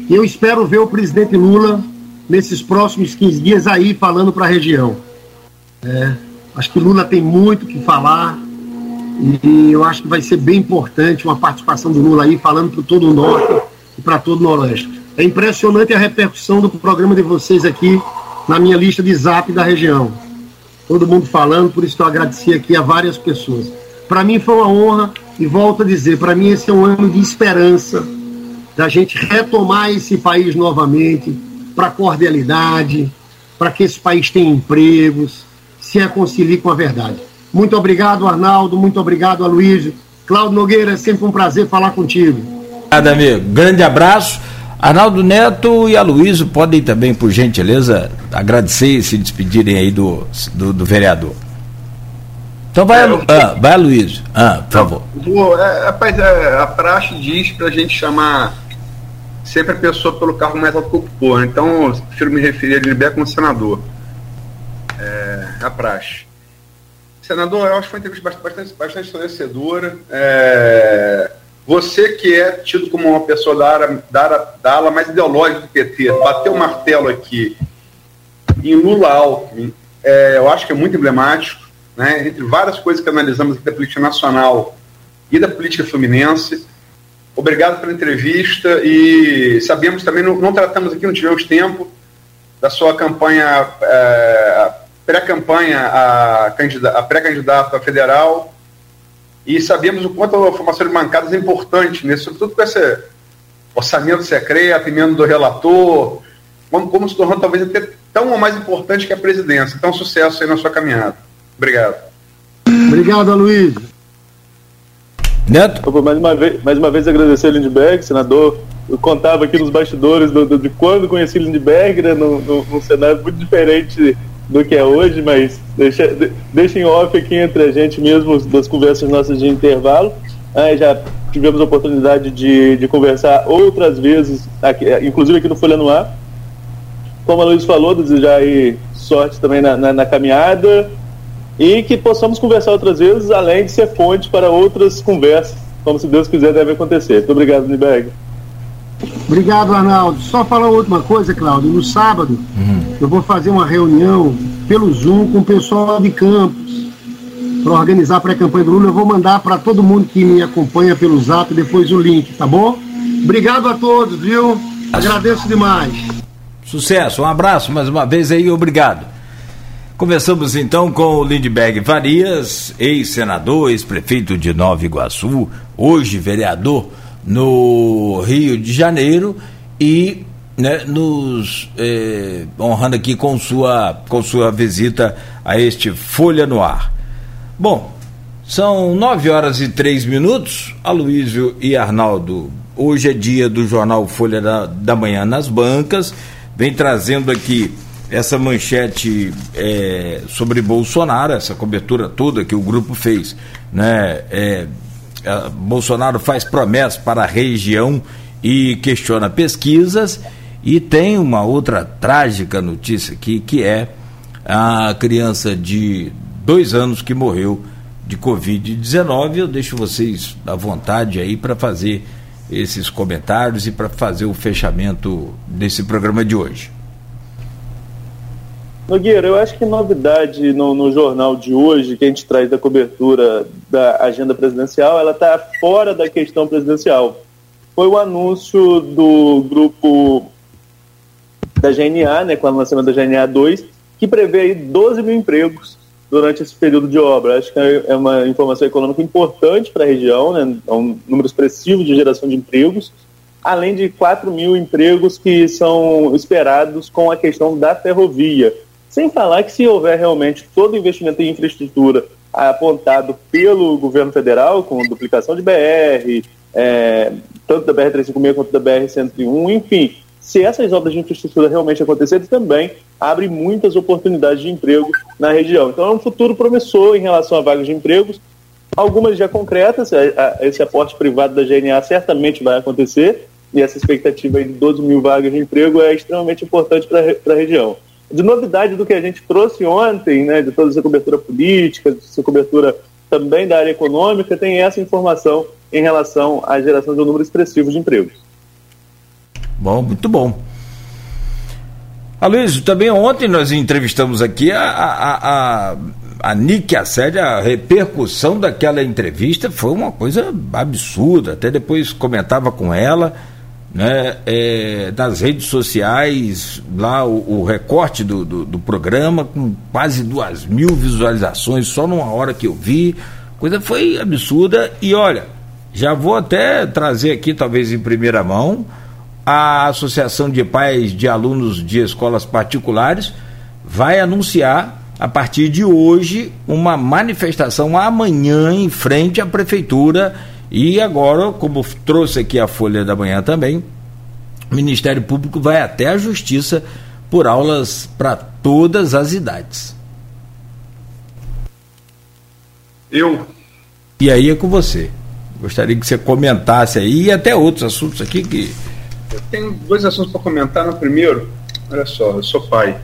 E eu espero ver o presidente Lula nesses próximos 15 dias aí falando para a região. É, acho que Lula tem muito que falar e eu acho que vai ser bem importante uma participação do Lula aí falando para todo o Norte e para todo o Noroeste. É impressionante a repercussão do programa de vocês aqui na minha lista de zap da região. Todo mundo falando, por isso eu agradeci aqui a várias pessoas. Para mim foi uma honra e volto a dizer, para mim esse é um ano de esperança, da gente retomar esse país novamente, para cordialidade, para que esse país tenha empregos, se reconcilie com a verdade. Muito obrigado, Arnaldo, muito obrigado, Aloysio. Cláudio Nogueira, é sempre um prazer falar contigo. Obrigado, amigo. Grande abraço. Arnaldo Neto e Aloysio podem também, por gentileza, agradecer e se despedirem aí do, do, do vereador. Então vai, é, ah, vai Aloysio, ah, por favor. Vou, é, rapaz, é, a praxe diz para a gente chamar sempre a pessoa pelo cargo mais alto que ocupou. Né? Então, prefiro me referir a Lilibeco como senador. É, a praxe. Senador, eu acho que foi uma entrevista bastante, bastante esclarecedora. É, você que é tido como uma pessoa da, área, da, da ala mais ideológica do PT, bateu o martelo aqui em Lula Alckmin, é, eu acho que é muito emblemático, né, entre várias coisas que analisamos aqui da política nacional e da política fluminense. Obrigado pela entrevista e sabemos também, não, não tratamos aqui, não tivemos tempo, da sua campanha, é, pré-campanha a, a pré-candidato a federal, e sabemos o quanto a formação de bancadas é importante, né? sobretudo com esse orçamento secreto, emenda do relator, como, como se tornou talvez até tão ou mais importante que a presidência. Então, sucesso aí na sua caminhada. Obrigado. Obrigado, Luiz. Neto? Mais uma vez, mais uma vez agradecer ao Lindbergh, senador. Eu contava aqui nos bastidores do, do, de quando conheci Lindbergh, né, num, num cenário muito diferente do que é hoje, mas deixa, em off aqui entre a gente mesmo das conversas nossas de intervalo. Ah, já tivemos a oportunidade de, de conversar outras vezes, aqui, inclusive aqui no Folha no Ar. Como a Luiz falou, desejar aí sorte também na, na, na caminhada. e que possamos conversar outras vezes, além de ser fonte para outras conversas, como se Deus quiser deve acontecer. Muito obrigado, Lindbergh. Obrigado, Arnaldo. Só falar última coisa, Cláudio. No sábado, uhum. eu vou fazer uma reunião pelo Zoom com o pessoal de Campos para organizar a pré-campanha do Lula. Eu vou mandar para todo mundo que me acompanha pelo Zap depois o link, tá bom? Obrigado a todos, viu? Agradeço demais. Sucesso, um abraço mais uma vez aí, obrigado. Começamos então com o Lindbergh Farias, ex-senador, ex-prefeito de Nova Iguaçu, hoje vereador no Rio de Janeiro e né, nos eh, honrando aqui com sua, com sua visita a este Folha no Ar. Bom, são nove horas e três minutos. Aloísio e Arnaldo, hoje é dia do jornal Folha da, da Manhã nas bancas vem trazendo aqui essa manchete é, sobre Bolsonaro, essa cobertura toda que o grupo fez. Né? É, Bolsonaro faz promessas para a região e questiona pesquisas. E tem uma outra trágica notícia aqui, que é a criança de dois anos que morreu de Covid-19. Eu deixo vocês à vontade aí para fazer esses comentários e para fazer o fechamento desse programa de hoje. Nogueira, eu acho que novidade no, no, jornal de hoje, que a gente traz da cobertura da agenda presidencial, ela está fora da questão presidencial. Foi o anúncio do grupo da GNA, né, com o lançamento da GNA 2, que prevê aí 12 mil empregos durante esse período de obra. Acho que é uma informação econômica importante para a região, né? é um número expressivo de geração de empregos, além de 4 mil empregos que são esperados com a questão da ferrovia. Sem falar que se houver realmente todo o investimento em infraestrutura apontado pelo governo federal, com duplicação de BR, é, tanto da BR-356 quanto da BR-101, enfim, se essas obras de infraestrutura realmente acontecerem, também abre muitas oportunidades de emprego na região. Então é um futuro promissor em relação a vagas de empregos, algumas já concretas, esse aporte privado da GNA certamente vai acontecer, e essa expectativa de 12 mil vagas de emprego é extremamente importante para a região. De novidade do que a gente trouxe ontem, né, de toda essa cobertura política, de essa cobertura também da área econômica, tem essa informação em relação à geração de um número expressivo de empregos. Bom, muito bom. Aloysio, também ontem nós entrevistamos aqui a, a, a, a Nick a repercussão daquela entrevista foi uma coisa absurda, até depois comentava com ela, né, é, nas redes sociais, lá o, o recorte do, do, do, programa, com quase duas mil visualizações só numa hora que eu vi, coisa foi absurda. E olha, já vou até trazer aqui, talvez em primeira mão, a Associação de Pais de Alunos de Escolas Particulares vai anunciar a partir de hoje uma manifestação amanhã em frente à prefeitura e agora, como trouxe aqui a Folha da Manhã também, o Ministério Público vai até a Justiça por aulas para todas as idades. Eu. E aí é com você. Gostaria que você comentasse aí e até outros assuntos aqui que eu tenho dois assuntos para comentar. No primeiro, olha só, eu sou pai.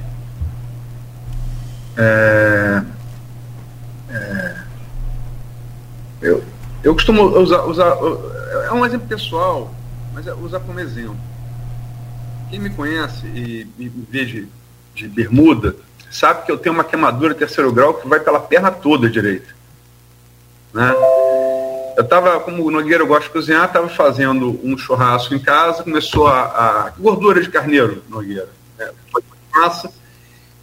É, é, eu, eu costumo usar, usar. É um exemplo pessoal, mas é usar como exemplo. Quem me conhece e me vê de, de bermuda sabe que eu tenho uma queimadura terceiro grau que vai pela perna toda direita. Né? Eu estava, como o Nogueira gosta de cozinhar, estava fazendo um churrasco em casa, começou a, a gordura de carneiro, Nogueira. É, foi massa,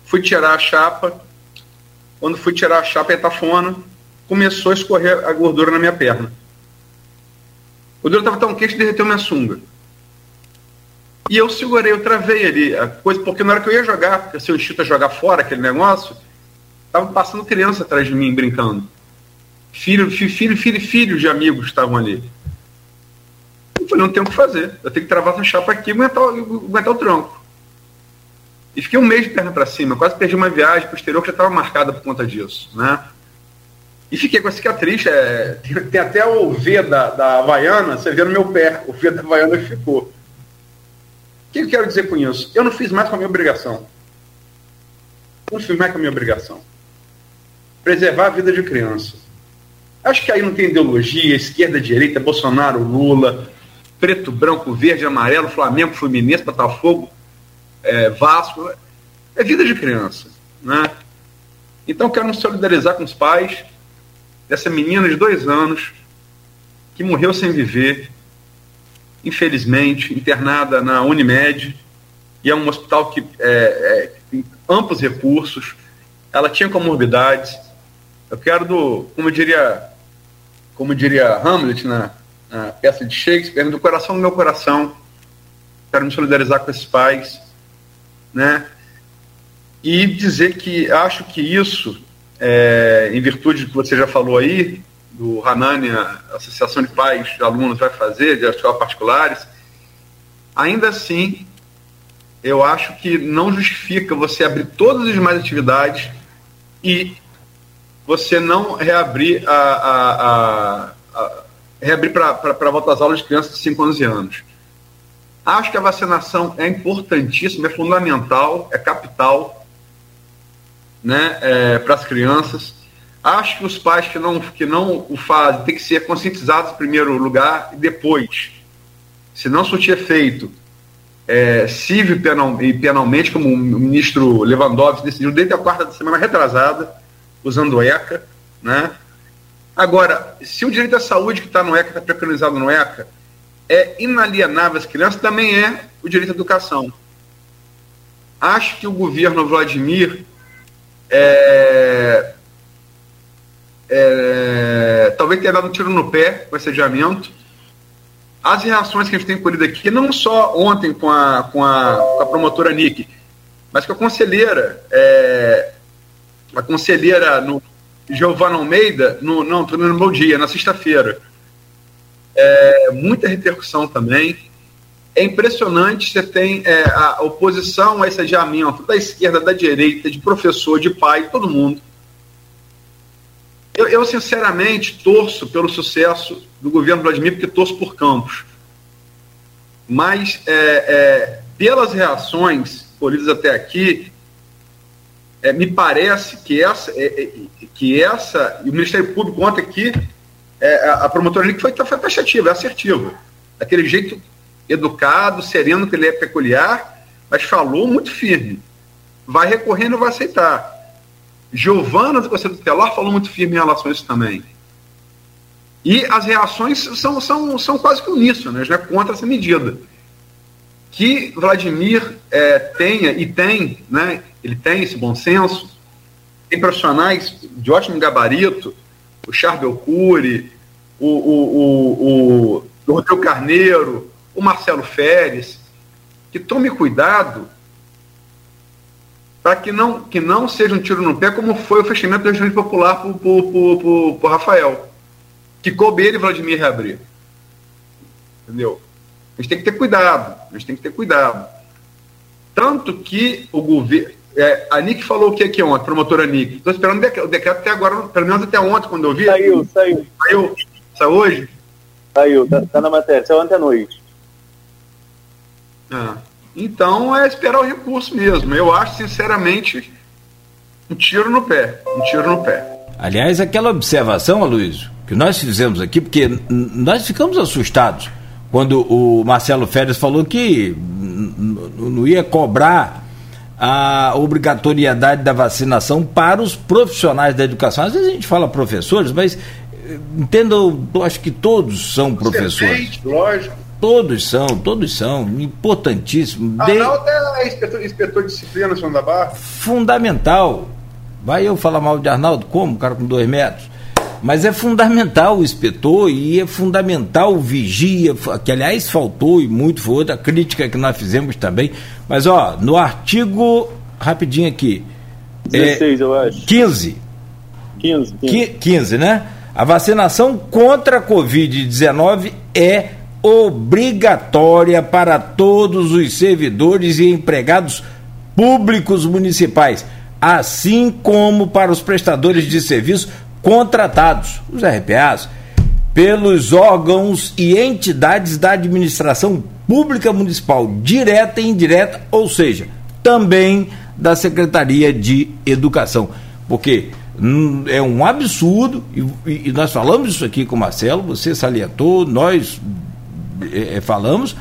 fui tirar a chapa, quando fui tirar a chapa etafona, começou a escorrer a gordura na minha perna. A gordura estava tão quente que derreteu minha sunga. E eu segurei, eu travei ali a coisa, porque na hora que eu ia jogar, porque se eu instinto a jogar fora aquele negócio, estava passando criança atrás de mim brincando. Filho, filho, filho, filho de amigos estavam ali. Eu falei, não tenho o que fazer. Eu tenho que travar essa chapa aqui e aguentar, aguentar o tranco. E fiquei um mês de perna para cima. Quase perdi uma viagem posterior que já estava marcada por conta disso. Né? E fiquei com a cicatriz. É, tem, tem, até o V da, da Havaiana, você vê no meu pé. O V da Havaiana ficou. O que eu quero dizer com isso? Eu não fiz mais com a minha obrigação. Eu não fiz mais com a minha obrigação. preservar a vida de criança. Acho que aí não tem ideologia, esquerda, direita, Bolsonaro, Lula, preto, branco, verde, amarelo, Flamengo, Fluminense, Botafogo, é, Vasco. É vida de criança. Né? Então quero me solidarizar com os pais dessa menina de dois anos que morreu sem viver, infelizmente, internada na Unimed, e é um hospital que é, é, tem amplos recursos, ela tinha comorbidades. Eu quero do, como diria, como diria Hamlet na, na peça de Shakespeare, do coração do meu coração, quero me solidarizar com esses pais, né? E dizer que acho que isso, é, em virtude do que você já falou aí, do Hanani, a Associação de Pais de Alunos vai fazer, de escolas particulares, ainda assim, eu acho que não justifica você abrir todas as demais atividades e você não reabrir a, a, a, a reabrir para volta às aulas de crianças de 5 a 11 anos. Acho que a vacinação é importantíssima, é fundamental, é capital né, é, para as crianças. Acho que os pais que não, que não o fazem têm que ser conscientizados em primeiro lugar e depois, se não surtir efeito é, civil penal, e penalmente, como o ministro Lewandowski decidiu desde a quarta semana retrasada, usando o ECA. Né? Agora, se o direito à saúde que está no ECA, está preconizado no ECA, é inalienável às crianças, também é o direito à educação. Acho que o governo Vladimir é, é, talvez tenha dado um tiro no pé com esse adiamento. As reações que a gente tem colhido aqui, não só ontem com a, com a, com a promotora Nick, mas com a conselheira, é, a conselheira no Giovana Almeida, no, não, no meu dia, na sexta-feira. É, muita repercussão também. É impressionante, você tem é, a oposição a esse adiamento da esquerda, da direita, de professor, de pai, todo mundo. Eu, eu, sinceramente torço pelo sucesso do governo Vladimir, porque torço por Campos. Mas, é, é, pelas reações colhidas até aqui, é, me parece que essa, é, é, que essa, e o Ministério Público ontem aqui, é, a promotora foi, foi taxativa, é assertiva. Daquele jeito educado, sereno, que ele é peculiar, mas falou muito firme. Vai recorrendo e vai aceitar. Giovana do Conselho Tutelar falou muito firme em relação a isso também. E as reações são, são, são quase que uníssonas, né, contra essa medida. Que Vladimir é, tenha, e tem, né, ele tem esse bom senso, tem profissionais de ótimo gabarito, o Charbel Cury, o, o, o, o, o Rodrigo Carneiro, o Marcelo Férez, que tome cuidado para que não, que não seja um tiro no pé, como foi o fechamento do regime popular por, por Rafael, que coube ele e Vladimir reabrir. Entendeu? A gente tem que ter cuidado, a gente tem que ter cuidado. Tanto que o governo. É, a Nick falou o que aqui ontem, promotora Nick. Estou esperando o decreto até agora, pelo menos até ontem, quando eu vi. Saiu, saiu. Saiu, saiu hoje? Saiu, tá, tá na matéria, saiu ontem à noite. Ah. Então é esperar o recurso mesmo. Eu acho, sinceramente, um tiro no pé. Um tiro no pé. Aliás, aquela observação, Aloysio, que nós fizemos aqui, porque nós ficamos assustados quando o Marcelo Férez falou que não ia cobrar a obrigatoriedade da vacinação para os profissionais da educação. Às vezes a gente fala professores, mas eh, entendo, acho que todos são professores. lógico. Todos são, todos são, importantíssimo. Arnaldo de... é inspetor, inspetor de disciplina, senhor da Barra? Fundamental. Vai eu falar mal de Arnaldo? Como? cara com dois metros. Mas é fundamental o inspetor e é fundamental o vigia, que aliás faltou e muito foi outra crítica que nós fizemos também. Mas ó, no artigo, rapidinho aqui. 16, é, eu acho. 15. 15, 15. 15, né? A vacinação contra a Covid-19 é obrigatória para todos os servidores e empregados públicos municipais, assim como para os prestadores de serviço contratados, os RPAs, pelos órgãos e entidades da administração pública municipal, direta e indireta, ou seja, também da Secretaria de Educação. Porque Hum, é um absurdo, e, e, nós falamos isso aqui com o Marcelo, você salientou, nós é, falamos.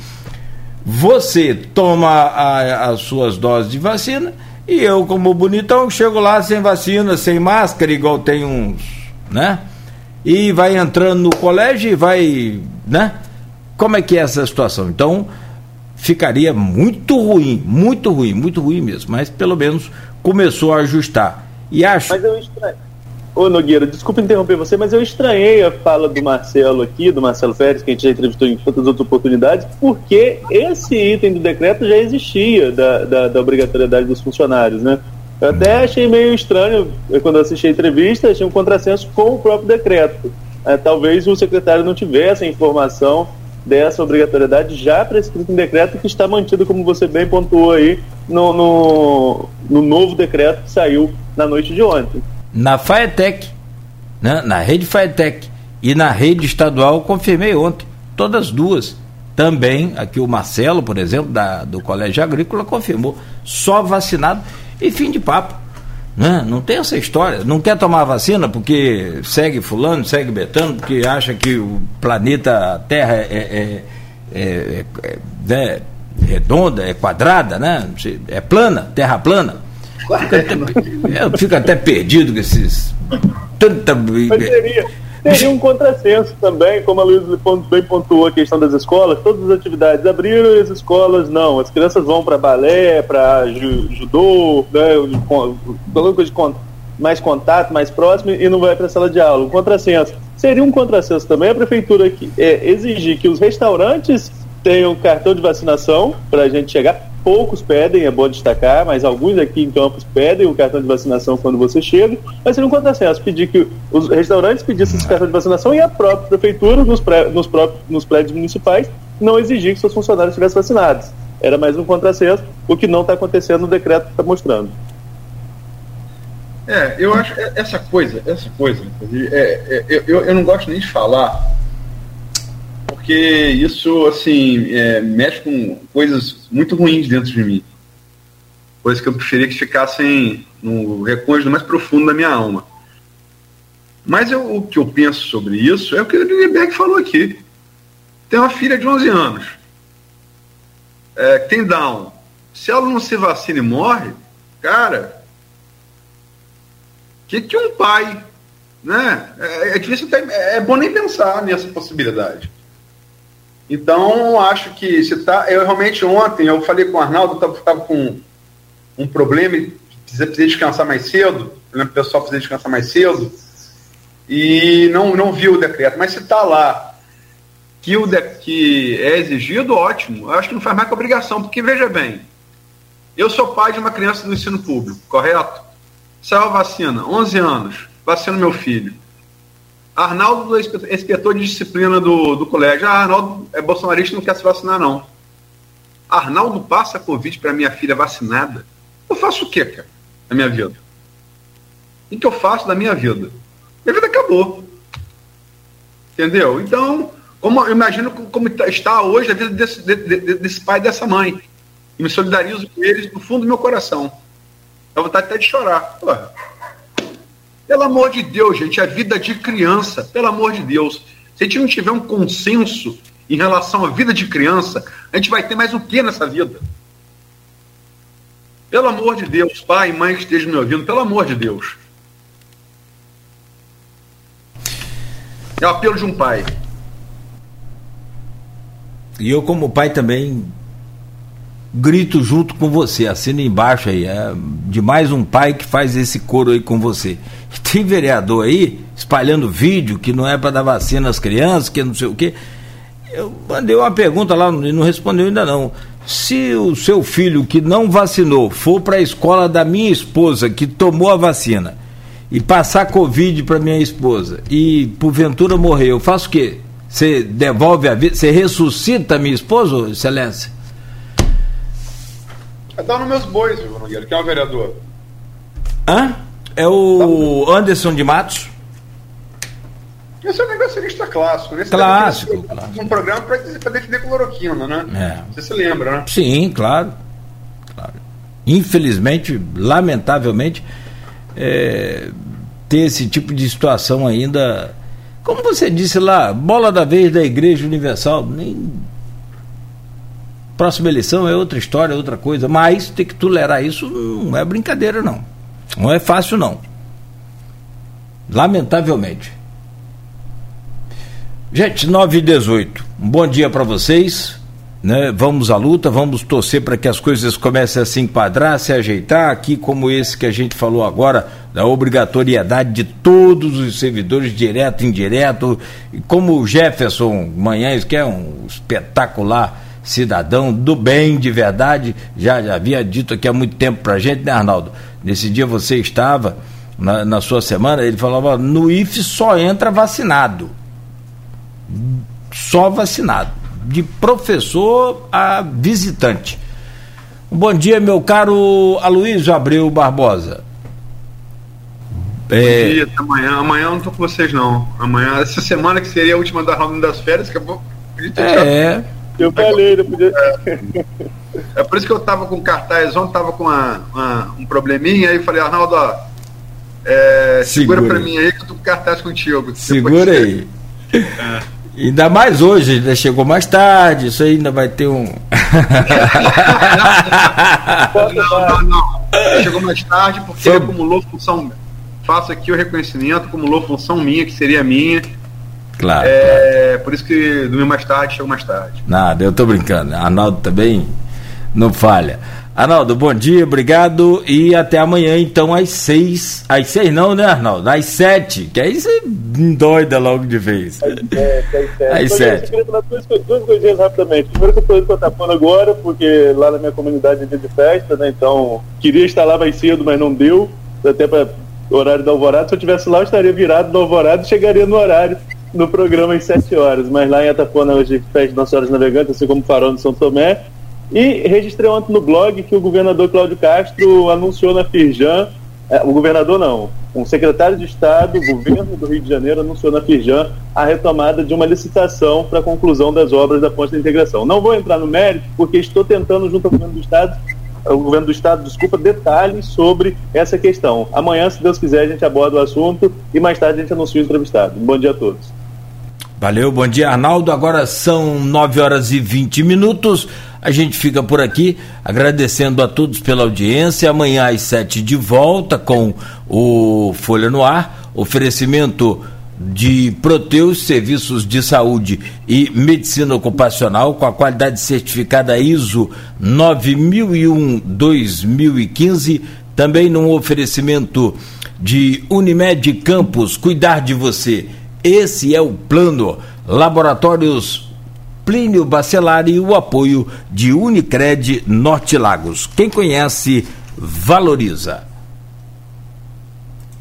Você toma a, as suas doses de vacina e eu, como bonitão, chego lá sem vacina, sem máscara, igual tem uns, né? E vai entrando no colégio e vai, né? Como é que é essa situação? Então, ficaria muito ruim, muito ruim, muito ruim mesmo, mas pelo menos começou a ajustar. E acho. Mas eu estranho. Ô Nogueira, desculpa interromper você, mas eu estranhei a fala do Marcelo aqui, do Marcelo Férez, que a gente já entrevistou em tantas outras oportunidades, porque esse item do decreto já existia da, da, da obrigatoriedade dos funcionários, né? Eu até achei meio estranho, quando assisti a entrevista, achei um contrassenso com o próprio decreto. É, talvez o secretário não tivesse a informação dessa obrigatoriedade já prescrita em decreto que está mantido, como você bem pontuou aí, no, no, no novo decreto que saiu na noite de ontem. Na FAETEC, né? na rede FAETEC e na rede estadual, confirmei ontem, todas duas. Também, aqui o Marcelo, por exemplo, da, do Colégio Agrícola, confirmou, só vacinado e fim de papo. Né? Não tem essa história. Não quer tomar vacina porque segue fulano, segue betano, porque acha que o planeta Terra é, é, é, é, é né? redonda, é quadrada, né? É plana, terra plana. Até, eu fico até perdido com esses. Tanta. Mas seria, um contrassenso também, como a Luiz bem pontuou a questão das escolas, todas as atividades abriram e as escolas não. As crianças vão para balé, para judô, né, de mais contato, mais próximo e não vai para a sala de aula. Um contrassenso. Seria um contrassenso também a prefeitura que, é, exigir que os restaurantes tenham cartão de vacinação para a gente chegar poucos pedem, é bom destacar, mas alguns aqui em Campos pedem o cartão de vacinação quando você chega, mas seria um contrassenso pedir que os restaurantes pedissem esse cartão de vacinação e a própria prefeitura, nos, pré, nos, próprios, nos prédios municipais, não exigir que seus funcionários estivessem vacinados. Era mais um contrassenso, o que não está acontecendo no decreto que está mostrando. É, eu acho essa coisa, essa coisa, é, é, eu, eu não gosto nem de falar porque isso, assim, é, mexe com coisas muito ruins dentro de mim. Coisas que eu preferia que ficassem no recôndito mais profundo da minha alma. Mas eu, o que eu penso sobre isso é o que o Lindenberg falou aqui. Tem uma filha de 11 anos, é, tem Down. Se ela não se vacina e morre, cara, que que um pai, né? É, é difícil, é bom nem pensar nessa possibilidade. Então, acho que se tá. Eu realmente ontem eu falei com o Arnaldo, estava com um problema e precisa, descansar mais cedo. O pessoal precisa descansar mais cedo. E não, não viu o decreto. Mas se está lá que, o de, que é exigido, ótimo. Eu acho que não faz mais que obrigação, porque veja bem, eu sou pai de uma criança do ensino público, correto? Saiu a vacina, 11 anos, vacina meu filho. Arnaldo, inspetor de disciplina do, do colégio. Ah, Arnaldo é bolsonarista não quer se vacinar, não. Arnaldo passa Covid para minha filha vacinada. Eu faço o quê, cara, na minha vida? O que eu faço da minha vida? Minha vida acabou. Entendeu? Então, como, eu imagino como está hoje a vida desse, de, desse pai e dessa mãe. E me solidarizo com eles do fundo do meu coração. Dá vontade até de chorar. Porra. Pelo amor de Deus, gente, a vida de criança, pelo amor de Deus. Se a gente não tiver um consenso em relação à vida de criança, a gente vai ter mais o que nessa vida? Pelo amor de Deus, pai e mãe que estejam me ouvindo, pelo amor de Deus. É o apelo de um pai. E eu, como pai, também grito junto com você, assina embaixo aí, é de mais um pai que faz esse coro aí com você. *laughs* Tem vereador aí espalhando vídeo que não é para dar vacina às crianças, que não sei o quê. Eu mandei uma pergunta lá e não respondeu ainda não. Se o seu filho que não vacinou for para a escola da minha esposa que tomou a vacina e passar covid para minha esposa e porventura morrer, eu faço o quê? Você devolve a vida? Você ressuscita a minha esposa, excelência? É dar nos meus bois, Ivo Nogueira, que é o vereador. Hã? É o Anderson de Matos? Esse é um negacionista clássico, né? clássico, um, clássico. Um programa para defender cloroquina, né? É. Você se lembra, né? Sim, claro. claro. Infelizmente, lamentavelmente, é, ter esse tipo de situação ainda. Como você disse lá, bola da vez da Igreja Universal, nem. Próxima eleição é outra história, é outra coisa, mas ter que tolerar isso não é brincadeira, não. Não é fácil, não. Lamentavelmente. Gente, 9 e 18. Um bom dia para vocês. Né? Vamos à luta, vamos torcer para que as coisas comecem a se enquadrar, se ajeitar, aqui como esse que a gente falou agora, da obrigatoriedade de todos os servidores, direto e indireto, como o Jefferson Manhães, que é um espetacular cidadão do bem de verdade, já, já havia dito aqui há muito tempo para a gente, né, Arnaldo? Nesse dia você estava, na, na sua semana, ele falava: no IF só entra vacinado. Só vacinado de professor a visitante. Um bom dia, meu caro Aloysio Abreu Barbosa. É... Bom dia, até amanhã. Amanhã eu não estou com vocês, não. Amanhã, essa semana que seria a última da roda das férias, vou. É. Eu falei, não podia. É, *laughs* é por isso que eu estava com cartaz ontem, estava com uma, uma, um probleminha, aí falei, Arnaldo, ó, é, segura, segura para mim aí que eu tô com cartaz contigo. Segura aí. É. Ainda mais hoje, ainda chegou mais tarde, isso aí ainda vai ter um. *laughs* não, não, não. Chegou mais tarde porque Foi... acumulou função. Faço aqui o reconhecimento, acumulou função minha, que seria minha. Claro. É, claro. Por isso que dormiu mais tarde, chegou mais tarde. Nada, eu tô brincando. Arnaldo também não falha. Arnaldo, bom dia, obrigado e até amanhã, então, às seis. Às seis não, né, Arnaldo? Às sete, que aí você doida logo de vez. Às sete, às sete. Eu queria falar duas, duas coisinhas rapidamente. Primeiro que eu estou indo para agora, porque lá na minha comunidade é dia de festa, né? Então, queria estar lá mais cedo, mas não deu. Até para horário da alvorada. Se eu estivesse lá, eu estaria virado do alvorada e chegaria no horário no programa às 7 horas. Mas lá em Atapona hoje festa Nossa Senhora Navegantes, assim como Farol de São Tomé. E registrei ontem no blog que o governador Cláudio Castro anunciou na Firjan, é, o governador não, o secretário de Estado, governo do Rio de Janeiro anunciou na Firjan a retomada de uma licitação para a conclusão das obras da ponte de integração. Não vou entrar no mérito, porque estou tentando, junto ao governo do Estado, o governo do Estado, desculpa, detalhes sobre essa questão. Amanhã, se Deus quiser, a gente aborda o assunto e mais tarde a gente anuncia o entrevistado. bom dia a todos. Valeu, bom dia, Arnaldo. Agora são 9 horas e 20 minutos. A gente fica por aqui agradecendo a todos pela audiência. Amanhã às sete de volta com o Folha no Ar, oferecimento de Proteus Serviços de Saúde e Medicina Ocupacional com a qualidade certificada ISO 9001-2015, também num oferecimento de Unimed Campos, cuidar de você. Esse é o plano. Laboratórios Plínio Bacelar e o apoio de Unicred Norte Lagos. Quem conhece, valoriza.